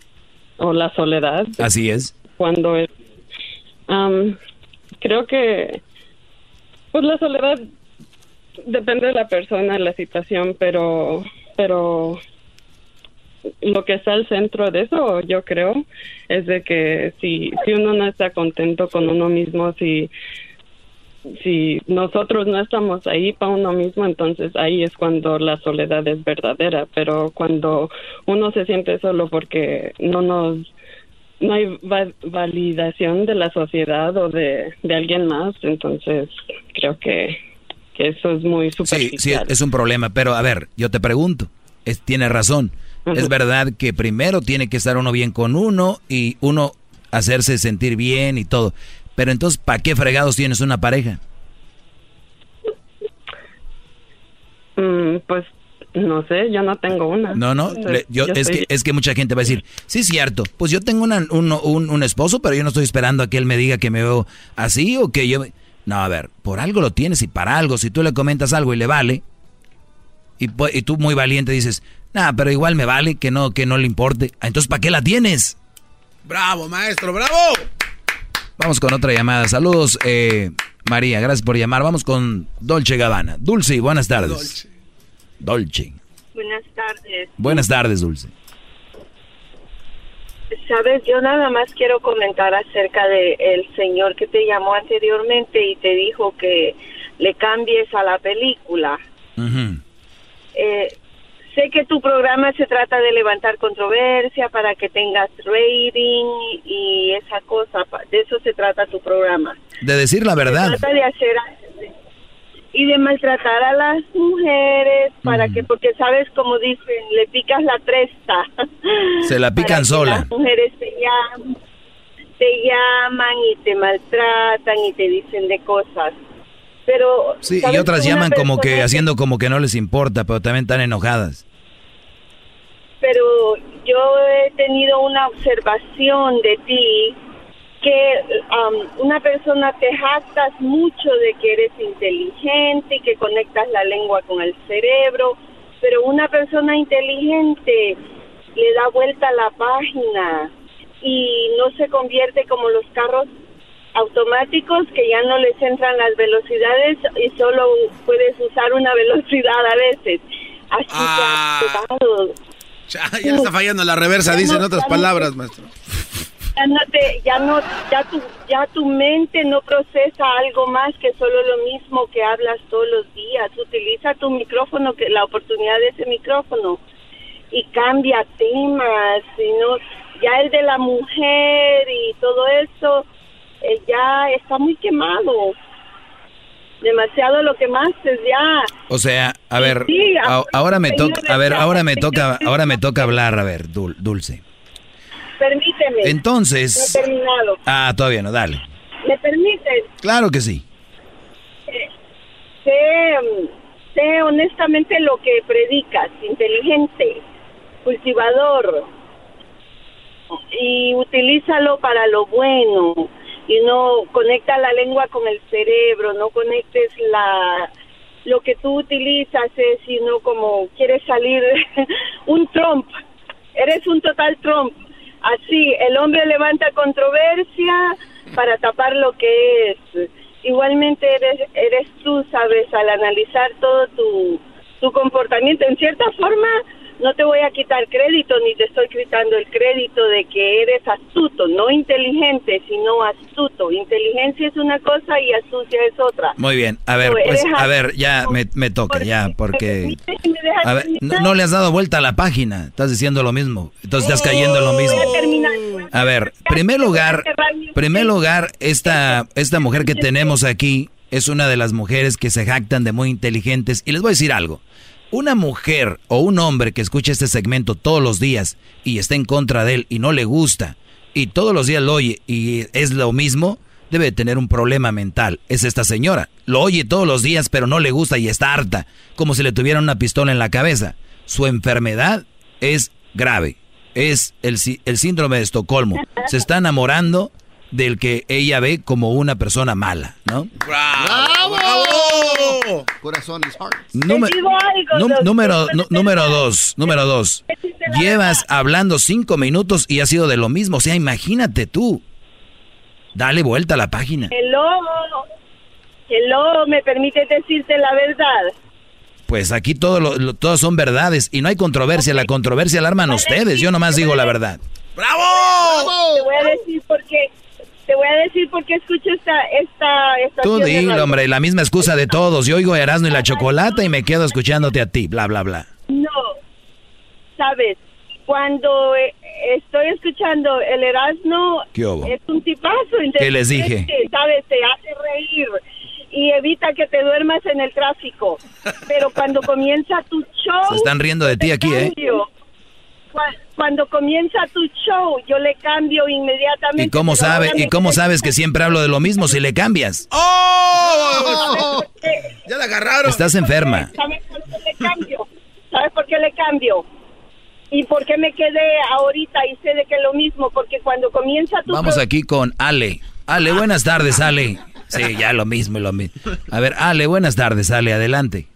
o la soledad Así es. cuando es creo que pues la soledad depende de la persona la situación pero pero lo que está al centro de eso yo creo es de que si si uno no está contento con uno mismo si si nosotros no estamos ahí para uno mismo, entonces ahí es cuando la soledad es verdadera, pero cuando uno se siente solo porque no nos no hay va- validación de la sociedad o de, de alguien más, entonces creo que, que eso es muy Sí, superficial. sí, es un problema, pero a ver, yo te pregunto, es, tiene razón. Es verdad que primero tiene que estar uno bien con uno y uno hacerse sentir bien y todo. Pero entonces, ¿para qué fregados tienes una pareja? Mm, pues no sé, yo no tengo una. No, no, le- yo, es, estoy- que, es que mucha gente va a decir, sí, cierto, pues yo tengo una- un, un- un esposo, pero yo no estoy esperando a que él me diga que me veo así o que yo... No, a ver, por algo lo tienes y para algo, si tú le comentas algo y le vale, y, y tú muy valiente dices, nah, pero igual me vale, que no, que no le importe, Ah, entonces ¿para qué la tienes? Bravo, maestro, bravo. Vamos con otra llamada, saludos eh, María, gracias por llamar, vamos con Dolce Gabbana. Dulce, buenas tardes. Dolce. Buenas tardes. Buenas tardes, Dulce. Sabes, yo nada más quiero comentar acerca de el señor que te llamó anteriormente y te dijo que le cambies a la película. Eh, sé que tu programa se trata de levantar controversia para que tengas rating y esa cosa, de eso se trata tu programa. De decir la verdad. Se trata de hacer y de maltratar a las mujeres para que, porque sabes como dicen, le picas la cresta. Se la pican sola. Las mujeres te llaman, te llaman y te maltratan y te dicen de cosas. Pero Sí, y ¿sabes otras llaman como que haciendo como que no les importa, pero también están enojadas. pero yo he tenido una observación de ti que um, una persona te jactas mucho de que eres inteligente y que conectas la lengua con el cerebro, pero una persona inteligente le da vuelta a la página y no se convierte como los carros automáticos que ya no les entran las velocidades y solo puedes usar una velocidad a veces. Así Ah. Ya, está fallando la reversa, dice en otras palabras, maestro. Ya no te, ya no, ya tu, ya tu mente no procesa algo más que solo lo mismo que hablas todos los días. Utiliza tu micrófono, que la oportunidad de ese micrófono y cambia temas, y no, ya el de la mujer y todo eso eh, ya está muy quemado. Demasiado lo quemaste ya. O sea, a ver, Sí, a- ahora me toca, a ver, ahora me toca, ahora me toca hablar, a ver, Dul- Dulce. Permíteme. Entonces- No he terminado. Ah, todavía no, dale. ¿Me permites? Claro que sí. sé, mm, sé honestamente lo que predicas, inteligente, cultivador, y utilízalo para lo bueno, y no conecta la lengua con el cerebro, no conectes la lo que tú utilizas es sino como quieres salir un Trump, eres un total Trump. Así, el hombre levanta controversia para tapar lo que es. Igualmente eres, eres tú, sabes, al analizar todo tu, tu comportamiento. En cierta forma, no te voy a quitar crédito ni te estoy quitando el crédito de que eres astuto, no inteligente, sino astuto. Inteligencia es una cosa y astucia es otra. Muy bien. A ver, pues, a ver, ya me, me toca, ya, porque... A ver, no, no le has dado vuelta a la página, estás diciendo lo mismo, entonces estás cayendo en lo mismo. A terminar. A ver, primer lugar, primer lugar, esta, esta mujer que tenemos aquí es una de las mujeres que se jactan de muy inteligentes. Y les voy a decir algo. Una mujer o un hombre que escucha este segmento todos los días y está en contra de él y no le gusta y todos los días lo oye y es lo mismo, debe tener un problema mental. Es esta señora. Lo oye todos los días pero no le gusta y está harta, como si le tuviera una pistola en la cabeza. Su enfermedad es grave. Es el, el síndrome de Estocolmo. Se está enamorando del que ella ve como una persona mala, ¿no? ¡Bravo! Corazón is heart. Número, número, número dos, número dos. Llevas hablando cinco minutos y ha sido de lo mismo. O sea, imagínate tú. Dale vuelta a la página. Hello, hello, ¿me permites decirte la verdad? Pues aquí todo lo, lo- todas son verdades y no hay controversia. La controversia la arman ustedes. Yo nomás digo la verdad. Te voy a decir por qué. Te voy a decir por qué escucho esta esta Tú estación de dilo, hombre, la misma excusa de todos. Yo oigo Erasmo y la chocolata y me quedo escuchándote a ti, bla, bla, bla. No, sabes, cuando eh, estoy escuchando el Erasmo ¿Qué hubo? es un tipazo. ¿Qué les dije? Sabes, te hace reír y evita que te duermas en el tráfico. Pero cuando comienza tu show, Se están riendo de ti aquí, ¿eh? cambio. Cu- Cuando comienza tu show, yo le cambio inmediatamente. ¿Y cómo sabe, y cómo sabes que siempre hablo de lo mismo si le cambias? ¡Oh! Ya la agarraron. Estás enferma. ¿Sabes por qué le cambio? ¿Sabes por qué le cambio? ¿Y por qué me quedé ahorita y sé de que es lo mismo? Porque cuando comienza tu... Vamos aquí con Ale. Ale, buenas tardes, Ale. Sí, ya lo mismo, lo mismo. A ver, Ale, buenas tardes, Ale, adelante.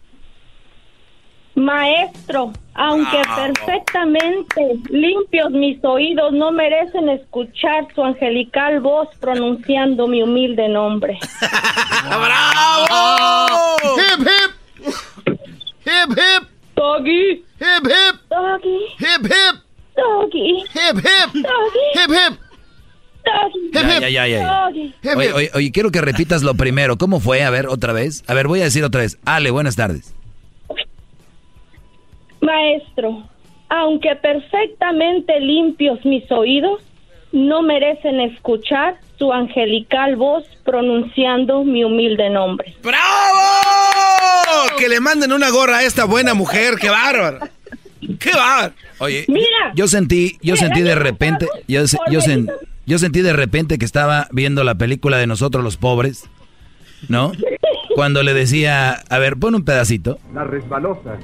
Maestro, aunque Bravo. perfectamente limpios mis oídos, no merecen escuchar su angelical voz pronunciando mi humilde nombre. ¡Bravo! ¡Hip, hip! ¡Hip, hip! Doggy. ¡Hip, hip! Doggy. ¡Hip, hip! Doggy. ¡Hip, hip! Doggy. ya, ya, ya. Oye, oye, quiero que repitas lo primero. ¿Cómo fue? A ver, otra vez. A ver, voy a decir otra vez. Ale, buenas tardes. Maestro, aunque perfectamente limpios mis oídos, no merecen escuchar su angelical voz pronunciando mi humilde nombre. ¡Bravo! Que le manden una gorra a esta buena mujer, qué bárbaro. ¡Qué bárbaro! Oye, yo sentí, yo sentí de repente, yo, yo, yo sentí de repente que estaba viendo la película de nosotros los pobres, ¿no? Cuando le decía, a ver, pon un pedacito. La resbalosa,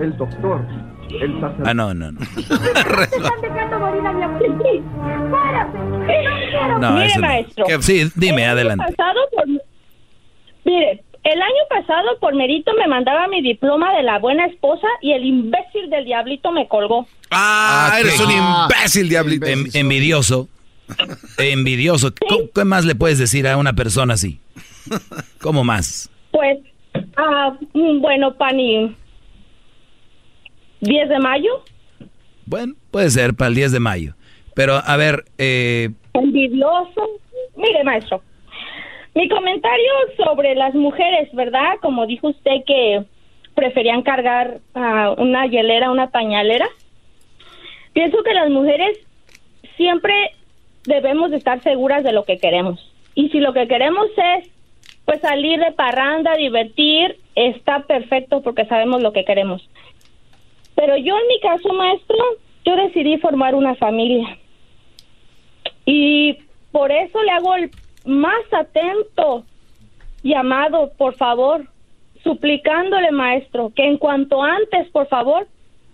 el doctor, el sacerdote. Ah, no, no, no. no Mire, maestro. Sí, dime, adelante. Mire, el año pasado por mérito me mandaba mi diploma de la buena esposa y el imbécil del diablito me colgó. Ah, eres un imbécil diablito. envidioso. envidioso. ¿Qué más le puedes decir a una persona así? ¿Cómo más? Pues, ah, mm, bueno, Pani, 10 de mayo. Bueno, puede ser para el 10 de mayo. Pero, a ver... Eh... Envidioso. Mire, maestro, mi comentario sobre las mujeres, ¿verdad? Como dijo usted que preferían cargar uh, una hielera, una pañalera. Pienso que las mujeres siempre debemos de estar seguras de lo que queremos. Y si lo que queremos es pues salir de parranda, divertir, está perfecto porque sabemos lo que queremos. Pero yo en mi caso, maestro, yo decidí formar una familia. Y por eso le hago el más atento llamado, por favor, suplicándole, maestro, que en cuanto antes, por favor,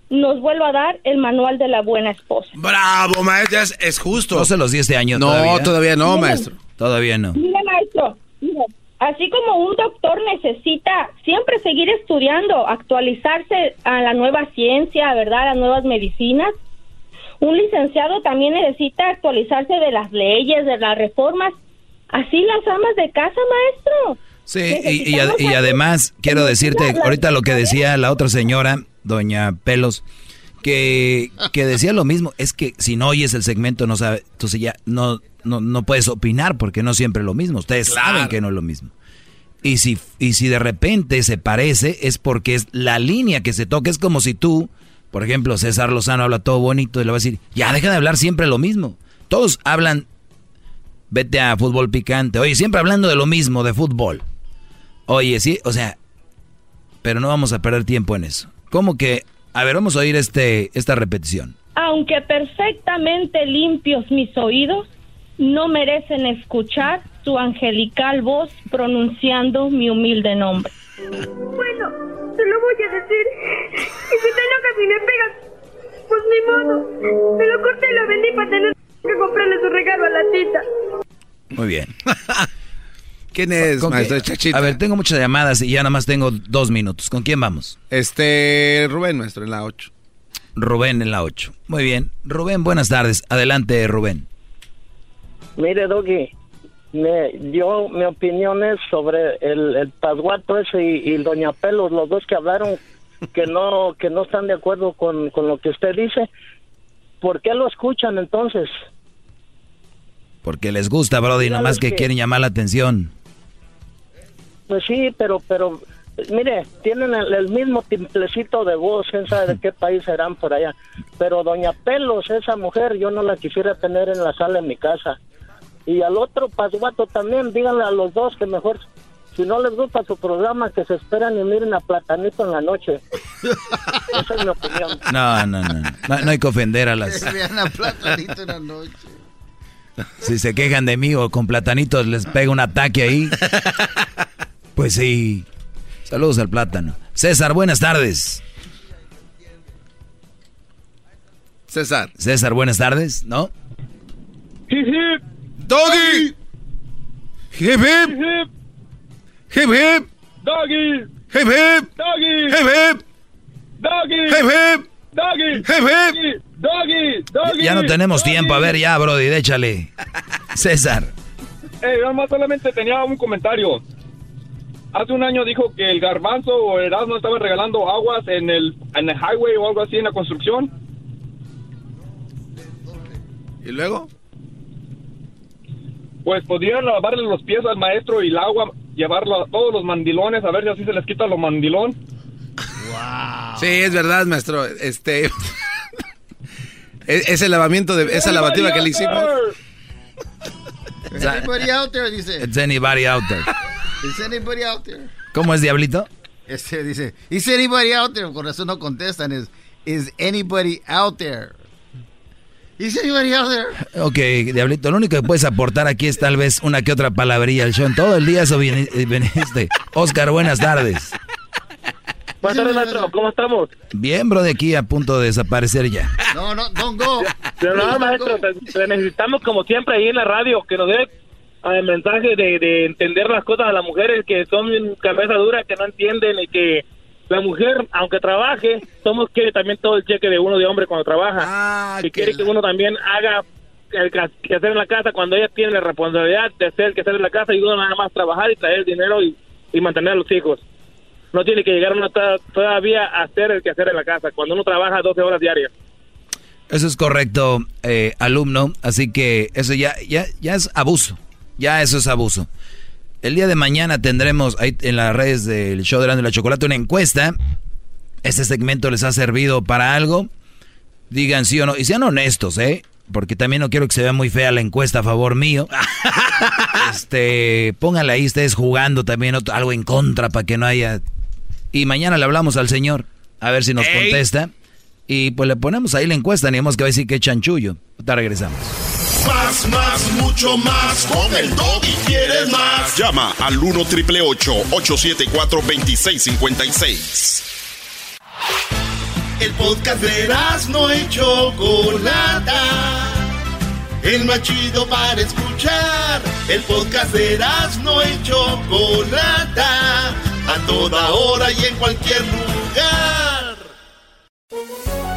nos vuelva a dar el manual de la buena esposa. Bravo, maestro, es, justo. No se los 10 años no, todavía. todavía no, maestro. Todavía no. Mire, maestro, así como un doctor necesita siempre seguir estudiando, actualizarse a la nueva ciencia, ¿verdad? A las nuevas medicinas. Un licenciado también necesita actualizarse de las leyes, de las reformas Así las amas de casa, maestro. Sí, y, además quiero decirte, ahorita lo que decía la otra señora, doña Pelos, que, que decía lo mismo, es que si no oyes el segmento no sabe, entonces ya no, no, no puedes opinar porque no siempre es lo mismo, ustedes saben que no es lo mismo. Y si, y si de repente se parece es porque es la línea que se toca, es como si tú, por ejemplo, César Lozano habla todo bonito y le va a decir, ya deja de hablar siempre lo mismo. Todos hablan Vete a fútbol picante. Oye, siempre hablando de lo mismo, de fútbol. Oye, sí, o sea, pero no vamos a perder tiempo en eso. ¿Cómo que? A ver, vamos a oír este, esta repetición. Aunque perfectamente limpios mis oídos, no merecen escuchar tu angelical voz pronunciando mi humilde nombre. Bueno, te lo voy a decir. Y si te enojas y me pegas, pues ni modo. Me lo corté y lo vendí para tener que comprarle su regalo a la tita. Muy bien. ¿Quién es, maestro A ver, tengo muchas llamadas y ya nada más tengo dos minutos. ¿Con quién vamos? Este, Rubén, maestro, en la 8. Rubén en la 8. Muy bien. Rubén, buenas tardes. Adelante, Rubén. Mire, Doggy, me, yo, mi opinión es sobre el, el pasguato ese y, y, Doña Pelos, los dos que hablaron que no, que no están de acuerdo con, con lo que usted dice. ¿Por qué lo escuchan entonces? Porque les gusta, Brody, nomás que, quieren llamar la atención. Pues sí, pero, pero, mire, tienen el, mismo timplecito de voz, quién sabe de qué país serán por allá. Pero Doña Pelos, esa mujer, yo no la quisiera tener en la sala de mi casa. Y al otro pasguato también, díganle a los dos que mejor, si no les gusta su programa, que se esperan y miren a Platanito en la noche. esa es mi opinión. No, no, no, no, hay que ofender a las... vean a Platanito en la noche. Si se quejan de mí o con platanitos les pega un ataque ahí. Pues sí. Saludos al plátano. César, buenas tardes. César. César, buenas tardes, ¿no? Hip hip. Doggy. Hip hip. Hip hip. Doggy. Hip hip. Doggy. Hip hip. Doggy. Hip hip. Doggy. Hip hip. Doggy, doggy. Ya no tenemos tiempo. A ver, ya, Brody, échale. César. Eh, yo más solamente tenía un comentario. Hace un año dijo que el garbanzo o Erasmo estaban regalando aguas en el, en el highway o algo así en la construcción. ¿Y luego? pues podrían lavarle los pies al maestro y el agua, llevarlo a todos los mandilones, a ver si así se les quita lo mandilón. Wow. Sí, es verdad, maestro. Este. ese lavamiento de esa lavativa que le hicimos. Is anybody out there? Dice. It's anybody out there. Is anybody out there? ¿Cómo es, Diablito? Este dice, is anybody out there? Por eso no contestan, es, is anybody out there? Is anybody out there? Ok, Diablito, lo único que puedes aportar aquí es tal vez una que otra palabrería al show. En todo el día eso viniste. Oscar, buenas tardes. Buenas tardes, maestro. ¿Cómo estamos? Bien, bro, de aquí a punto de desaparecer ya. No, no, don't go. No, maestro, te, necesitamos como siempre ahí en la radio que nos dé el mensaje de, de entender las cosas a las mujeres que son cabeza dura, que no entienden y que la mujer, aunque trabaje, somos que también todo el cheque de uno de hombre cuando trabaja. Ah, y quiere que uno también haga el que hacer en la casa cuando ella tiene la responsabilidad de hacer el que hacer en la casa y uno nada más trabajar y traer dinero y, y mantener a los hijos. No tiene que llegar uno todavía a hacer el que hacer en la casa cuando uno trabaja 12 horas diarias. Eso es correcto, eh, alumno. Así que eso ya, ya, ya es abuso. Ya eso es abuso. El día de mañana tendremos ahí en las redes del show de la chocolate una encuesta. Este segmento les ha servido para algo. Digan sí o no. Y sean honestos, ¿eh? Porque también no quiero que se vea muy fea la encuesta a favor mío. este, pónganle ahí ustedes jugando también algo en contra para que no haya. Y mañana le hablamos al señor. A ver si nos contesta. Y pues le ponemos ahí la encuesta. Ni que va a decir que chanchullo. Ahorita regresamos. Más, más, mucho más. Con el y quieres más. Llama al 1 triple 874 2656. El podcast de no y Chocolata. El más chido para escuchar. El podcast de no y Chocolata. A toda hora y en cualquier lugar.